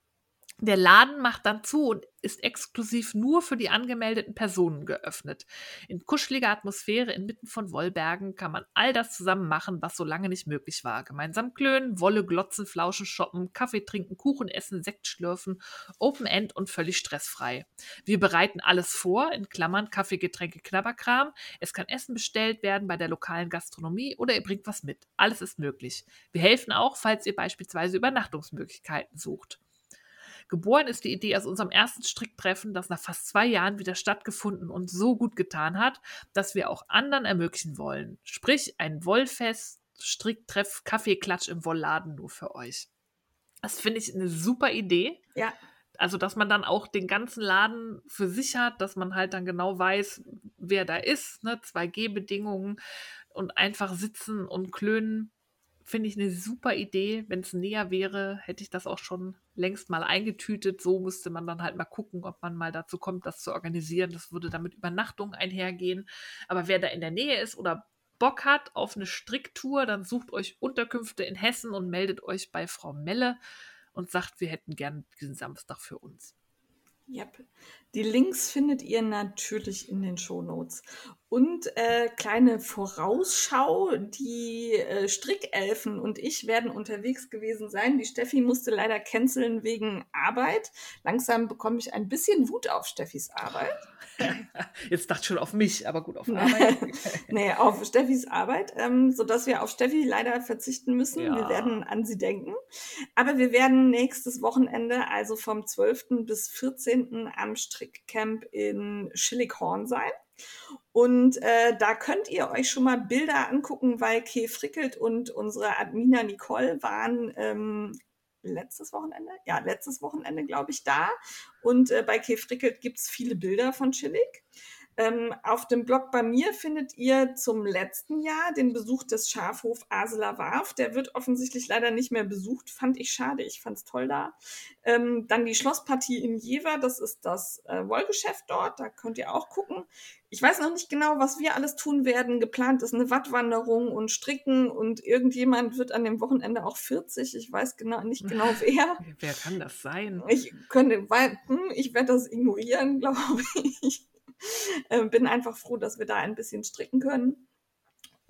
Der Laden macht dann zu und ist exklusiv nur für die angemeldeten Personen geöffnet. In kuscheliger Atmosphäre inmitten von Wollbergen kann man all das zusammen machen, was so lange nicht möglich war. Gemeinsam klönen, Wolle glotzen, Flauschen shoppen, Kaffee trinken, Kuchen essen, Sekt schlürfen, Open End und völlig stressfrei. Wir bereiten alles vor, in Klammern Kaffee, Getränke, Knabberkram. Es kann Essen bestellt werden bei der lokalen Gastronomie oder ihr bringt was mit. Alles ist möglich. Wir helfen auch, falls ihr beispielsweise Übernachtungsmöglichkeiten sucht. Geboren ist die Idee aus unserem ersten Stricktreffen, das nach fast zwei Jahren wieder stattgefunden und so gut getan hat, dass wir auch anderen ermöglichen wollen. Sprich, ein Wollfest Stricktreff, Kaffeeklatsch im Wollladen nur für euch. Das finde ich eine super Idee. Ja. Also, dass man dann auch den ganzen Laden für sich hat, dass man halt dann genau weiß, wer da ist, ne? 2G-Bedingungen und einfach sitzen und klönen finde ich eine super Idee. Wenn es näher wäre, hätte ich das auch schon längst mal eingetütet. So müsste man dann halt mal gucken, ob man mal dazu kommt, das zu organisieren. Das würde dann mit Übernachtung einhergehen. Aber wer da in der Nähe ist oder Bock hat auf eine Stricktour, dann sucht euch Unterkünfte in Hessen und meldet euch bei Frau Melle und sagt, wir hätten gern diesen Samstag für uns. Yep. Die Links findet ihr natürlich in den Shownotes. Und äh, kleine Vorausschau, die äh, Strickelfen und ich werden unterwegs gewesen sein. Die Steffi musste leider canceln wegen Arbeit. Langsam bekomme ich ein bisschen Wut auf Steffis Arbeit. <laughs> Jetzt dachte schon auf mich, aber gut, auf <laughs> Arbeit. nee, auf Steffis Arbeit, ähm, sodass wir auf Steffi leider verzichten müssen. Ja. Wir werden an sie denken. Aber wir werden nächstes Wochenende, also vom 12. bis 14. am Strickcamp in Schillighorn sein. Und äh, da könnt ihr euch schon mal Bilder angucken, weil Kay Frickelt und unsere Admina Nicole waren ähm, letztes Wochenende, ja, letztes Wochenende, glaube ich, da. Und äh, bei Kay Frickelt gibt es viele Bilder von Chillig. Ähm, auf dem Blog bei mir findet ihr zum letzten Jahr den Besuch des Schafhof Asela Warf. Der wird offensichtlich leider nicht mehr besucht. Fand ich schade. Ich fand es toll da. Ähm, dann die Schlosspartie in Jever. Das ist das äh, Wollgeschäft dort. Da könnt ihr auch gucken. Ich weiß noch nicht genau, was wir alles tun werden. Geplant ist eine Wattwanderung und Stricken und irgendjemand wird an dem Wochenende auch 40. Ich weiß genau, nicht genau <laughs> wer. Wer kann das sein? Ich könnte, weil, hm, ich werde das ignorieren, <laughs> glaube ich. Äh, bin einfach froh, dass wir da ein bisschen stricken können.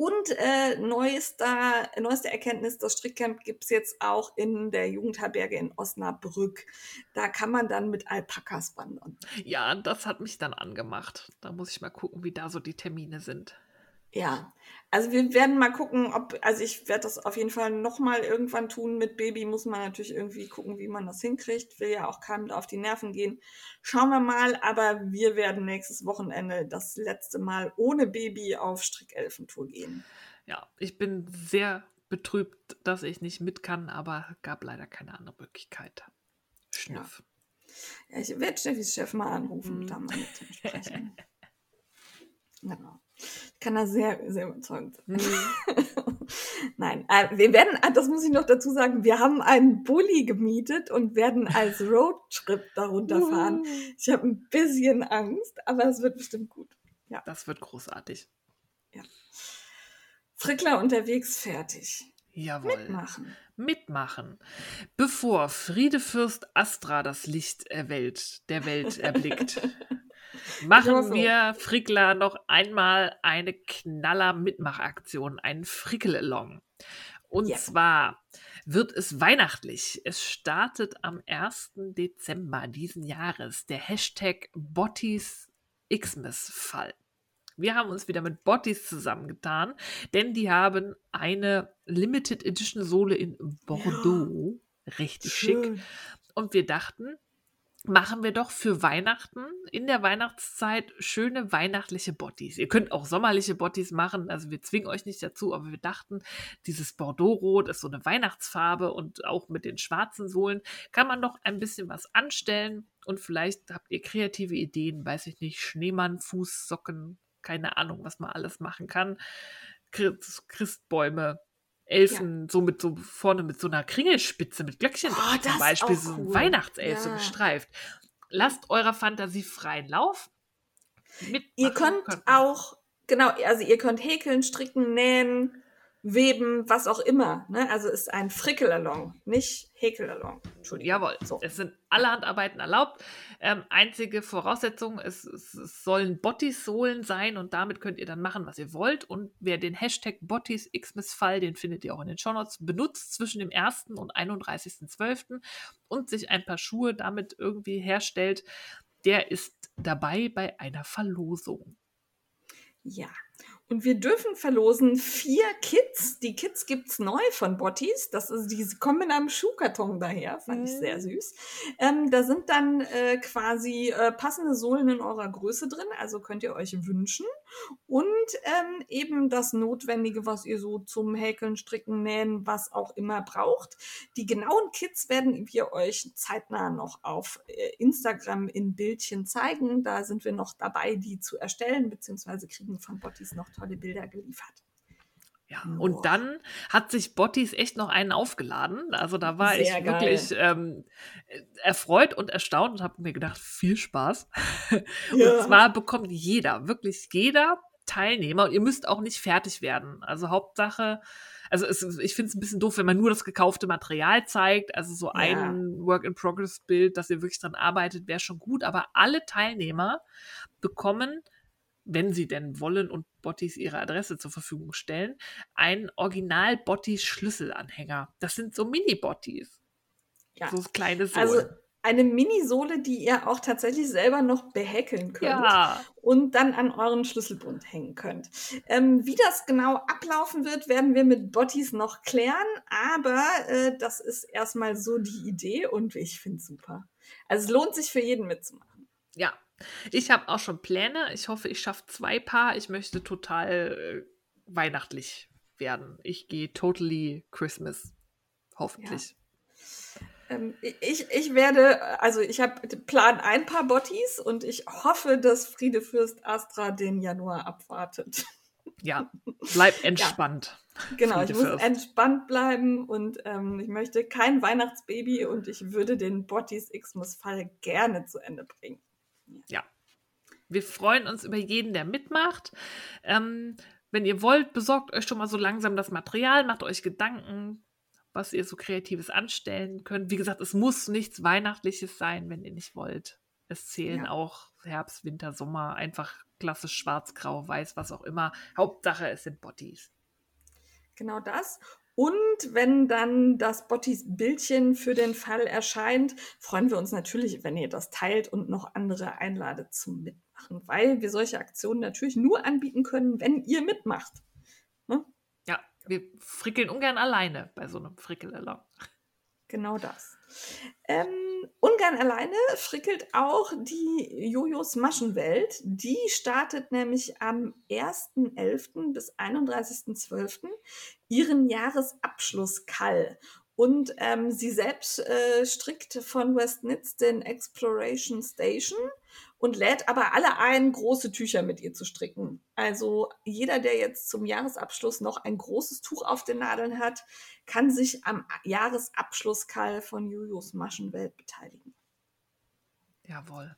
Und äh, neuester, neueste Erkenntnis, das Strickcamp gibt es jetzt auch in der Jugendherberge in Osnabrück. Da kann man dann mit Alpakas wandern. Ja, das hat mich dann angemacht. Da muss ich mal gucken, wie da so die Termine sind. Ja, also wir werden mal gucken, ob, also ich werde das auf jeden Fall nochmal irgendwann tun. Mit Baby muss man natürlich irgendwie gucken, wie man das hinkriegt. Will ja auch keinem auf die Nerven gehen. Schauen wir mal, aber wir werden nächstes Wochenende das letzte Mal ohne Baby auf Strickelfentour gehen. Ja, ich bin sehr betrübt, dass ich nicht mit kann, aber gab leider keine andere Möglichkeit. Schnüff. Ja, ja ich werde Steffis Chef mal anrufen und mm. da mal mit sprechen. <laughs> genau. Ich kann da sehr, sehr überzeugend sein. Mhm. <laughs> Nein, äh, wir werden, äh, das muss ich noch dazu sagen, wir haben einen Bulli gemietet und werden als Roadtrip darunter fahren. Ich habe ein bisschen Angst, aber es wird bestimmt gut. Ja. Das wird großartig. Ja. Frickler unterwegs fertig. Jawohl. Mitmachen. Mitmachen. Bevor Friedefürst Astra das Licht der Welt, der <laughs> Welt erblickt, Machen wir Frickler noch einmal eine Knaller-Mitmachaktion, einen Frickel-Along. Und yeah. zwar wird es weihnachtlich. Es startet am 1. Dezember diesen Jahres der Hashtag Bottis Xmas-Fall. Wir haben uns wieder mit Bottis zusammengetan, denn die haben eine Limited Edition Sohle in Bordeaux. Ja. Richtig Schön. schick. Und wir dachten, machen wir doch für Weihnachten in der Weihnachtszeit schöne weihnachtliche Bottis. Ihr könnt auch sommerliche Bottis machen, also wir zwingen euch nicht dazu, aber wir dachten, dieses Bordeaux-Rot ist so eine Weihnachtsfarbe und auch mit den schwarzen Sohlen kann man doch ein bisschen was anstellen und vielleicht habt ihr kreative Ideen, weiß ich nicht, Schneemann, Fußsocken, keine Ahnung, was man alles machen kann. Christbäume, Elfen, ja. so mit so vorne mit so einer Kringelspitze mit Glöckchen oh, zum Beispiel, so ein Weihnachtself ja. so gestreift. Lasst eurer Fantasie freien Lauf. Ihr könnt auch, genau, also ihr könnt häkeln, stricken, nähen, Weben, was auch immer. Ne? Also ist ein Frickelalong, nicht Häkelalong. Jawohl, so. es sind alle Handarbeiten erlaubt. Ähm, einzige Voraussetzung, es, es, es sollen Bottis-Sohlen sein und damit könnt ihr dann machen, was ihr wollt. Und wer den Hashtag Bottis Xmas-Fall, den findet ihr auch in den Shownotes, benutzt zwischen dem 1. und 31.12. und sich ein paar Schuhe damit irgendwie herstellt, der ist dabei bei einer Verlosung. Ja, Und wir dürfen verlosen vier Kits. Die Kits gibt es neu von Bottis. Das ist, die kommen in einem Schuhkarton daher. Fand ich sehr mhm. süß. Ähm, da sind dann äh, quasi äh, passende Sohlen in eurer Größe drin. Also könnt ihr euch wünschen. Und ähm, eben das Notwendige, was ihr so zum Häkeln, Stricken, Nähen, was auch immer braucht. Die genauen Kits werden wir euch zeitnah noch auf äh, Instagram in Bildchen zeigen. Da sind wir noch dabei, die zu erstellen, beziehungsweise kriegen von Bottis noch tolle Bilder geliefert. Ja, und dann hat sich Bottis echt noch einen aufgeladen. Also da war Sehr ich geil. wirklich ähm, erfreut und erstaunt und habe mir gedacht, viel Spaß. <laughs> Ja. Und zwar bekommt jeder, wirklich jeder Teilnehmer, und ihr müsst auch nicht fertig werden. Also Hauptsache, also es, ich finde es ein bisschen doof, wenn man nur das gekaufte Material zeigt. Also so ja. ein Work-in-Progress-Bild, dass ihr wirklich dran arbeitet, wäre schon gut. Aber alle Teilnehmer bekommen wenn sie denn wollen und Bottis ihre Adresse zur Verfügung stellen, einen Original Bottis Schlüsselanhänger. Das sind so Mini-Bottis. Ja. So kleine Sohlen. Also eine Minisohle, die ihr auch tatsächlich selber noch behäkeln könnt ja. und dann an euren Schlüsselbund hängen könnt. Ähm, wie das genau ablaufen wird, werden wir mit Bottis noch klären, aber äh, das ist erstmal so die Idee und ich finde es super. Also es lohnt sich für jeden mitzumachen. Ja, ich habe auch schon Pläne. Ich hoffe, ich schaffe zwei Paar. Ich möchte total äh, weihnachtlich werden. Ich gehe totally Christmas. Hoffentlich. Ja. Ähm, ich, ich werde, also ich habe Plan ein paar Bottis und ich hoffe, dass Friedefürst Astra den Januar abwartet. Ja, <laughs> bleib entspannt. Ja. Genau, ich muss entspannt bleiben und ähm, ich möchte kein Weihnachtsbaby und ich würde den Bottis Xmas-Fall gerne zu Ende bringen. Ja. Wir freuen uns über jeden, der mitmacht. Ähm, wenn ihr wollt, besorgt euch schon mal so langsam das Material, macht euch Gedanken, was ihr so Kreatives anstellen könnt. Wie gesagt, es muss nichts Weihnachtliches sein, wenn ihr nicht wollt. Es zählen ja. auch Herbst, Winter, Sommer, einfach klassisch schwarz, grau, weiß, was auch immer. Hauptsache, es sind Bodies. Genau das. Und wenn dann das Bottis Bildchen für den Fall erscheint, freuen wir uns natürlich, wenn ihr das teilt und noch andere einladet zum Mitmachen, weil wir solche Aktionen natürlich nur anbieten können, wenn ihr mitmacht. Ne? Ja, wir frickeln ungern alleine bei so einem Frickelalong. Genau das. Ähm, ungern alleine frickelt auch die Jojos Maschenwelt. Die startet nämlich am 1.11. bis 31.12. ihren Jahresabschluss-Kall. Und ähm, sie selbst äh, strickt von Westnitz den Exploration Station und lädt aber alle ein, große Tücher mit ihr zu stricken. Also jeder, der jetzt zum Jahresabschluss noch ein großes Tuch auf den Nadeln hat, kann sich am Jahresabschlusskall von Jujos Maschenwelt beteiligen. Jawohl.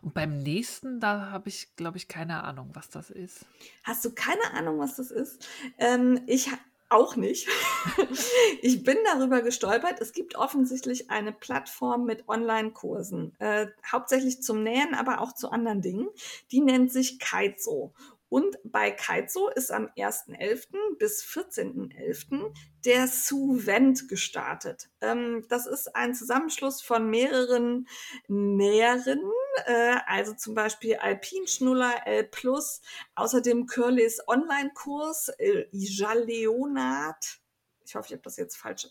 Und beim nächsten, da habe ich, glaube ich, keine Ahnung, was das ist. Hast du keine Ahnung, was das ist? Ähm, ich auch nicht. <laughs> ich bin darüber gestolpert. Es gibt offensichtlich eine Plattform mit Online-Kursen, äh, hauptsächlich zum Nähen, aber auch zu anderen Dingen. Die nennt sich Kaizo. Und bei Kaizo ist am 1.11. bis 14.11. der Suvent gestartet. Ähm, das ist ein Zusammenschluss von mehreren Näherinnen, äh, also zum Beispiel Alpinschnuller L+, außerdem Curlys Online-Kurs Jaleonat. Ich hoffe, ich habe das jetzt falsch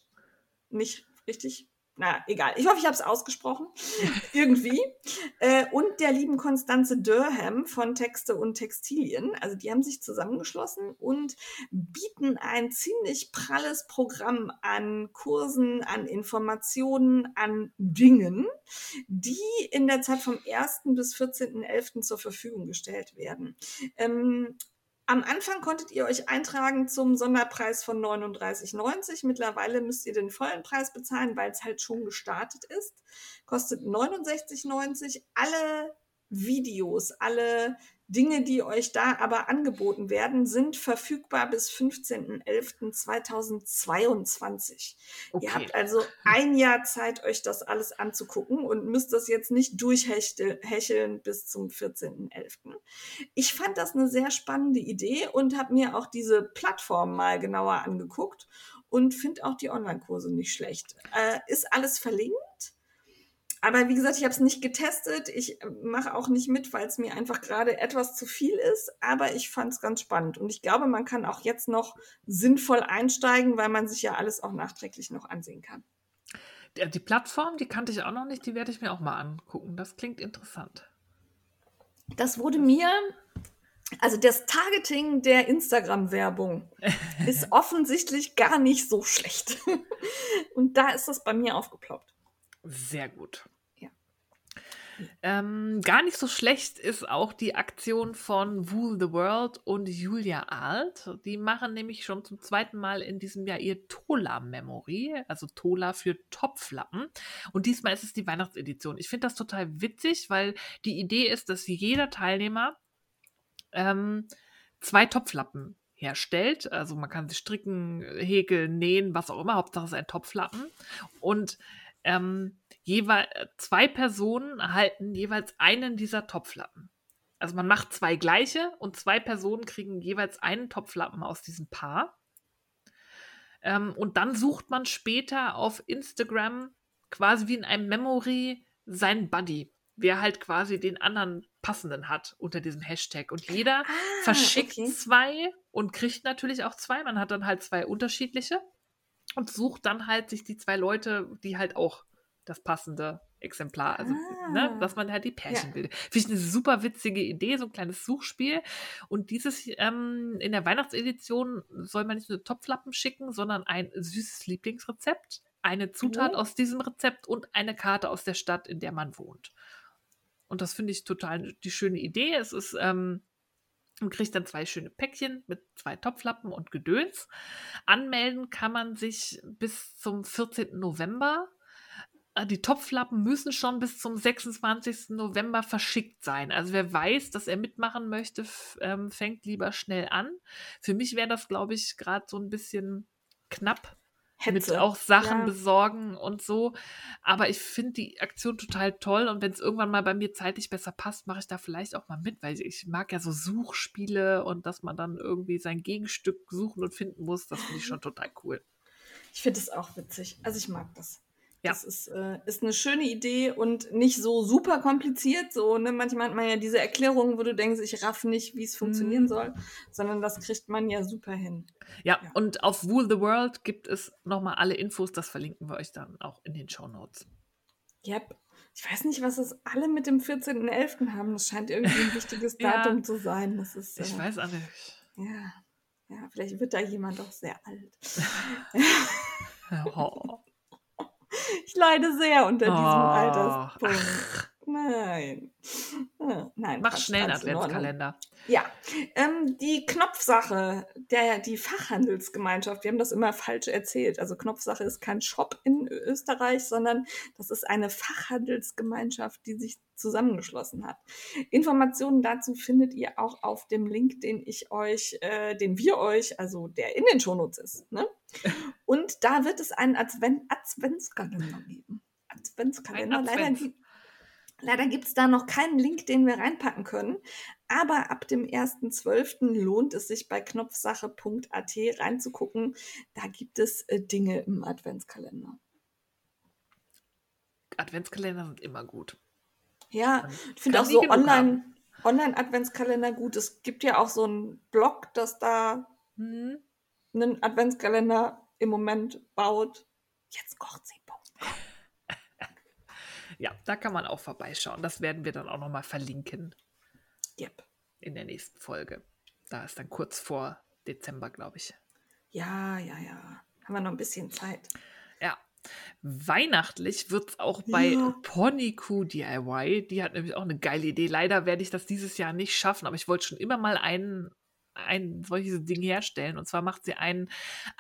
nicht richtig na, egal. Ich hoffe, ich habe es ausgesprochen. <laughs> Irgendwie. Äh, und der lieben Konstanze Durham von Texte und Textilien. Also die haben sich zusammengeschlossen und bieten ein ziemlich pralles Programm an Kursen, an Informationen, an Dingen, die in der Zeit vom 1. bis 14.11. zur Verfügung gestellt werden. Ähm, am Anfang konntet ihr euch eintragen zum Sonderpreis von 39,90. Mittlerweile müsst ihr den vollen Preis bezahlen, weil es halt schon gestartet ist. Kostet 69,90. Alle Videos, alle Dinge, die euch da aber angeboten werden, sind verfügbar bis 15.11.2022. Okay. Ihr habt also ein Jahr Zeit, euch das alles anzugucken und müsst das jetzt nicht durchhecheln bis zum 14.11. Ich fand das eine sehr spannende Idee und habe mir auch diese Plattform mal genauer angeguckt und finde auch die Online-Kurse nicht schlecht. Äh, ist alles verlinkt. Aber wie gesagt, ich habe es nicht getestet. Ich äh, mache auch nicht mit, weil es mir einfach gerade etwas zu viel ist. Aber ich fand es ganz spannend. Und ich glaube, man kann auch jetzt noch sinnvoll einsteigen, weil man sich ja alles auch nachträglich noch ansehen kann. Die Plattform, die kannte ich auch noch nicht, die werde ich mir auch mal angucken. Das klingt interessant. Das wurde mir, also das Targeting der Instagram-Werbung <laughs> ist offensichtlich gar nicht so schlecht. <laughs> Und da ist das bei mir aufgeploppt. Sehr gut. Ähm, gar nicht so schlecht ist auch die Aktion von Wool the World und Julia Alt. Die machen nämlich schon zum zweiten Mal in diesem Jahr ihr Tola-Memory, also Tola für Topflappen. Und diesmal ist es die Weihnachtsedition. Ich finde das total witzig, weil die Idee ist, dass jeder Teilnehmer ähm, zwei Topflappen herstellt. Also man kann sie stricken, häkeln, nähen, was auch immer. Hauptsache es ist ein Topflappen. Und ähm, jeweils zwei Personen erhalten jeweils einen dieser Topflappen. Also man macht zwei gleiche und zwei Personen kriegen jeweils einen Topflappen aus diesem Paar. Ähm, und dann sucht man später auf Instagram quasi wie in einem Memory sein Buddy, wer halt quasi den anderen passenden hat unter diesem Hashtag. Und jeder ah, verschickt okay. zwei und kriegt natürlich auch zwei. Man hat dann halt zwei unterschiedliche und sucht dann halt sich die zwei Leute, die halt auch das passende Exemplar, also ne, ah. ne, dass man halt die Pärchen ja. bildet. Finde ich eine super witzige Idee, so ein kleines Suchspiel. Und dieses ähm, in der Weihnachtsedition soll man nicht nur Topflappen schicken, sondern ein süßes Lieblingsrezept, eine Zutat oh. aus diesem Rezept und eine Karte aus der Stadt, in der man wohnt. Und das finde ich total die schöne Idee. Es ist ähm, und kriegt dann zwei schöne Päckchen mit zwei Topflappen und Gedöns. Anmelden kann man sich bis zum 14. November. Äh, die Topflappen müssen schon bis zum 26. November verschickt sein. Also wer weiß, dass er mitmachen möchte, ähm, fängt lieber schnell an. Für mich wäre das, glaube ich, gerade so ein bisschen knapp, Hetze. mit auch Sachen ja. besorgen und so. Aber ich finde die Aktion total toll und wenn es irgendwann mal bei mir zeitlich besser passt, mache ich da vielleicht auch mal mit, weil ich mag ja so Suchspiele und dass man dann irgendwie sein Gegenstück suchen und finden muss, das finde ich schon total cool. Ich finde es auch witzig. Also ich mag das. Ja. Das ist, äh, ist eine schöne Idee und nicht so super kompliziert. So, ne? Manchmal hat man ja diese Erklärungen, wo du denkst, ich raff nicht, wie es funktionieren mhm. soll, sondern das kriegt man ja super hin. Ja, ja. und auf Wool the World gibt es nochmal alle Infos, das verlinken wir euch dann auch in den Show Notes. Yep. Ich weiß nicht, was es alle mit dem 14.11. haben. Das scheint irgendwie ein <laughs> wichtiges Datum ja, zu sein. Das ist, äh, ich weiß auch nicht. Ja. ja, vielleicht wird da jemand auch sehr alt. <laughs> <laughs> oh. Ich leide sehr unter diesem oh. Alterspunkt. Nein. Nein. Mach schnell einen Adventskalender. Ja. Ähm, die Knopfsache, der, die Fachhandelsgemeinschaft, wir haben das immer falsch erzählt. Also Knopfsache ist kein Shop in Österreich, sondern das ist eine Fachhandelsgemeinschaft, die sich zusammengeschlossen hat. Informationen dazu findet ihr auch auf dem Link, den ich euch, äh, den wir euch, also der in den Shownotes ist. Ne? <laughs> Und da wird es einen Advent Adventskalender geben. Adventskalender. Ein Advents. Leider, Leider gibt es da noch keinen Link, den wir reinpacken können. Aber ab dem 1.12. lohnt es sich bei knopfsache.at reinzugucken. Da gibt es äh, Dinge im Adventskalender. Adventskalender sind immer gut. Ja, ich finde auch so online, Online-Adventskalender gut. Es gibt ja auch so einen Blog, das da mhm. einen Adventskalender im Moment baut. Jetzt kocht sie. <laughs> Ja, da kann man auch vorbeischauen. Das werden wir dann auch nochmal verlinken. Yep. In der nächsten Folge. Da ist dann kurz vor Dezember, glaube ich. Ja, ja, ja. Haben wir noch ein bisschen Zeit. Ja. Weihnachtlich wird es auch bei ja. Ponyku DIY. Die hat nämlich auch eine geile Idee. Leider werde ich das dieses Jahr nicht schaffen, aber ich wollte schon immer mal ein, ein solches Ding herstellen. Und zwar macht sie einen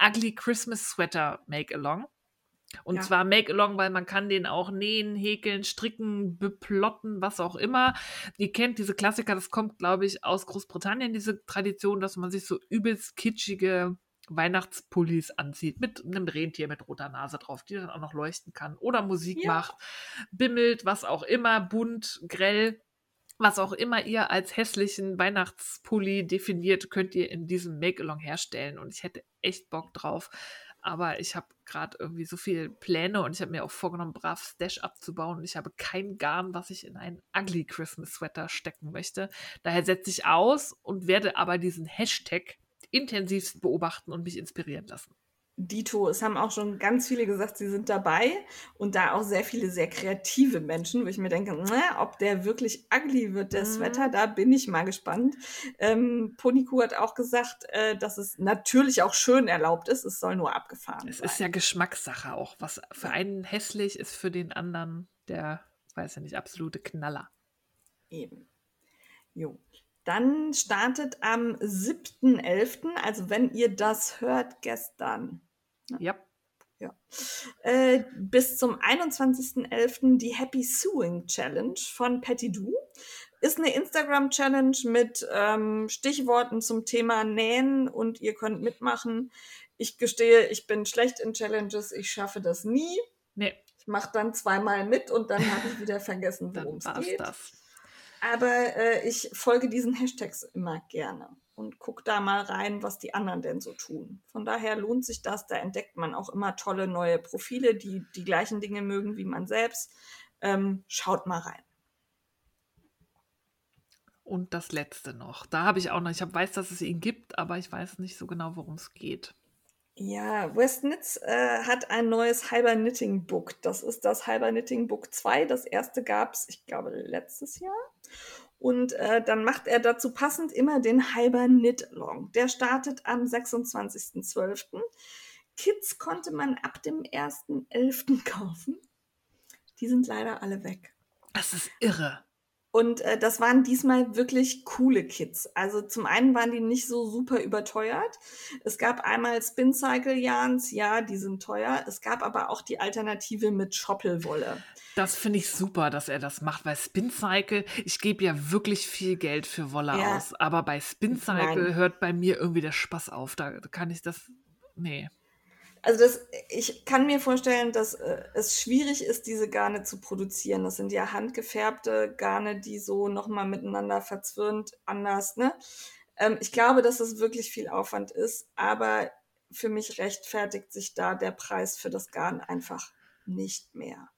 Ugly Christmas Sweater Make-Along. Und ja. zwar Make-Along, weil man kann den auch nähen, häkeln, stricken, beplotten, was auch immer. Ihr kennt diese Klassiker, das kommt, glaube ich, aus Großbritannien, diese Tradition, dass man sich so übelst kitschige Weihnachtspullis anzieht, mit einem Rentier mit roter Nase drauf, die dann auch noch leuchten kann oder Musik ja. macht, bimmelt, was auch immer, bunt, grell. Was auch immer ihr als hässlichen Weihnachtspulli definiert, könnt ihr in diesem Make-Along herstellen. Und ich hätte echt Bock drauf, aber ich habe gerade irgendwie so viele Pläne und ich habe mir auch vorgenommen, brav Stash abzubauen und ich habe kein Garn, was ich in einen Ugly Christmas Sweater stecken möchte. Daher setze ich aus und werde aber diesen Hashtag intensivst beobachten und mich inspirieren lassen. Dito, es haben auch schon ganz viele gesagt, sie sind dabei und da auch sehr viele sehr kreative Menschen, wo ich mir denke, na, ob der wirklich ugly wird, der mhm. Sweater, da bin ich mal gespannt. Ähm, Poniku hat auch gesagt, äh, dass es natürlich auch schön erlaubt ist, es soll nur abgefahren es sein. Es ist ja Geschmackssache auch. Was für einen hässlich ist, für den anderen der, weiß ja nicht, absolute Knaller. Eben. Jo. Dann startet am 7.11., also wenn ihr das hört, gestern, ja. Ja. Äh, bis zum 21.11. die Happy Sewing Challenge von Patty Do. Ist eine Instagram-Challenge mit ähm, Stichworten zum Thema Nähen und ihr könnt mitmachen. Ich gestehe, ich bin schlecht in Challenges, ich schaffe das nie. Nee. Ich mache dann zweimal mit und dann habe ich wieder vergessen, worum es geht. Das. Aber äh, ich folge diesen Hashtags immer gerne und gucke da mal rein, was die anderen denn so tun. Von daher lohnt sich das. Da entdeckt man auch immer tolle neue Profile, die die gleichen Dinge mögen wie man selbst. Ähm, schaut mal rein. Und das letzte noch. Da habe ich auch noch, ich hab, weiß, dass es ihn gibt, aber ich weiß nicht so genau, worum es geht. Ja, Westnitz äh, hat ein neues Halber Knitting Book. Das ist das Halber Knitting Book 2. Das erste gab es, ich glaube, letztes Jahr. Und äh, dann macht er dazu passend immer den Halber Knit Long. Der startet am 26.12. Kids konnte man ab dem 1.11. <laughs> kaufen. Die sind leider alle weg. Das ist irre. Und äh, das waren diesmal wirklich coole Kits. Also zum einen waren die nicht so super überteuert. Es gab einmal Spin Cycle Yarns, ja, die sind teuer. Es gab aber auch die Alternative mit Schoppelwolle. Das finde ich super, dass er das macht, weil Spin Cycle, ich gebe ja wirklich viel Geld für Wolle ja. aus, aber bei Spin Cycle hört bei mir irgendwie der Spaß auf. Da kann ich das, nee. Also das, ich kann mir vorstellen, dass äh, es schwierig ist, diese Garne zu produzieren. Das sind ja handgefärbte Garne, die so nochmal miteinander verzwirnt, anders. Ne? Ähm, ich glaube, dass es wirklich viel Aufwand ist, aber für mich rechtfertigt sich da der Preis für das Garn einfach nicht mehr.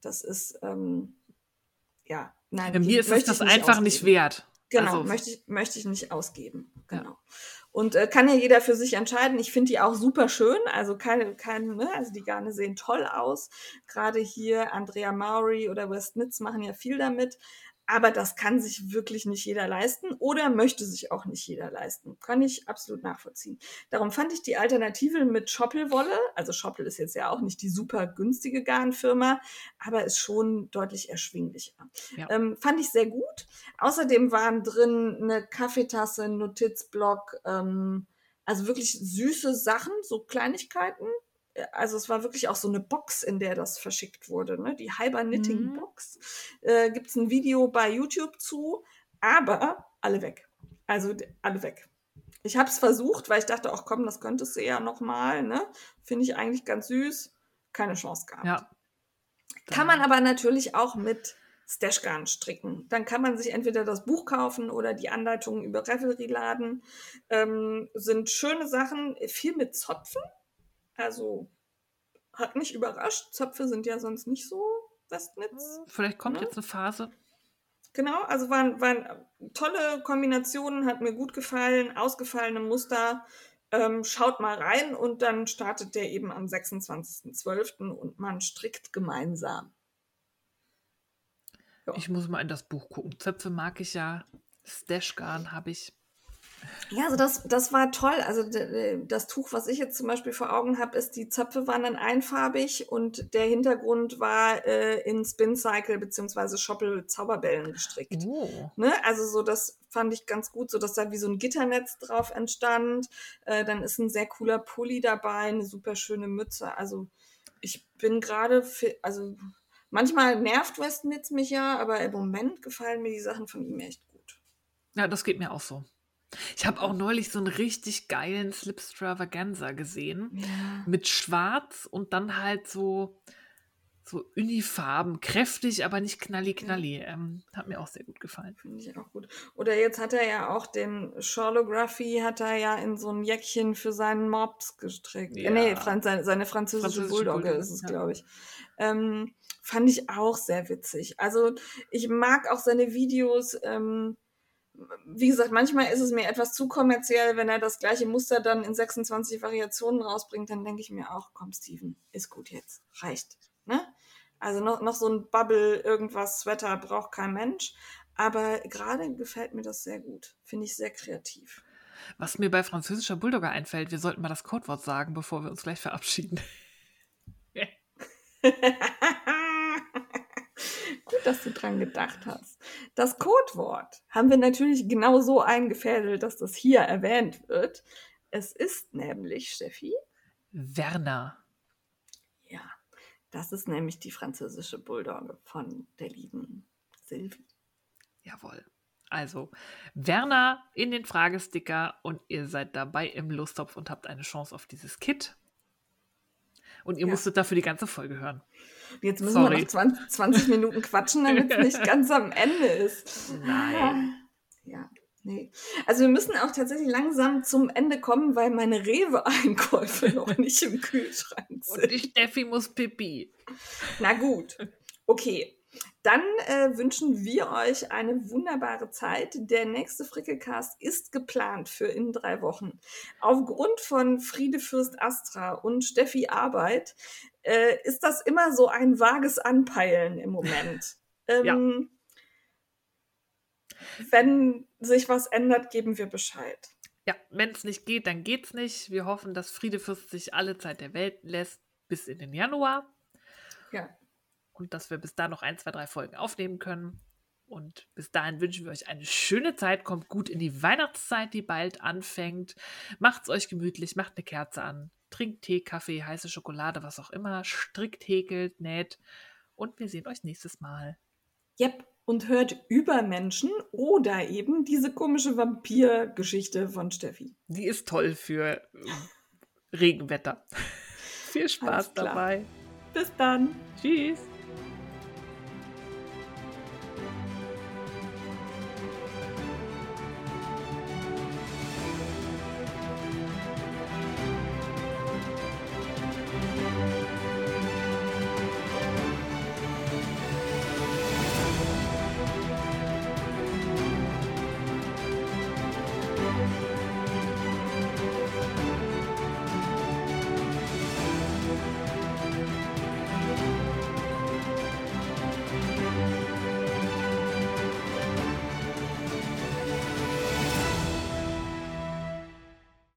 Das ist, ähm, ja, nein. Mir ist es das einfach ausgeben. nicht wert. Genau, also. möchte, ich, möchte ich nicht ausgeben. Genau. Ja. Und äh, kann ja jeder für sich entscheiden. Ich finde die auch super schön. Also keine, keine, ne? also die Garne sehen toll aus. Gerade hier Andrea Maury oder Westnitz machen ja viel damit. Aber das kann sich wirklich nicht jeder leisten oder möchte sich auch nicht jeder leisten. Kann ich absolut nachvollziehen. Darum fand ich die Alternative mit Schoppelwolle, also Schoppel ist jetzt ja auch nicht die super günstige Garnfirma, aber ist schon deutlich erschwinglicher. Ja. Ähm, fand ich sehr gut. Außerdem waren drin eine Kaffeetasse, ein Notizblock, ähm, also wirklich süße Sachen, so Kleinigkeiten, also es war wirklich auch so eine Box, in der das verschickt wurde, ne? die Hyper Knitting mhm. Box. Äh, Gibt es ein Video bei YouTube zu, aber alle weg. Also alle weg. Ich habe es versucht, weil ich dachte, ach komm, das könntest du ja nochmal. Ne? Finde ich eigentlich ganz süß. Keine Chance gehabt. Ja. Kann man aber natürlich auch mit Stashgarn stricken. Dann kann man sich entweder das Buch kaufen oder die Anleitungen über Revelry laden. Ähm, sind schöne Sachen, viel mit Zopfen also hat mich überrascht. Zöpfe sind ja sonst nicht so Westnitz. Vielleicht kommt ne? jetzt eine Phase. Genau, also waren, waren tolle Kombinationen, hat mir gut gefallen, ausgefallene Muster. Ähm, schaut mal rein und dann startet der eben am 26.12. und man strickt gemeinsam. Ja. Ich muss mal in das Buch gucken. Zöpfe mag ich ja. Stashgarn habe ich ja, also das, das war toll. Also das Tuch, was ich jetzt zum Beispiel vor Augen habe, ist, die Zöpfe waren dann einfarbig und der Hintergrund war äh, in Spin Cycle bzw. Schoppel Zauberbällen gestrickt. Oh. Ne? Also so, das fand ich ganz gut, so dass da wie so ein Gitternetz drauf entstand. Äh, dann ist ein sehr cooler Pulli dabei, eine super schöne Mütze. Also ich bin gerade, also manchmal nervt Westnitz mich ja, aber im Moment gefallen mir die Sachen von ihm echt gut. Ja, das geht mir auch so. Ich habe auch neulich so einen richtig geilen Slipstravaganza gesehen. Ja. Mit Schwarz und dann halt so so Unifarben, kräftig, aber nicht knalli-knalli. Ähm, hat mir auch sehr gut gefallen. Finde ich auch gut. Oder jetzt hat er ja auch den Charlography, hat er ja in so ein Jäckchen für seinen Mops gestrickt. Ja. Äh, nee, Franz, seine, seine französische, französische Bulldogge, Bulldogge ist es, ja. glaube ich. Ähm, fand ich auch sehr witzig. Also ich mag auch seine Videos. Ähm, wie gesagt, manchmal ist es mir etwas zu kommerziell, wenn er das gleiche Muster dann in 26 Variationen rausbringt, dann denke ich mir auch, komm, Steven, ist gut jetzt, reicht. Ne? Also noch, noch so ein Bubble, irgendwas, Sweater braucht kein Mensch. Aber gerade gefällt mir das sehr gut. Finde ich sehr kreativ. Was mir bei französischer Bulldogger einfällt, wir sollten mal das Codewort sagen, bevor wir uns gleich verabschieden. <laughs> Gut, dass du dran gedacht hast. Das Codewort haben wir natürlich genau so eingefädelt, dass das hier erwähnt wird. Es ist nämlich, Steffi. Werner. Ja, das ist nämlich die französische Bulldogge von der lieben Sylvie. Jawohl. Also, Werner in den Fragesticker und ihr seid dabei im Lostopf und habt eine Chance auf dieses Kit. Und ihr ja. musstet dafür die ganze Folge hören. Jetzt müssen Sorry. wir noch 20, 20 Minuten quatschen, damit es <laughs> nicht ganz am Ende ist. Nein. Ja. Nee. Also wir müssen auch tatsächlich langsam zum Ende kommen, weil meine Rewe-Einkäufe <laughs> noch nicht im Kühlschrank sind. Und die Steffi muss pipi. Na gut. Okay. Dann äh, wünschen wir euch eine wunderbare Zeit. Der nächste Frickelcast ist geplant für in drei Wochen. Aufgrund von Friede Fürst Astra und Steffi Arbeit äh, ist das immer so ein vages Anpeilen im Moment. <laughs> Ähm, ja. Wenn sich was ändert, geben wir Bescheid. Ja, wenn es nicht geht, dann geht's nicht. Wir hoffen, dass Friedefürst sich alle Zeit der Welt lässt bis in den Januar. Ja. Und dass wir bis da noch ein, zwei, drei Folgen aufnehmen können. Und bis dahin wünschen wir euch eine schöne Zeit. Kommt gut in die Weihnachtszeit, die bald anfängt. Macht's euch gemütlich, macht eine Kerze an, trinkt Tee, Kaffee, heiße Schokolade, was auch immer, strickt, häkelt, näht. Und wir sehen euch nächstes Mal. Yep und hört Übermenschen oder eben diese komische Vampir-Geschichte von Steffi. Die ist toll für äh, Regenwetter. <laughs> Viel Spaß dabei. Bis dann. Tschüss.